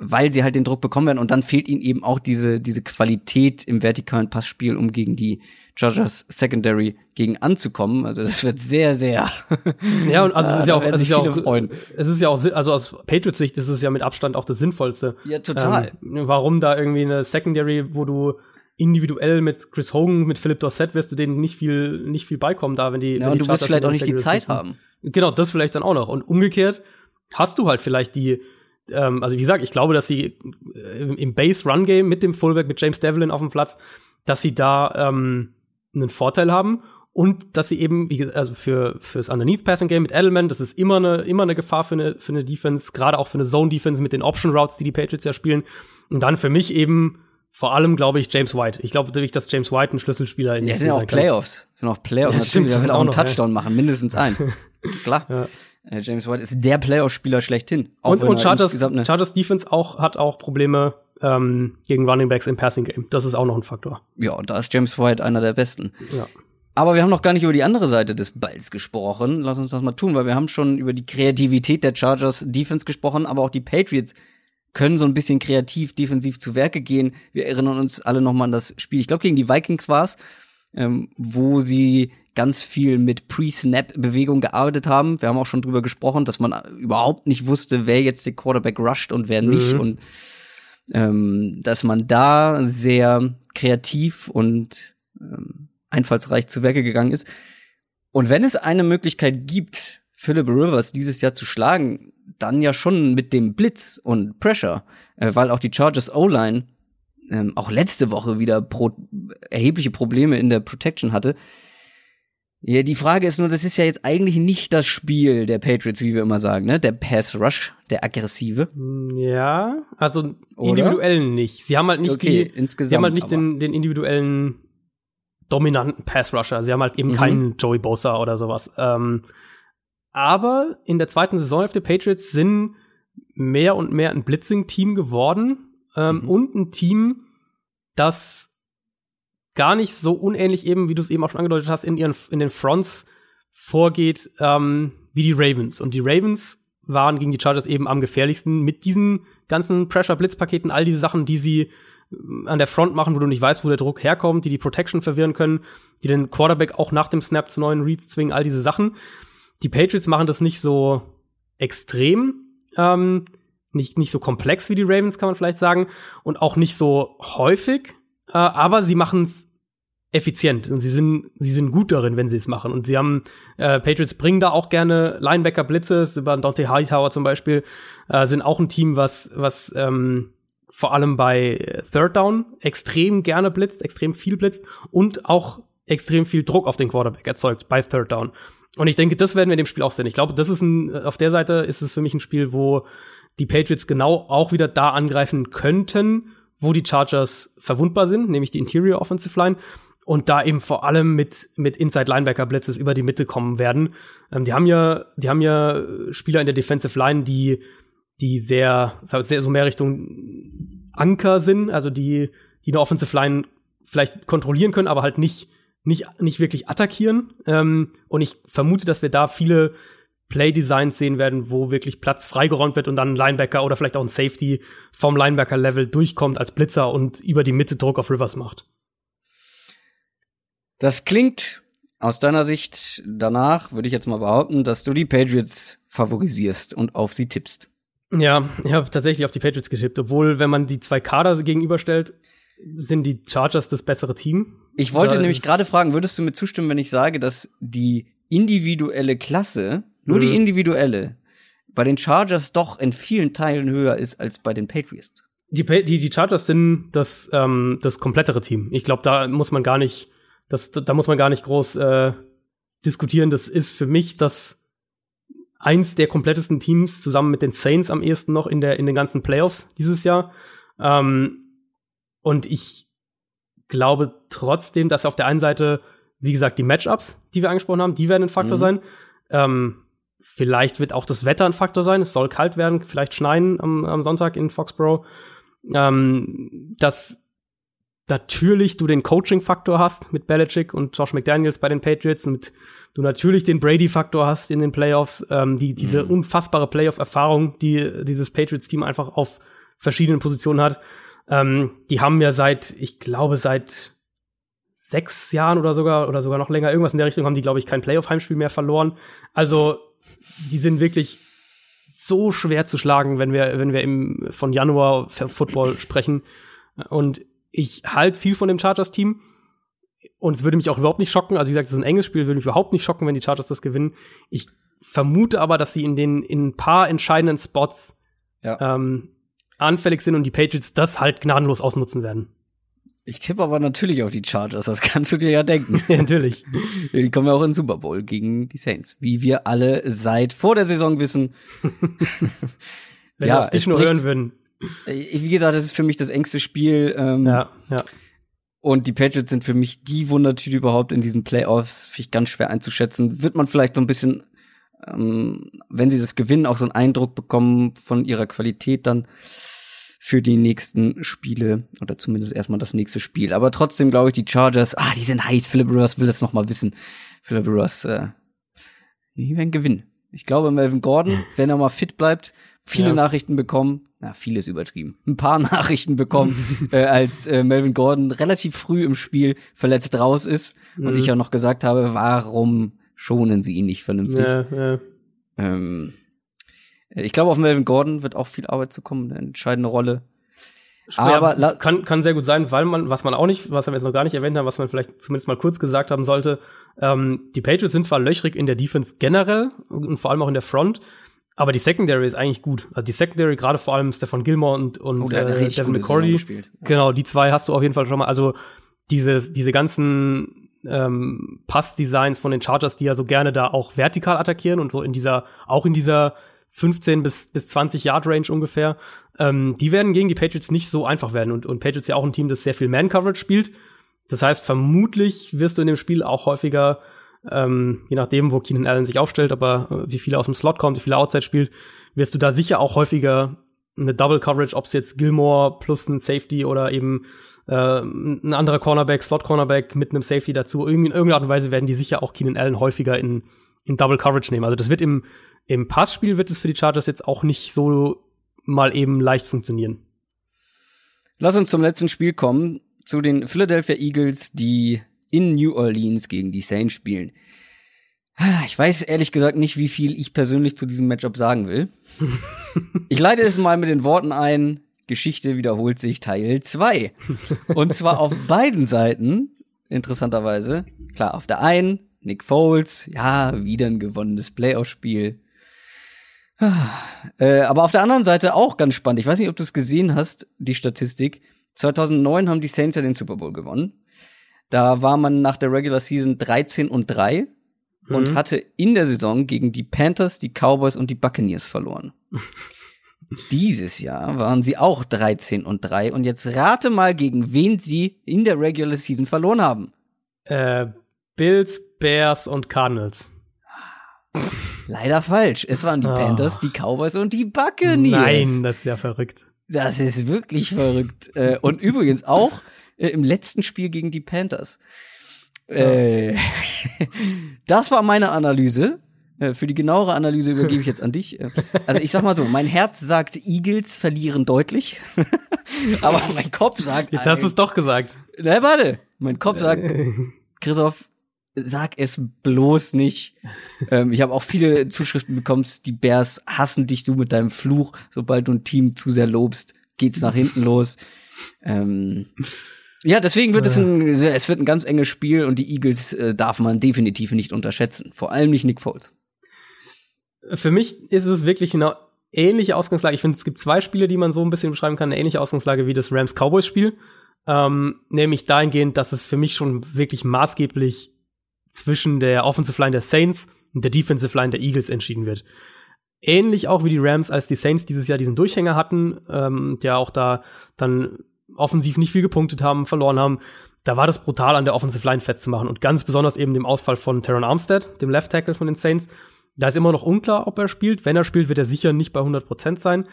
weil sie halt den Druck bekommen werden und dann fehlt ihnen eben auch diese, diese Qualität im vertikalen Passspiel, um gegen die Chargers Secondary gegen anzukommen. Also das wird sehr, sehr. Ja, und also *laughs* es ist ja auch, es ist ja auch, freuen. es ist ja auch, also aus Patriots Sicht ist es ja mit Abstand auch das Sinnvollste. Ja, total. Ähm, warum da irgendwie eine Secondary, wo du individuell mit Chris Hogan, mit Philip Dorsett wirst du denen nicht viel, nicht viel beikommen da, wenn die. Ja, wenn und die du wirst vielleicht auch nicht die Zeit haben. Genau, das vielleicht dann auch noch. Und umgekehrt hast du halt vielleicht die, ähm, also wie gesagt, ich glaube, dass sie äh, im Base-Run-Game mit dem Fullback, mit James Devlin auf dem Platz, dass sie da ähm, einen Vorteil haben und dass sie eben, wie gesagt, also für fürs Underneath Passing Game mit Edelman, das ist immer eine immer eine Gefahr für eine für eine Defense, gerade auch für eine Zone Defense mit den Option Routes, die die Patriots ja spielen. Und dann für mich eben vor allem glaube ich James White. Ich glaube natürlich, dass James White ein Schlüsselspieler in Ja, sind auch Playoffs, sind auch Playoffs. Ja, stimmt, der will auch einen *laughs* Touchdown ja. machen, mindestens einen. *laughs* Klar. Ja. Äh, James White ist der Playoff-Spieler schlechthin. Und und Chargers, Chargers Defense auch hat auch Probleme ähm, gegen Running Backs im Passing Game. Das ist auch noch ein Faktor. Ja, und da ist James White einer der besten. Ja. Aber wir haben noch gar nicht über die andere Seite des Balls gesprochen. Lass uns das mal tun, weil wir haben schon über die Kreativität der Chargers Defense gesprochen, aber auch die Patriots können so ein bisschen kreativ defensiv zu Werke gehen. Wir erinnern uns alle noch mal an das Spiel. Ich glaube gegen die Vikings war's, ähm, wo sie ganz viel mit Pre-Snap-Bewegung gearbeitet haben. Wir haben auch schon drüber gesprochen, dass man überhaupt nicht wusste, wer jetzt den Quarterback rusht und wer nicht. Mhm. Und ähm, dass man da sehr kreativ und ähm, einfallsreich zu Werke gegangen ist. Und wenn es eine Möglichkeit gibt, Philip Rivers dieses Jahr zu schlagen, dann ja schon mit dem Blitz und Pressure, äh, weil auch die Chargers O-Line ähm, auch letzte Woche wieder pro erhebliche Probleme in der Protection hatte. Ja, die Frage ist nur, das ist ja jetzt eigentlich nicht das Spiel der Patriots, wie wir immer sagen, ne? Der Pass Rush, der aggressive. Ja, also individuell nicht. Sie haben halt nicht okay, die, insgesamt, sie haben halt nicht den, den individuellen dominanten Pass Rusher. Sie haben halt eben mhm. keinen Joey Bosa oder sowas. Ähm, aber in der zweiten Saison auf der Patriots sind mehr und mehr ein Blitzing-Team geworden ähm, mhm. und ein Team, das gar nicht so unähnlich eben, wie du es eben auch schon angedeutet hast, in ihren in den Fronts vorgeht ähm, wie die Ravens. Und die Ravens waren gegen die Chargers eben am gefährlichsten mit diesen ganzen Pressure-Blitz-Paketen, all diese Sachen, die sie äh, an der Front machen, wo du nicht weißt, wo der Druck herkommt, die die Protection verwirren können, die den Quarterback auch nach dem Snap zu neuen Reads zwingen, all diese Sachen. Die Patriots machen das nicht so extrem, ähm, nicht, nicht so komplex wie die Ravens, kann man vielleicht sagen, und auch nicht so häufig, äh, aber sie machen es effizient. Und sie sind sie sind gut darin, wenn sie es machen. Und sie haben äh, Patriots bringen da auch gerne Linebacker Blitzes über Dante Hightower zum Beispiel äh, sind auch ein Team was was ähm, vor allem bei Third Down extrem gerne blitzt extrem viel blitzt und auch extrem viel Druck auf den Quarterback erzeugt bei Third Down. Und ich denke das werden wir in dem Spiel auch sehen. Ich glaube das ist ein auf der Seite ist es für mich ein Spiel wo die Patriots genau auch wieder da angreifen könnten wo die Chargers verwundbar sind, nämlich die Interior Offensive Line und da eben vor allem mit mit Inside Linebacker Blitzes über die Mitte kommen werden. Ähm, die haben ja die haben ja Spieler in der Defensive Line, die die sehr, sehr so mehr Richtung Anker sind, also die die eine Offensive Line vielleicht kontrollieren können, aber halt nicht nicht nicht wirklich attackieren. Ähm, und ich vermute, dass wir da viele Play-Designs sehen werden, wo wirklich Platz freigeräumt wird und dann ein Linebacker oder vielleicht auch ein Safety vom Linebacker-Level durchkommt als Blitzer und über die Mitte Druck auf Rivers macht. Das klingt aus deiner Sicht danach, würde ich jetzt mal behaupten, dass du die Patriots favorisierst und auf sie tippst. Ja, ich habe tatsächlich auf die Patriots getippt, obwohl, wenn man die zwei Kader gegenüberstellt, sind die Chargers das bessere Team. Ich wollte nämlich gerade fragen, würdest du mir zustimmen, wenn ich sage, dass die individuelle Klasse nur mhm. die individuelle bei den Chargers doch in vielen Teilen höher ist als bei den Patriots. Die, die, die Chargers sind das, ähm, das komplettere Team. Ich glaube, da muss man gar nicht, das, da muss man gar nicht groß äh, diskutieren. Das ist für mich das eins der komplettesten Teams zusammen mit den Saints am ehesten noch in der in den ganzen Playoffs dieses Jahr. Ähm, und ich glaube trotzdem, dass auf der einen Seite, wie gesagt, die Matchups, die wir angesprochen haben, die werden ein Faktor mhm. sein. Ähm, Vielleicht wird auch das Wetter ein Faktor sein. Es soll kalt werden, vielleicht schneien am, am Sonntag in Foxborough. Ähm, dass natürlich du den Coaching-Faktor hast mit Belichick und Josh McDaniels bei den Patriots und du natürlich den Brady-Faktor hast in den Playoffs. Ähm, die, diese mhm. unfassbare Playoff-Erfahrung, die dieses Patriots-Team einfach auf verschiedenen Positionen hat. Ähm, die haben ja seit, ich glaube, seit sechs Jahren oder sogar oder sogar noch länger irgendwas in der Richtung haben die glaube ich kein Playoff-Heimspiel mehr verloren. Also die sind wirklich so schwer zu schlagen, wenn wir, wenn wir im, von Januar Football sprechen. Und ich halte viel von dem Chargers-Team. Und es würde mich auch überhaupt nicht schocken. Also, wie gesagt, es ist ein enges Spiel, würde mich überhaupt nicht schocken, wenn die Chargers das gewinnen. Ich vermute aber, dass sie in den, in ein paar entscheidenden Spots ja. ähm, anfällig sind und die Patriots das halt gnadenlos ausnutzen werden. Ich tippe aber natürlich auf die Chargers, das kannst du dir ja denken. *laughs* ja, natürlich. Die kommen ja auch in Super Bowl gegen die Saints, wie wir alle seit vor der Saison wissen. *laughs* Wenn Ja, wir auf dich nur hören würden. Ich- Wie gesagt, das ist für mich das engste Spiel. Ähm, Ja, ja. Und die Patriots sind für mich die Wundertüte überhaupt in diesen Playoffs. Finde ich ganz schwer einzuschätzen. Wird man vielleicht so ein bisschen, ähm, wenn sie das gewinnen, auch so einen Eindruck bekommen von ihrer Qualität dann für die nächsten Spiele oder zumindest erstmal das nächste Spiel. Aber trotzdem glaube ich, die Chargers, ah, die sind heiß. Philip Rivers will das noch mal wissen. Philip Rivers, äh, die werden gewinnen. Ich glaube, Melvin Gordon, wenn er mal fit bleibt, viele Ja. Nachrichten bekommen, na, vieles übertrieben, ein paar *laughs* Nachrichten bekommen, *laughs* äh, als äh, Melvin Gordon relativ früh im Spiel verletzt raus ist und Mhm. ich ja noch gesagt habe, warum schonen sie ihn nicht vernünftig. ja, ja. Ähm, ich glaube, auf Melvin Gordon wird auch viel Arbeit zukommen, eine entscheidende Rolle. Aber ja, kann, kann sehr gut sein, weil man, was man auch nicht, was wir jetzt noch gar nicht erwähnt haben, was man vielleicht zumindest mal kurz gesagt haben sollte, ähm, die Patriots sind zwar löchrig in der Defense generell und vor allem auch in der Front, aber die Secondary ist eigentlich gut. Also die Secondary, gerade vor allem Stefan Gilmore und, und Oh, äh, Devin gespielt. Ja. Genau, die zwei hast du auf jeden Fall schon mal. Also diese, diese ganzen ähm, Passdesigns von den Chargers, die ja so gerne da auch vertikal attackieren und so in dieser, auch in dieser 15 bis, bis 20 Yard Range ungefähr, ähm, die werden gegen die Patriots nicht so einfach werden. Und, und Patriots ja auch ein Team, das sehr viel Man-Coverage spielt. Das heißt, vermutlich wirst du in dem Spiel auch häufiger, ähm, je nachdem, wo Keenan Allen sich aufstellt, aber äh, wie viel er aus dem Slot kommt, wie viel er Outside spielt, wirst du da sicher auch häufiger eine Double Coverage, ob es jetzt Gilmore plus ein Safety oder eben äh, ein anderer Cornerback, Slot Cornerback mit einem Safety dazu. Irgend- In irgendeiner Art und Weise werden die sicher auch Keenan Allen häufiger in, in Double Coverage nehmen. Also das wird im, im Passspiel wird es für die Chargers jetzt auch nicht so mal eben leicht funktionieren. Lass uns zum letzten Spiel kommen, zu den Philadelphia Eagles, die in New Orleans gegen die Saints spielen. Ah, Ich weiß ehrlich gesagt nicht, wie viel ich persönlich zu diesem Matchup sagen will. *laughs* Ich leite es mal mit den Worten ein, Geschichte wiederholt sich Teil 2. Und zwar auf *laughs* beiden Seiten, interessanterweise. Klar, auf der einen, Nick Foles, ja, wieder ein gewonnenes Playoff-Spiel. Äh, aber auf der anderen Seite auch ganz spannend. Ich weiß nicht, ob du es gesehen hast, die Statistik. 2009 haben die Saints ja den Super Bowl gewonnen. Da war man nach der Regular Season 13 und 3 und Mhm. hatte in der Saison gegen die Panthers, die Cowboys und die Buccaneers verloren. *laughs* Dieses Jahr waren sie auch 13 und 3 und jetzt rate mal, gegen wen sie in der Regular Season verloren haben. Äh, Bills, Bears und Cardinals. Leider falsch. Es waren die Ah. Panthers, die Cowboys und die Buccaneers. Nein, das ist ja verrückt. Das ist wirklich verrückt. Äh, und übrigens auch äh, im letzten Spiel gegen die Panthers. Äh, *laughs* das war meine Analyse. Äh, Für die genauere Analyse übergebe ich jetzt an dich. Äh, Also ich sag mal so, mein Herz sagt, Eagles verlieren deutlich. *laughs* Aber mein Kopf sagt, Jetzt hast du es doch gesagt. Na, warte. Mein Kopf sagt, Christoph, sag es bloß nicht. ähm, ich habe auch viele Zuschriften bekommen, die Bears hassen dich, du mit deinem Fluch. Sobald du ein Team zu sehr lobst, geht's nach hinten los. Ähm, ja, deswegen wird es ein, es wird ein ganz enges Spiel und die Eagles äh, darf man definitiv nicht unterschätzen. Vor allem nicht Nick Foles. Für mich ist es wirklich eine ähnliche Ausgangslage. Ich finde, es gibt zwei Spiele, die man so ein bisschen beschreiben kann. Eine ähnliche Ausgangslage wie das Rams-Cowboys-Spiel. Ähm, nämlich dahingehend, dass es für mich schon wirklich maßgeblich zwischen der Offensive Line der Saints und der Defensive Line der Eagles entschieden wird. Ähnlich auch wie die Rams, als die Saints dieses Jahr diesen Durchhänger hatten, ähm, der auch da dann offensiv nicht viel gepunktet haben, verloren haben. Da war das brutal an der Offensive Line festzumachen und ganz besonders eben dem Ausfall von Teron Armstead, dem Left Tackle von den Saints. Da ist immer noch unklar, ob er spielt. Wenn er spielt, wird er sicher nicht bei 100% sein.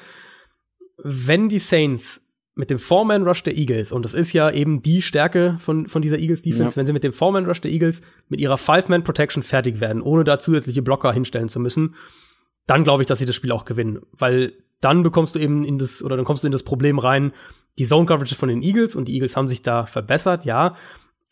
Wenn die Saints mit dem Foreman-Rush der Eagles, und das ist ja eben die Stärke von, von dieser Eagles-Defense, Ja. wenn sie mit dem Foreman-Rush der Eagles mit ihrer Five-Man-Protection fertig werden, ohne da zusätzliche Blocker hinstellen zu müssen, dann glaube ich, dass sie das Spiel auch gewinnen. Weil dann bekommst du eben in das, oder dann kommst du in das Problem rein, die Zone-Coverage von den Eagles, und die Eagles haben sich da verbessert, ja,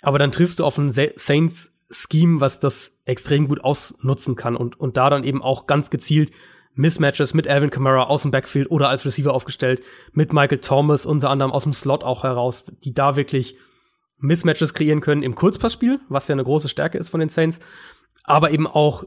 aber dann triffst du auf ein Sa- Saints-Scheme, was das extrem gut ausnutzen kann und, und da dann eben auch ganz gezielt Mismatches mit Alvin Kamara aus dem Backfield oder als Receiver aufgestellt, mit Michael Thomas unter anderem aus dem Slot auch heraus, die da wirklich Mismatches kreieren können im Kurzpassspiel, was ja eine große Stärke ist von den Saints, aber eben auch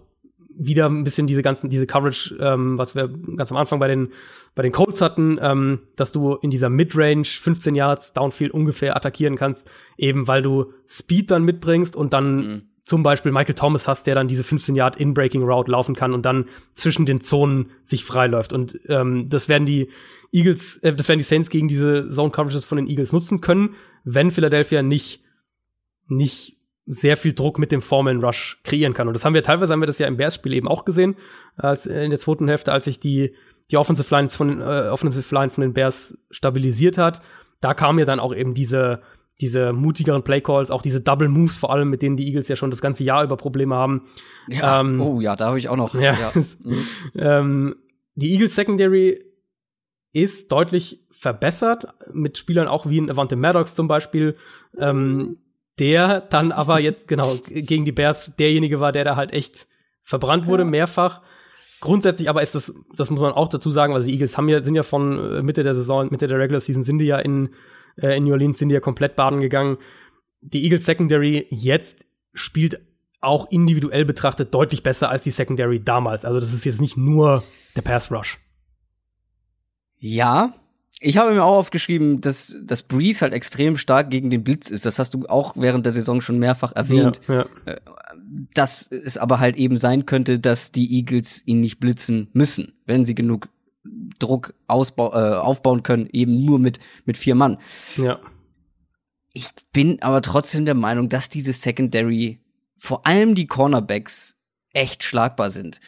wieder ein bisschen diese ganzen, diese Coverage, ähm, was wir ganz am Anfang bei den, bei den Colts hatten, ähm, dass du in dieser Midrange 15 Yards Downfield ungefähr attackieren kannst, eben weil du Speed dann mitbringst und dann mhm. zum Beispiel Michael Thomas hast, der dann diese 15 Yard In-Breaking Route laufen kann und dann zwischen den Zonen sich freiläuft. Und ähm, das werden die Eagles, äh, das werden die Saints gegen diese Zone Coverages von den Eagles nutzen können, wenn Philadelphia nicht, nicht sehr viel Druck mit dem Foreman Rush kreieren kann. Und das haben wir teilweise haben wir das ja im Bears-Spiel eben auch gesehen, als in der zweiten Hälfte, als sich die, die Offensive Line von, äh, Offensive Line von den Bears stabilisiert hat. Da kam ja dann auch eben diese, diese mutigeren Playcalls, auch diese Double Moves vor allem, mit denen die Eagles ja schon das ganze Jahr über Probleme haben. Ja, ähm, oh ja, da habe ich auch noch. Ja, ja. *laughs* Mhm. ähm, die Eagles Secondary ist deutlich verbessert mit Spielern auch wie ein Avante Maddox zum Beispiel, ähm, der dann aber jetzt genau gegen die Bears derjenige war, der da halt echt verbrannt wurde ja. mehrfach. Grundsätzlich aber ist das, das muss man auch dazu sagen, weil die Eagles haben ja, sind ja von äh, Mitte der Saison, Mitte der Regular Season sind die ja in, äh, in New Orleans, sind die ja komplett baden gegangen. Die Eagles Secondary jetzt spielt auch individuell betrachtet deutlich besser als die Secondary damals. Also das ist jetzt nicht nur der Pass Rush. Ja, ich habe mir auch aufgeschrieben, dass, dass Breeze halt extrem stark gegen den Blitz ist. Das hast du auch während der Saison schon mehrfach erwähnt. Ja, ja. Äh, dass es aber halt eben sein könnte, dass die Eagles ihn nicht blitzen müssen, wenn sie genug Druck ausbau äh, aufbauen können, eben nur mit, mit vier Mann. Ja. Ich bin aber trotzdem der Meinung, dass diese Secondary, vor allem die Cornerbacks, echt schlagbar sind.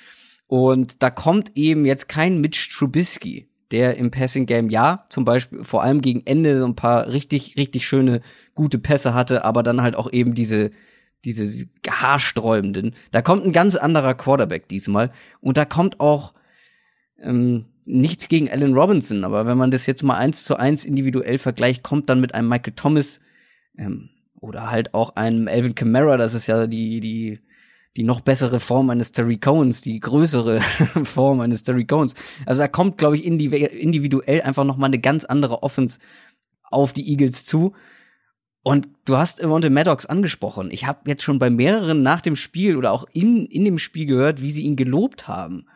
Und da kommt eben jetzt kein Mitch Trubisky der im Passing Game ja zum Beispiel vor allem gegen Ende so ein paar richtig richtig schöne gute Pässe hatte, aber dann halt auch eben diese diese haarsträubenden. Da kommt ein ganz anderer Quarterback diesmal und da kommt auch ähm, nichts gegen Allen Robinson, aber wenn man das jetzt mal eins zu eins individuell vergleicht, kommt dann mit einem Michael Thomas ähm, oder halt auch einem Elvin Kamara, das ist ja die die die noch bessere Form eines Terry Cohns, die größere *laughs* Form eines Terry Cohns. Also da kommt, glaube ich, individuell einfach noch mal eine ganz andere Offense auf die Eagles zu. Und du hast Monte Maddox angesprochen. Ich habe jetzt schon bei mehreren nach dem Spiel oder auch in, in dem Spiel gehört, wie sie ihn gelobt haben.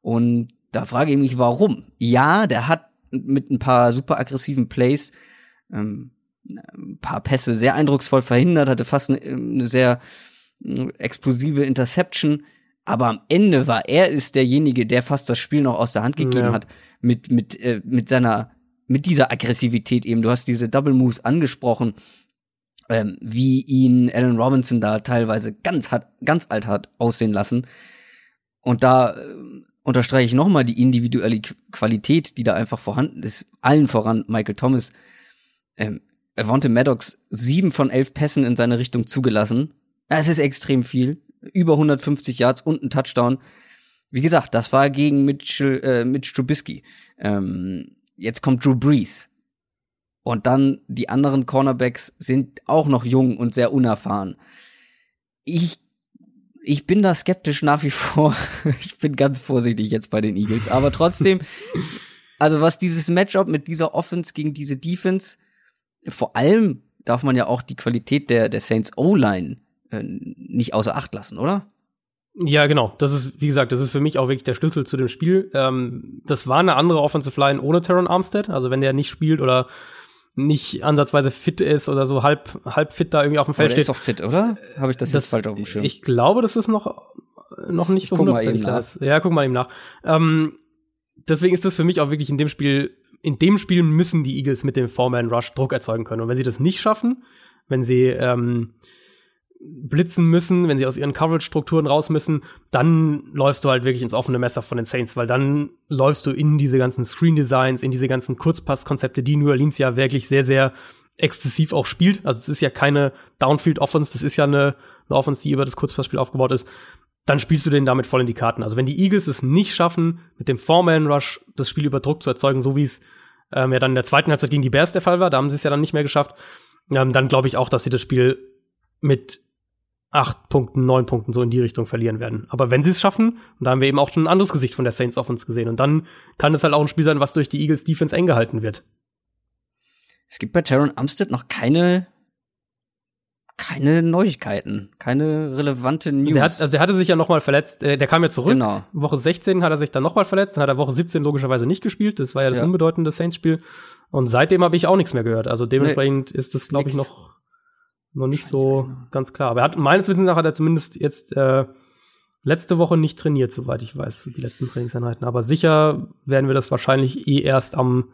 Und da frage ich mich, warum? Ja, der hat mit ein paar super aggressiven Plays ähm, ein paar Pässe sehr eindrucksvoll verhindert, hatte fast eine, eine sehr explosive Interception. Aber am Ende war er ist derjenige, der fast das Spiel noch aus der Hand gegeben ja. hat mit mit äh, mit seiner mit dieser Aggressivität eben. Du hast diese Double Moves angesprochen, ähm, wie ihn Alan Robinson da teilweise ganz hat ganz alt hat aussehen lassen. Und da äh, unterstreiche ich nochmal die individuelle Qualität, die da einfach vorhanden ist. Allen voran Michael Thomas. Ähm, Avante Maddox sieben von elf Pässen in seine Richtung zugelassen es ist extrem viel. Über 150 Yards und ein Touchdown. Wie gesagt, das war gegen Mitchell, äh, Mitch Trubisky. Ähm, jetzt kommt Drew Brees. Und dann die anderen Cornerbacks sind auch noch jung und sehr unerfahren. Ich, ich bin da skeptisch nach wie *laughs* vor. ich bin ganz vorsichtig jetzt bei den Eagles. Aber trotzdem, *laughs* also was dieses Matchup mit dieser Offense gegen diese Defense, vor allem darf man ja auch die Qualität der, der Saints O-Line äh, nicht außer Acht lassen, oder? Ja, genau. Das ist, wie gesagt, das ist für mich auch wirklich der Schlüssel zu dem Spiel. Ähm, das war eine andere Offensive Line ohne Terran Armstead. Also wenn der nicht spielt oder nicht ansatzweise fit ist oder so halb, halb fit da irgendwie auf dem Feld Aber der steht. ist doch fit, oder? Habe ich das, das, jetzt falsch auf dem Schirm? Ich glaube, das ist noch, noch nicht ich so hundertprozentig. Ja, guck mal eben nach. Ähm, deswegen ist das für mich auch wirklich in dem Spiel, in dem Spiel müssen die Eagles mit dem Four-Man Rush Druck erzeugen können. Und wenn sie das nicht schaffen, wenn sie, ähm, blitzen müssen, wenn sie aus ihren Coverage-Strukturen raus müssen, dann läufst du halt wirklich ins offene Messer von den Saints, weil dann läufst du in diese ganzen Screen-Designs, in diese ganzen Kurzpass-Konzepte, die New Orleans ja wirklich sehr, sehr exzessiv auch spielt. Also es ist ja keine Downfield-Offense, das ist ja eine, eine Offense, die über das Kurzpassspiel aufgebaut ist. Dann spielst du den damit voll in die Karten. Also wenn die Eagles es nicht schaffen, mit dem Four-Man-Rush das Spiel über Druck zu erzeugen, so wie es ähm, ja dann in der zweiten Halbzeit gegen die Bears der Fall war, da haben sie es ja dann nicht mehr geschafft, ähm, dann glaube ich auch, dass sie das Spiel mit acht Punkten, neun Punkten so in die Richtung verlieren werden. Aber wenn sie es schaffen, da haben wir eben auch schon ein anderes Gesicht von der Saints Offense gesehen. Und dann kann es halt auch ein Spiel sein, was durch die Eagles Defense eng gehalten wird. Es gibt bei Taron Amstead noch keine keine Neuigkeiten, keine relevante News. Der, hat, also der hatte sich ja nochmal verletzt, äh, der kam ja zurück. Genau. Woche 16 hat er sich dann nochmal verletzt, dann hat er Woche 17 logischerweise nicht gespielt. Das war ja das Ja. unbedeutende Saints-Spiel. Und seitdem habe ich auch nichts mehr gehört. Also dementsprechend ist das, glaube ich, noch, noch nicht Scheiße, so genau. ganz klar. Aber er hat, meines Wissens nach hat er zumindest jetzt äh, letzte Woche nicht trainiert, soweit ich weiß, die letzten Trainingseinheiten. Aber sicher werden wir das wahrscheinlich eh erst am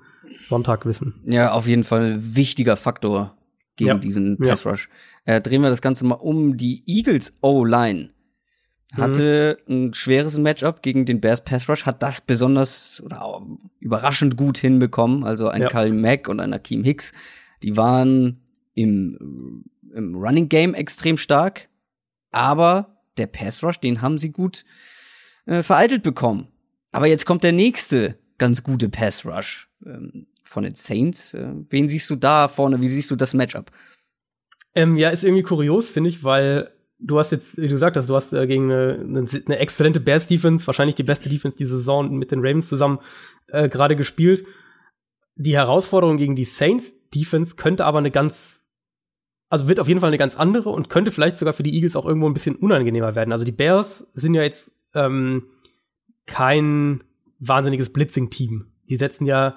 Sonntag wissen. Ja, auf jeden Fall wichtiger Faktor gegen Ja. diesen Ja. Pass Rush. Äh, drehen wir das Ganze mal um. Die Eagles O-Line hatte ein schweres Matchup gegen den Bears Pass Rush, hat das besonders oder überraschend gut hinbekommen. Also ein Ja. Kyle Mack und ein Akeem Hicks, die waren im, im Running Game extrem stark, aber der Pass Rush, den haben sie gut äh, vereitelt bekommen. Aber jetzt kommt der nächste ganz gute Pass Rush ähm, von den Saints. Äh, wen siehst du da vorne? Wie siehst du das Matchup? Ähm, ja, ist irgendwie kurios, finde ich, weil du hast jetzt, wie du gesagt hast, du hast äh, gegen eine, eine, exzellente Bears-Defense, wahrscheinlich die beste Defense diese Saison mit den Ravens zusammen äh, gerade gespielt. Die Herausforderung gegen die Saints-Defense könnte aber eine ganz, also wird auf jeden Fall eine ganz andere und könnte vielleicht sogar für die Eagles auch irgendwo ein bisschen unangenehmer werden. Also die Bears sind ja jetzt ähm, kein wahnsinniges Blitzing-Team. Die setzen ja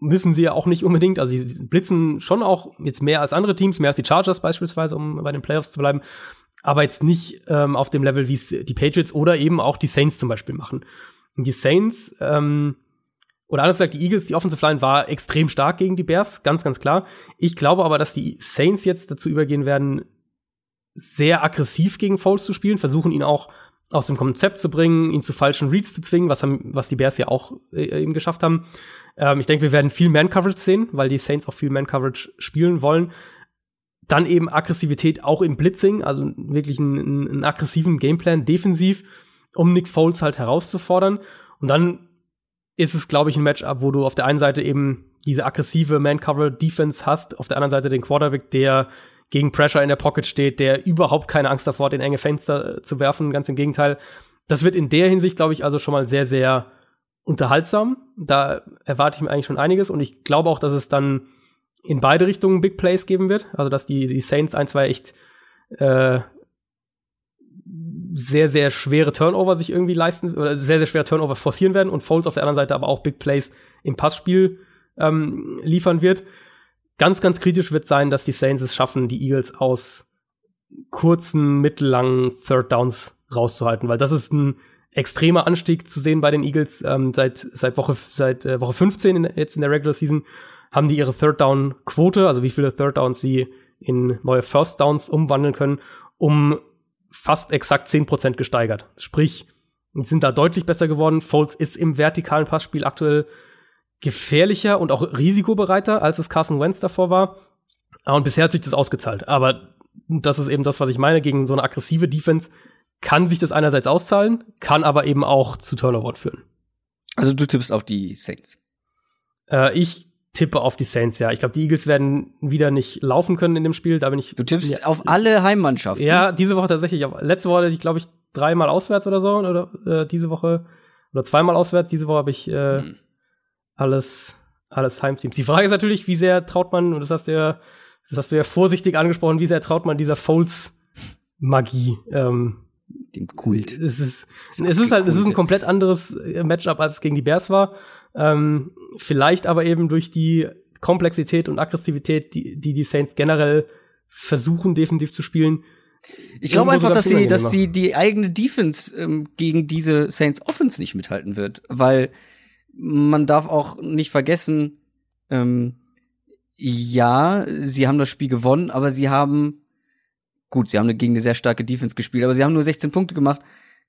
müssen sie ja auch nicht unbedingt. Also sie blitzen schon auch jetzt mehr als andere Teams, mehr als die Chargers beispielsweise, um bei den Playoffs zu bleiben. Aber jetzt nicht ähm, auf dem Level, wie es die Patriots oder eben auch die Saints zum Beispiel machen. Und die Saints, ähm, oder anders gesagt, die Eagles, die Offensive Line war extrem stark gegen die Bears, ganz, ganz klar. Ich glaube aber, dass die Saints jetzt dazu übergehen werden, sehr aggressiv gegen Foles zu spielen, versuchen ihn auch aus dem Konzept zu bringen, ihn zu falschen Reads zu zwingen, was, haben, was die Bears ja auch äh, eben geschafft haben. Ähm, ich denke, wir werden viel Man-Coverage sehen, weil die Saints auch viel Man-Coverage spielen wollen. Dann eben Aggressivität auch im Blitzing, also wirklich einen, einen, aggressiven Gameplan defensiv, um Nick Foles halt herauszufordern. Und dann ist es, glaube ich, ein Matchup, wo du auf der einen Seite eben diese aggressive Man-Cover-Defense hast, auf der anderen Seite den Quarterback, der gegen Pressure in der Pocket steht, der überhaupt keine Angst davor hat, in enge Fenster äh, zu werfen, ganz im Gegenteil. Das wird in der Hinsicht, glaube ich, also schon mal sehr, sehr unterhaltsam. Da erwarte ich mir eigentlich schon einiges und ich glaube auch, dass es dann in beide Richtungen Big Plays geben wird. Also, dass die, die Saints ein, zwei echt äh, sehr, sehr schwere Turnover sich irgendwie leisten, oder sehr, sehr schwere Turnover forcieren werden und Foles auf der anderen Seite aber auch Big Plays im Passspiel ähm, liefern wird. Ganz, ganz kritisch wird sein, dass die Saints es schaffen, die Eagles aus kurzen, mittellangen Third Downs rauszuhalten, weil das ist ein extremer Anstieg zu sehen bei den Eagles. Ähm, seit, seit Woche, seit äh, Woche 15 in, jetzt in der Regular Season haben die ihre Third Down Quote, also wie viele Third Downs sie in neue First Downs umwandeln können, um fast exakt 10% gesteigert. Sprich, sind da deutlich besser geworden. Foles ist im vertikalen Passspiel aktuell gefährlicher und auch risikobereiter, als es Carson Wentz davor war. Und bisher hat sich das ausgezahlt. Aber das ist eben das, was ich meine. Gegen so eine aggressive Defense kann sich das einerseits auszahlen, kann aber eben auch zu Turnover führen. Also du tippst auf die Saints. Äh, ich tippe auf die Saints, ja. Ich glaube, die Eagles werden wieder nicht laufen können in dem Spiel. Da bin ich. Du tippst ja, auf alle Heimmannschaften. Ja, diese Woche tatsächlich. Letzte Woche hatte ich, glaube ich, dreimal auswärts oder so. Oder äh, diese Woche. Oder zweimal auswärts. Diese Woche habe ich äh, Hm. alles, alles Heimteams. Die Frage ist natürlich, wie sehr traut man, und das hast du ja, das hast du ja vorsichtig angesprochen, wie sehr traut man dieser Foles-Magie. Ähm, Dem Kult. es ist, es ist halt, es ist ein komplett anderes äh, Matchup, als es gegen die Bears war. Ähm, vielleicht aber eben durch die Komplexität und Aggressivität, die die, die Saints generell versuchen, defensiv zu spielen. Ich glaube einfach, dass sie, dass sie die eigene Defense ähm, gegen diese Saints Offense nicht mithalten wird, weil man darf auch nicht vergessen, ähm, ja, sie haben das Spiel gewonnen, aber sie haben gut, sie haben gegen eine sehr starke Defense gespielt, aber sie haben nur 16 Punkte gemacht.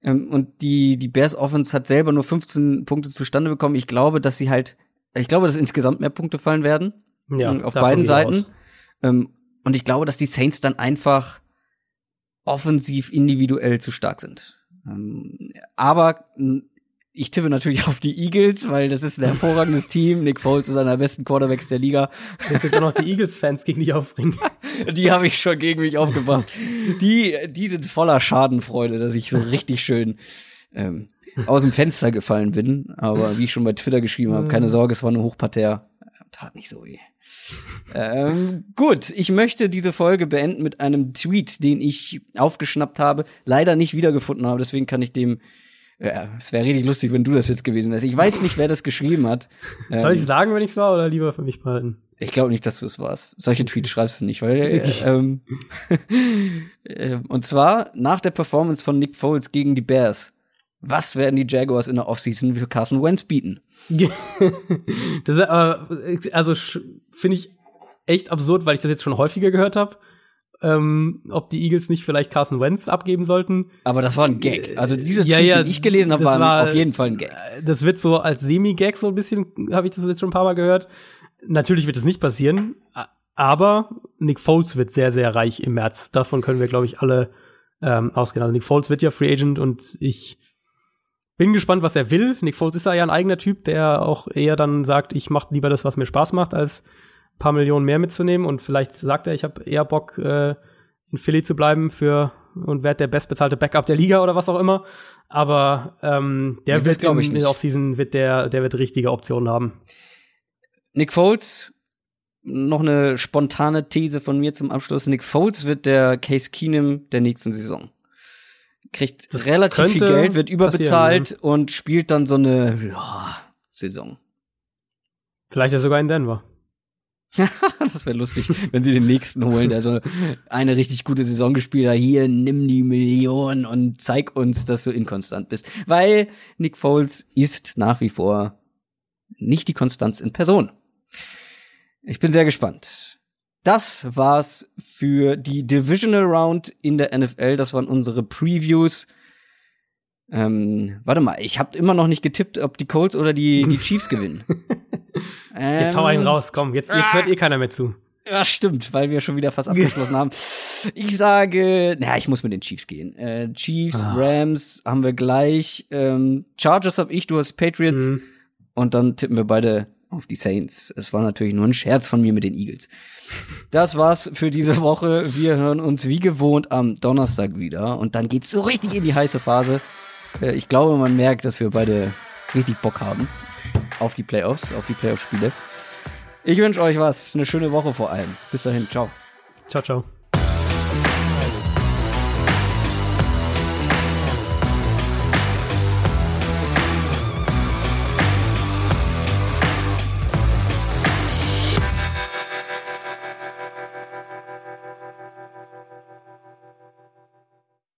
Ähm, und die, die Bears Offense hat selber nur 15 Punkte zustande bekommen. Ich glaube, dass sie halt, ich glaube, dass insgesamt mehr Punkte fallen werden. Ja, ähm, auf beiden Seiten. aus. Ähm, und ich glaube, dass die Saints dann einfach offensiv individuell zu stark sind. Aber mh, ich tippe natürlich *laughs* auf die Eagles, weil das ist ein hervorragendes *laughs* Team. Nick Foles ist einer der besten Quarterbacks der Liga. Jetzt jetzt auch noch die *laughs* Eagles-Fans gegen dich aufbringen. Die habe ich schon gegen mich aufgebracht. Die, die sind voller Schadenfreude, dass ich so richtig schön ähm, aus dem Fenster gefallen bin. Aber wie ich schon bei Twitter geschrieben habe, keine Sorge, es war nur Hochparterre. tat nicht so weh. ähm, gut, ich möchte diese Folge beenden mit einem Tweet, den ich aufgeschnappt habe, leider nicht wiedergefunden habe, deswegen kann ich dem ja, es wäre richtig lustig, wenn du das jetzt gewesen wärst. Ich weiß nicht, wer das geschrieben hat. *laughs* Soll ich ähm, sagen, wenn ich es war, oder lieber für mich behalten? Ich glaube nicht, dass du es warst. Solche Tweets schreibst du nicht, weil äh, *laughs* ähm, äh, und zwar nach der Performance von Nick Foles gegen die Bears. Was werden die Jaguars in der Offseason für Carson Wentz bieten? *laughs* das ist aber, also finde ich echt absurd, weil ich das jetzt schon häufiger gehört habe ähm, ob die Eagles nicht vielleicht Carson Wentz abgeben sollten. Aber das war ein Gag. Also dieser ja, Tweet, ja, den ich gelesen habe, war, war, auf jeden Fall ein Gag. Das wird so als Semi-Gag so ein bisschen, habe ich das jetzt schon ein paar Mal gehört. Natürlich wird es nicht passieren, aber Nick Foles wird sehr, sehr reich im März. Davon können wir, glaube ich, alle ähm, ausgehen. Also Nick Foles wird ja Free Agent und ich bin gespannt, was er will. Nick Foles ist ja ein eigener Typ, der auch eher dann sagt, ich mache lieber das, was mir Spaß macht, als paar Millionen mehr mitzunehmen und vielleicht sagt er, ich habe eher Bock, äh, in Philly zu bleiben für und werde der bestbezahlte Backup der Liga oder was auch immer. Aber ähm, der das wird in der Offseason wird der, der wird richtige Optionen haben. Nick Foles, noch eine spontane These von mir zum Abschluss. Nick Foles wird der Case Keenum der nächsten Saison. Kriegt das relativ viel Geld, wird überbezahlt und spielt dann so eine ja, Saison. Vielleicht ja sogar in Denver. *laughs* das wäre lustig, wenn sie den nächsten holen, der so eine richtig gute Saison gespielt hat. Hier, nimm die Million und zeig uns, dass du inkonstant bist. Weil Nick Foles ist nach wie vor nicht die Konstanz in Person. Ich bin sehr gespannt. Das war's für die Divisional Round in der NFL. Das waren unsere Previews. Ähm, warte mal, ich habe immer noch nicht getippt, ob die Colts oder die, die Chiefs gewinnen. *laughs* ähm, jetzt hau einen raus, komm, jetzt, jetzt hört eh keiner mehr zu. Ja, stimmt, weil wir schon wieder fast *laughs* abgeschlossen haben. Ich sage, naja, ich muss mit den Chiefs gehen. Äh, Chiefs, ah. Rams haben wir gleich. Ähm, Chargers hab ich, du hast Patriots. Mhm. Und dann tippen wir beide auf die Saints. Es war natürlich nur ein Scherz von mir mit den Eagles. Das war's für diese Woche. Wir hören uns wie gewohnt am Donnerstag wieder. Und dann geht's so richtig in die heiße Phase. Äh, ich glaube, man merkt, dass wir beide richtig Bock haben auf die Playoffs, auf die Playoff-Spiele. Ich wünsche euch was. Eine schöne Woche vor allem. Bis dahin. Ciao. Ciao, ciao.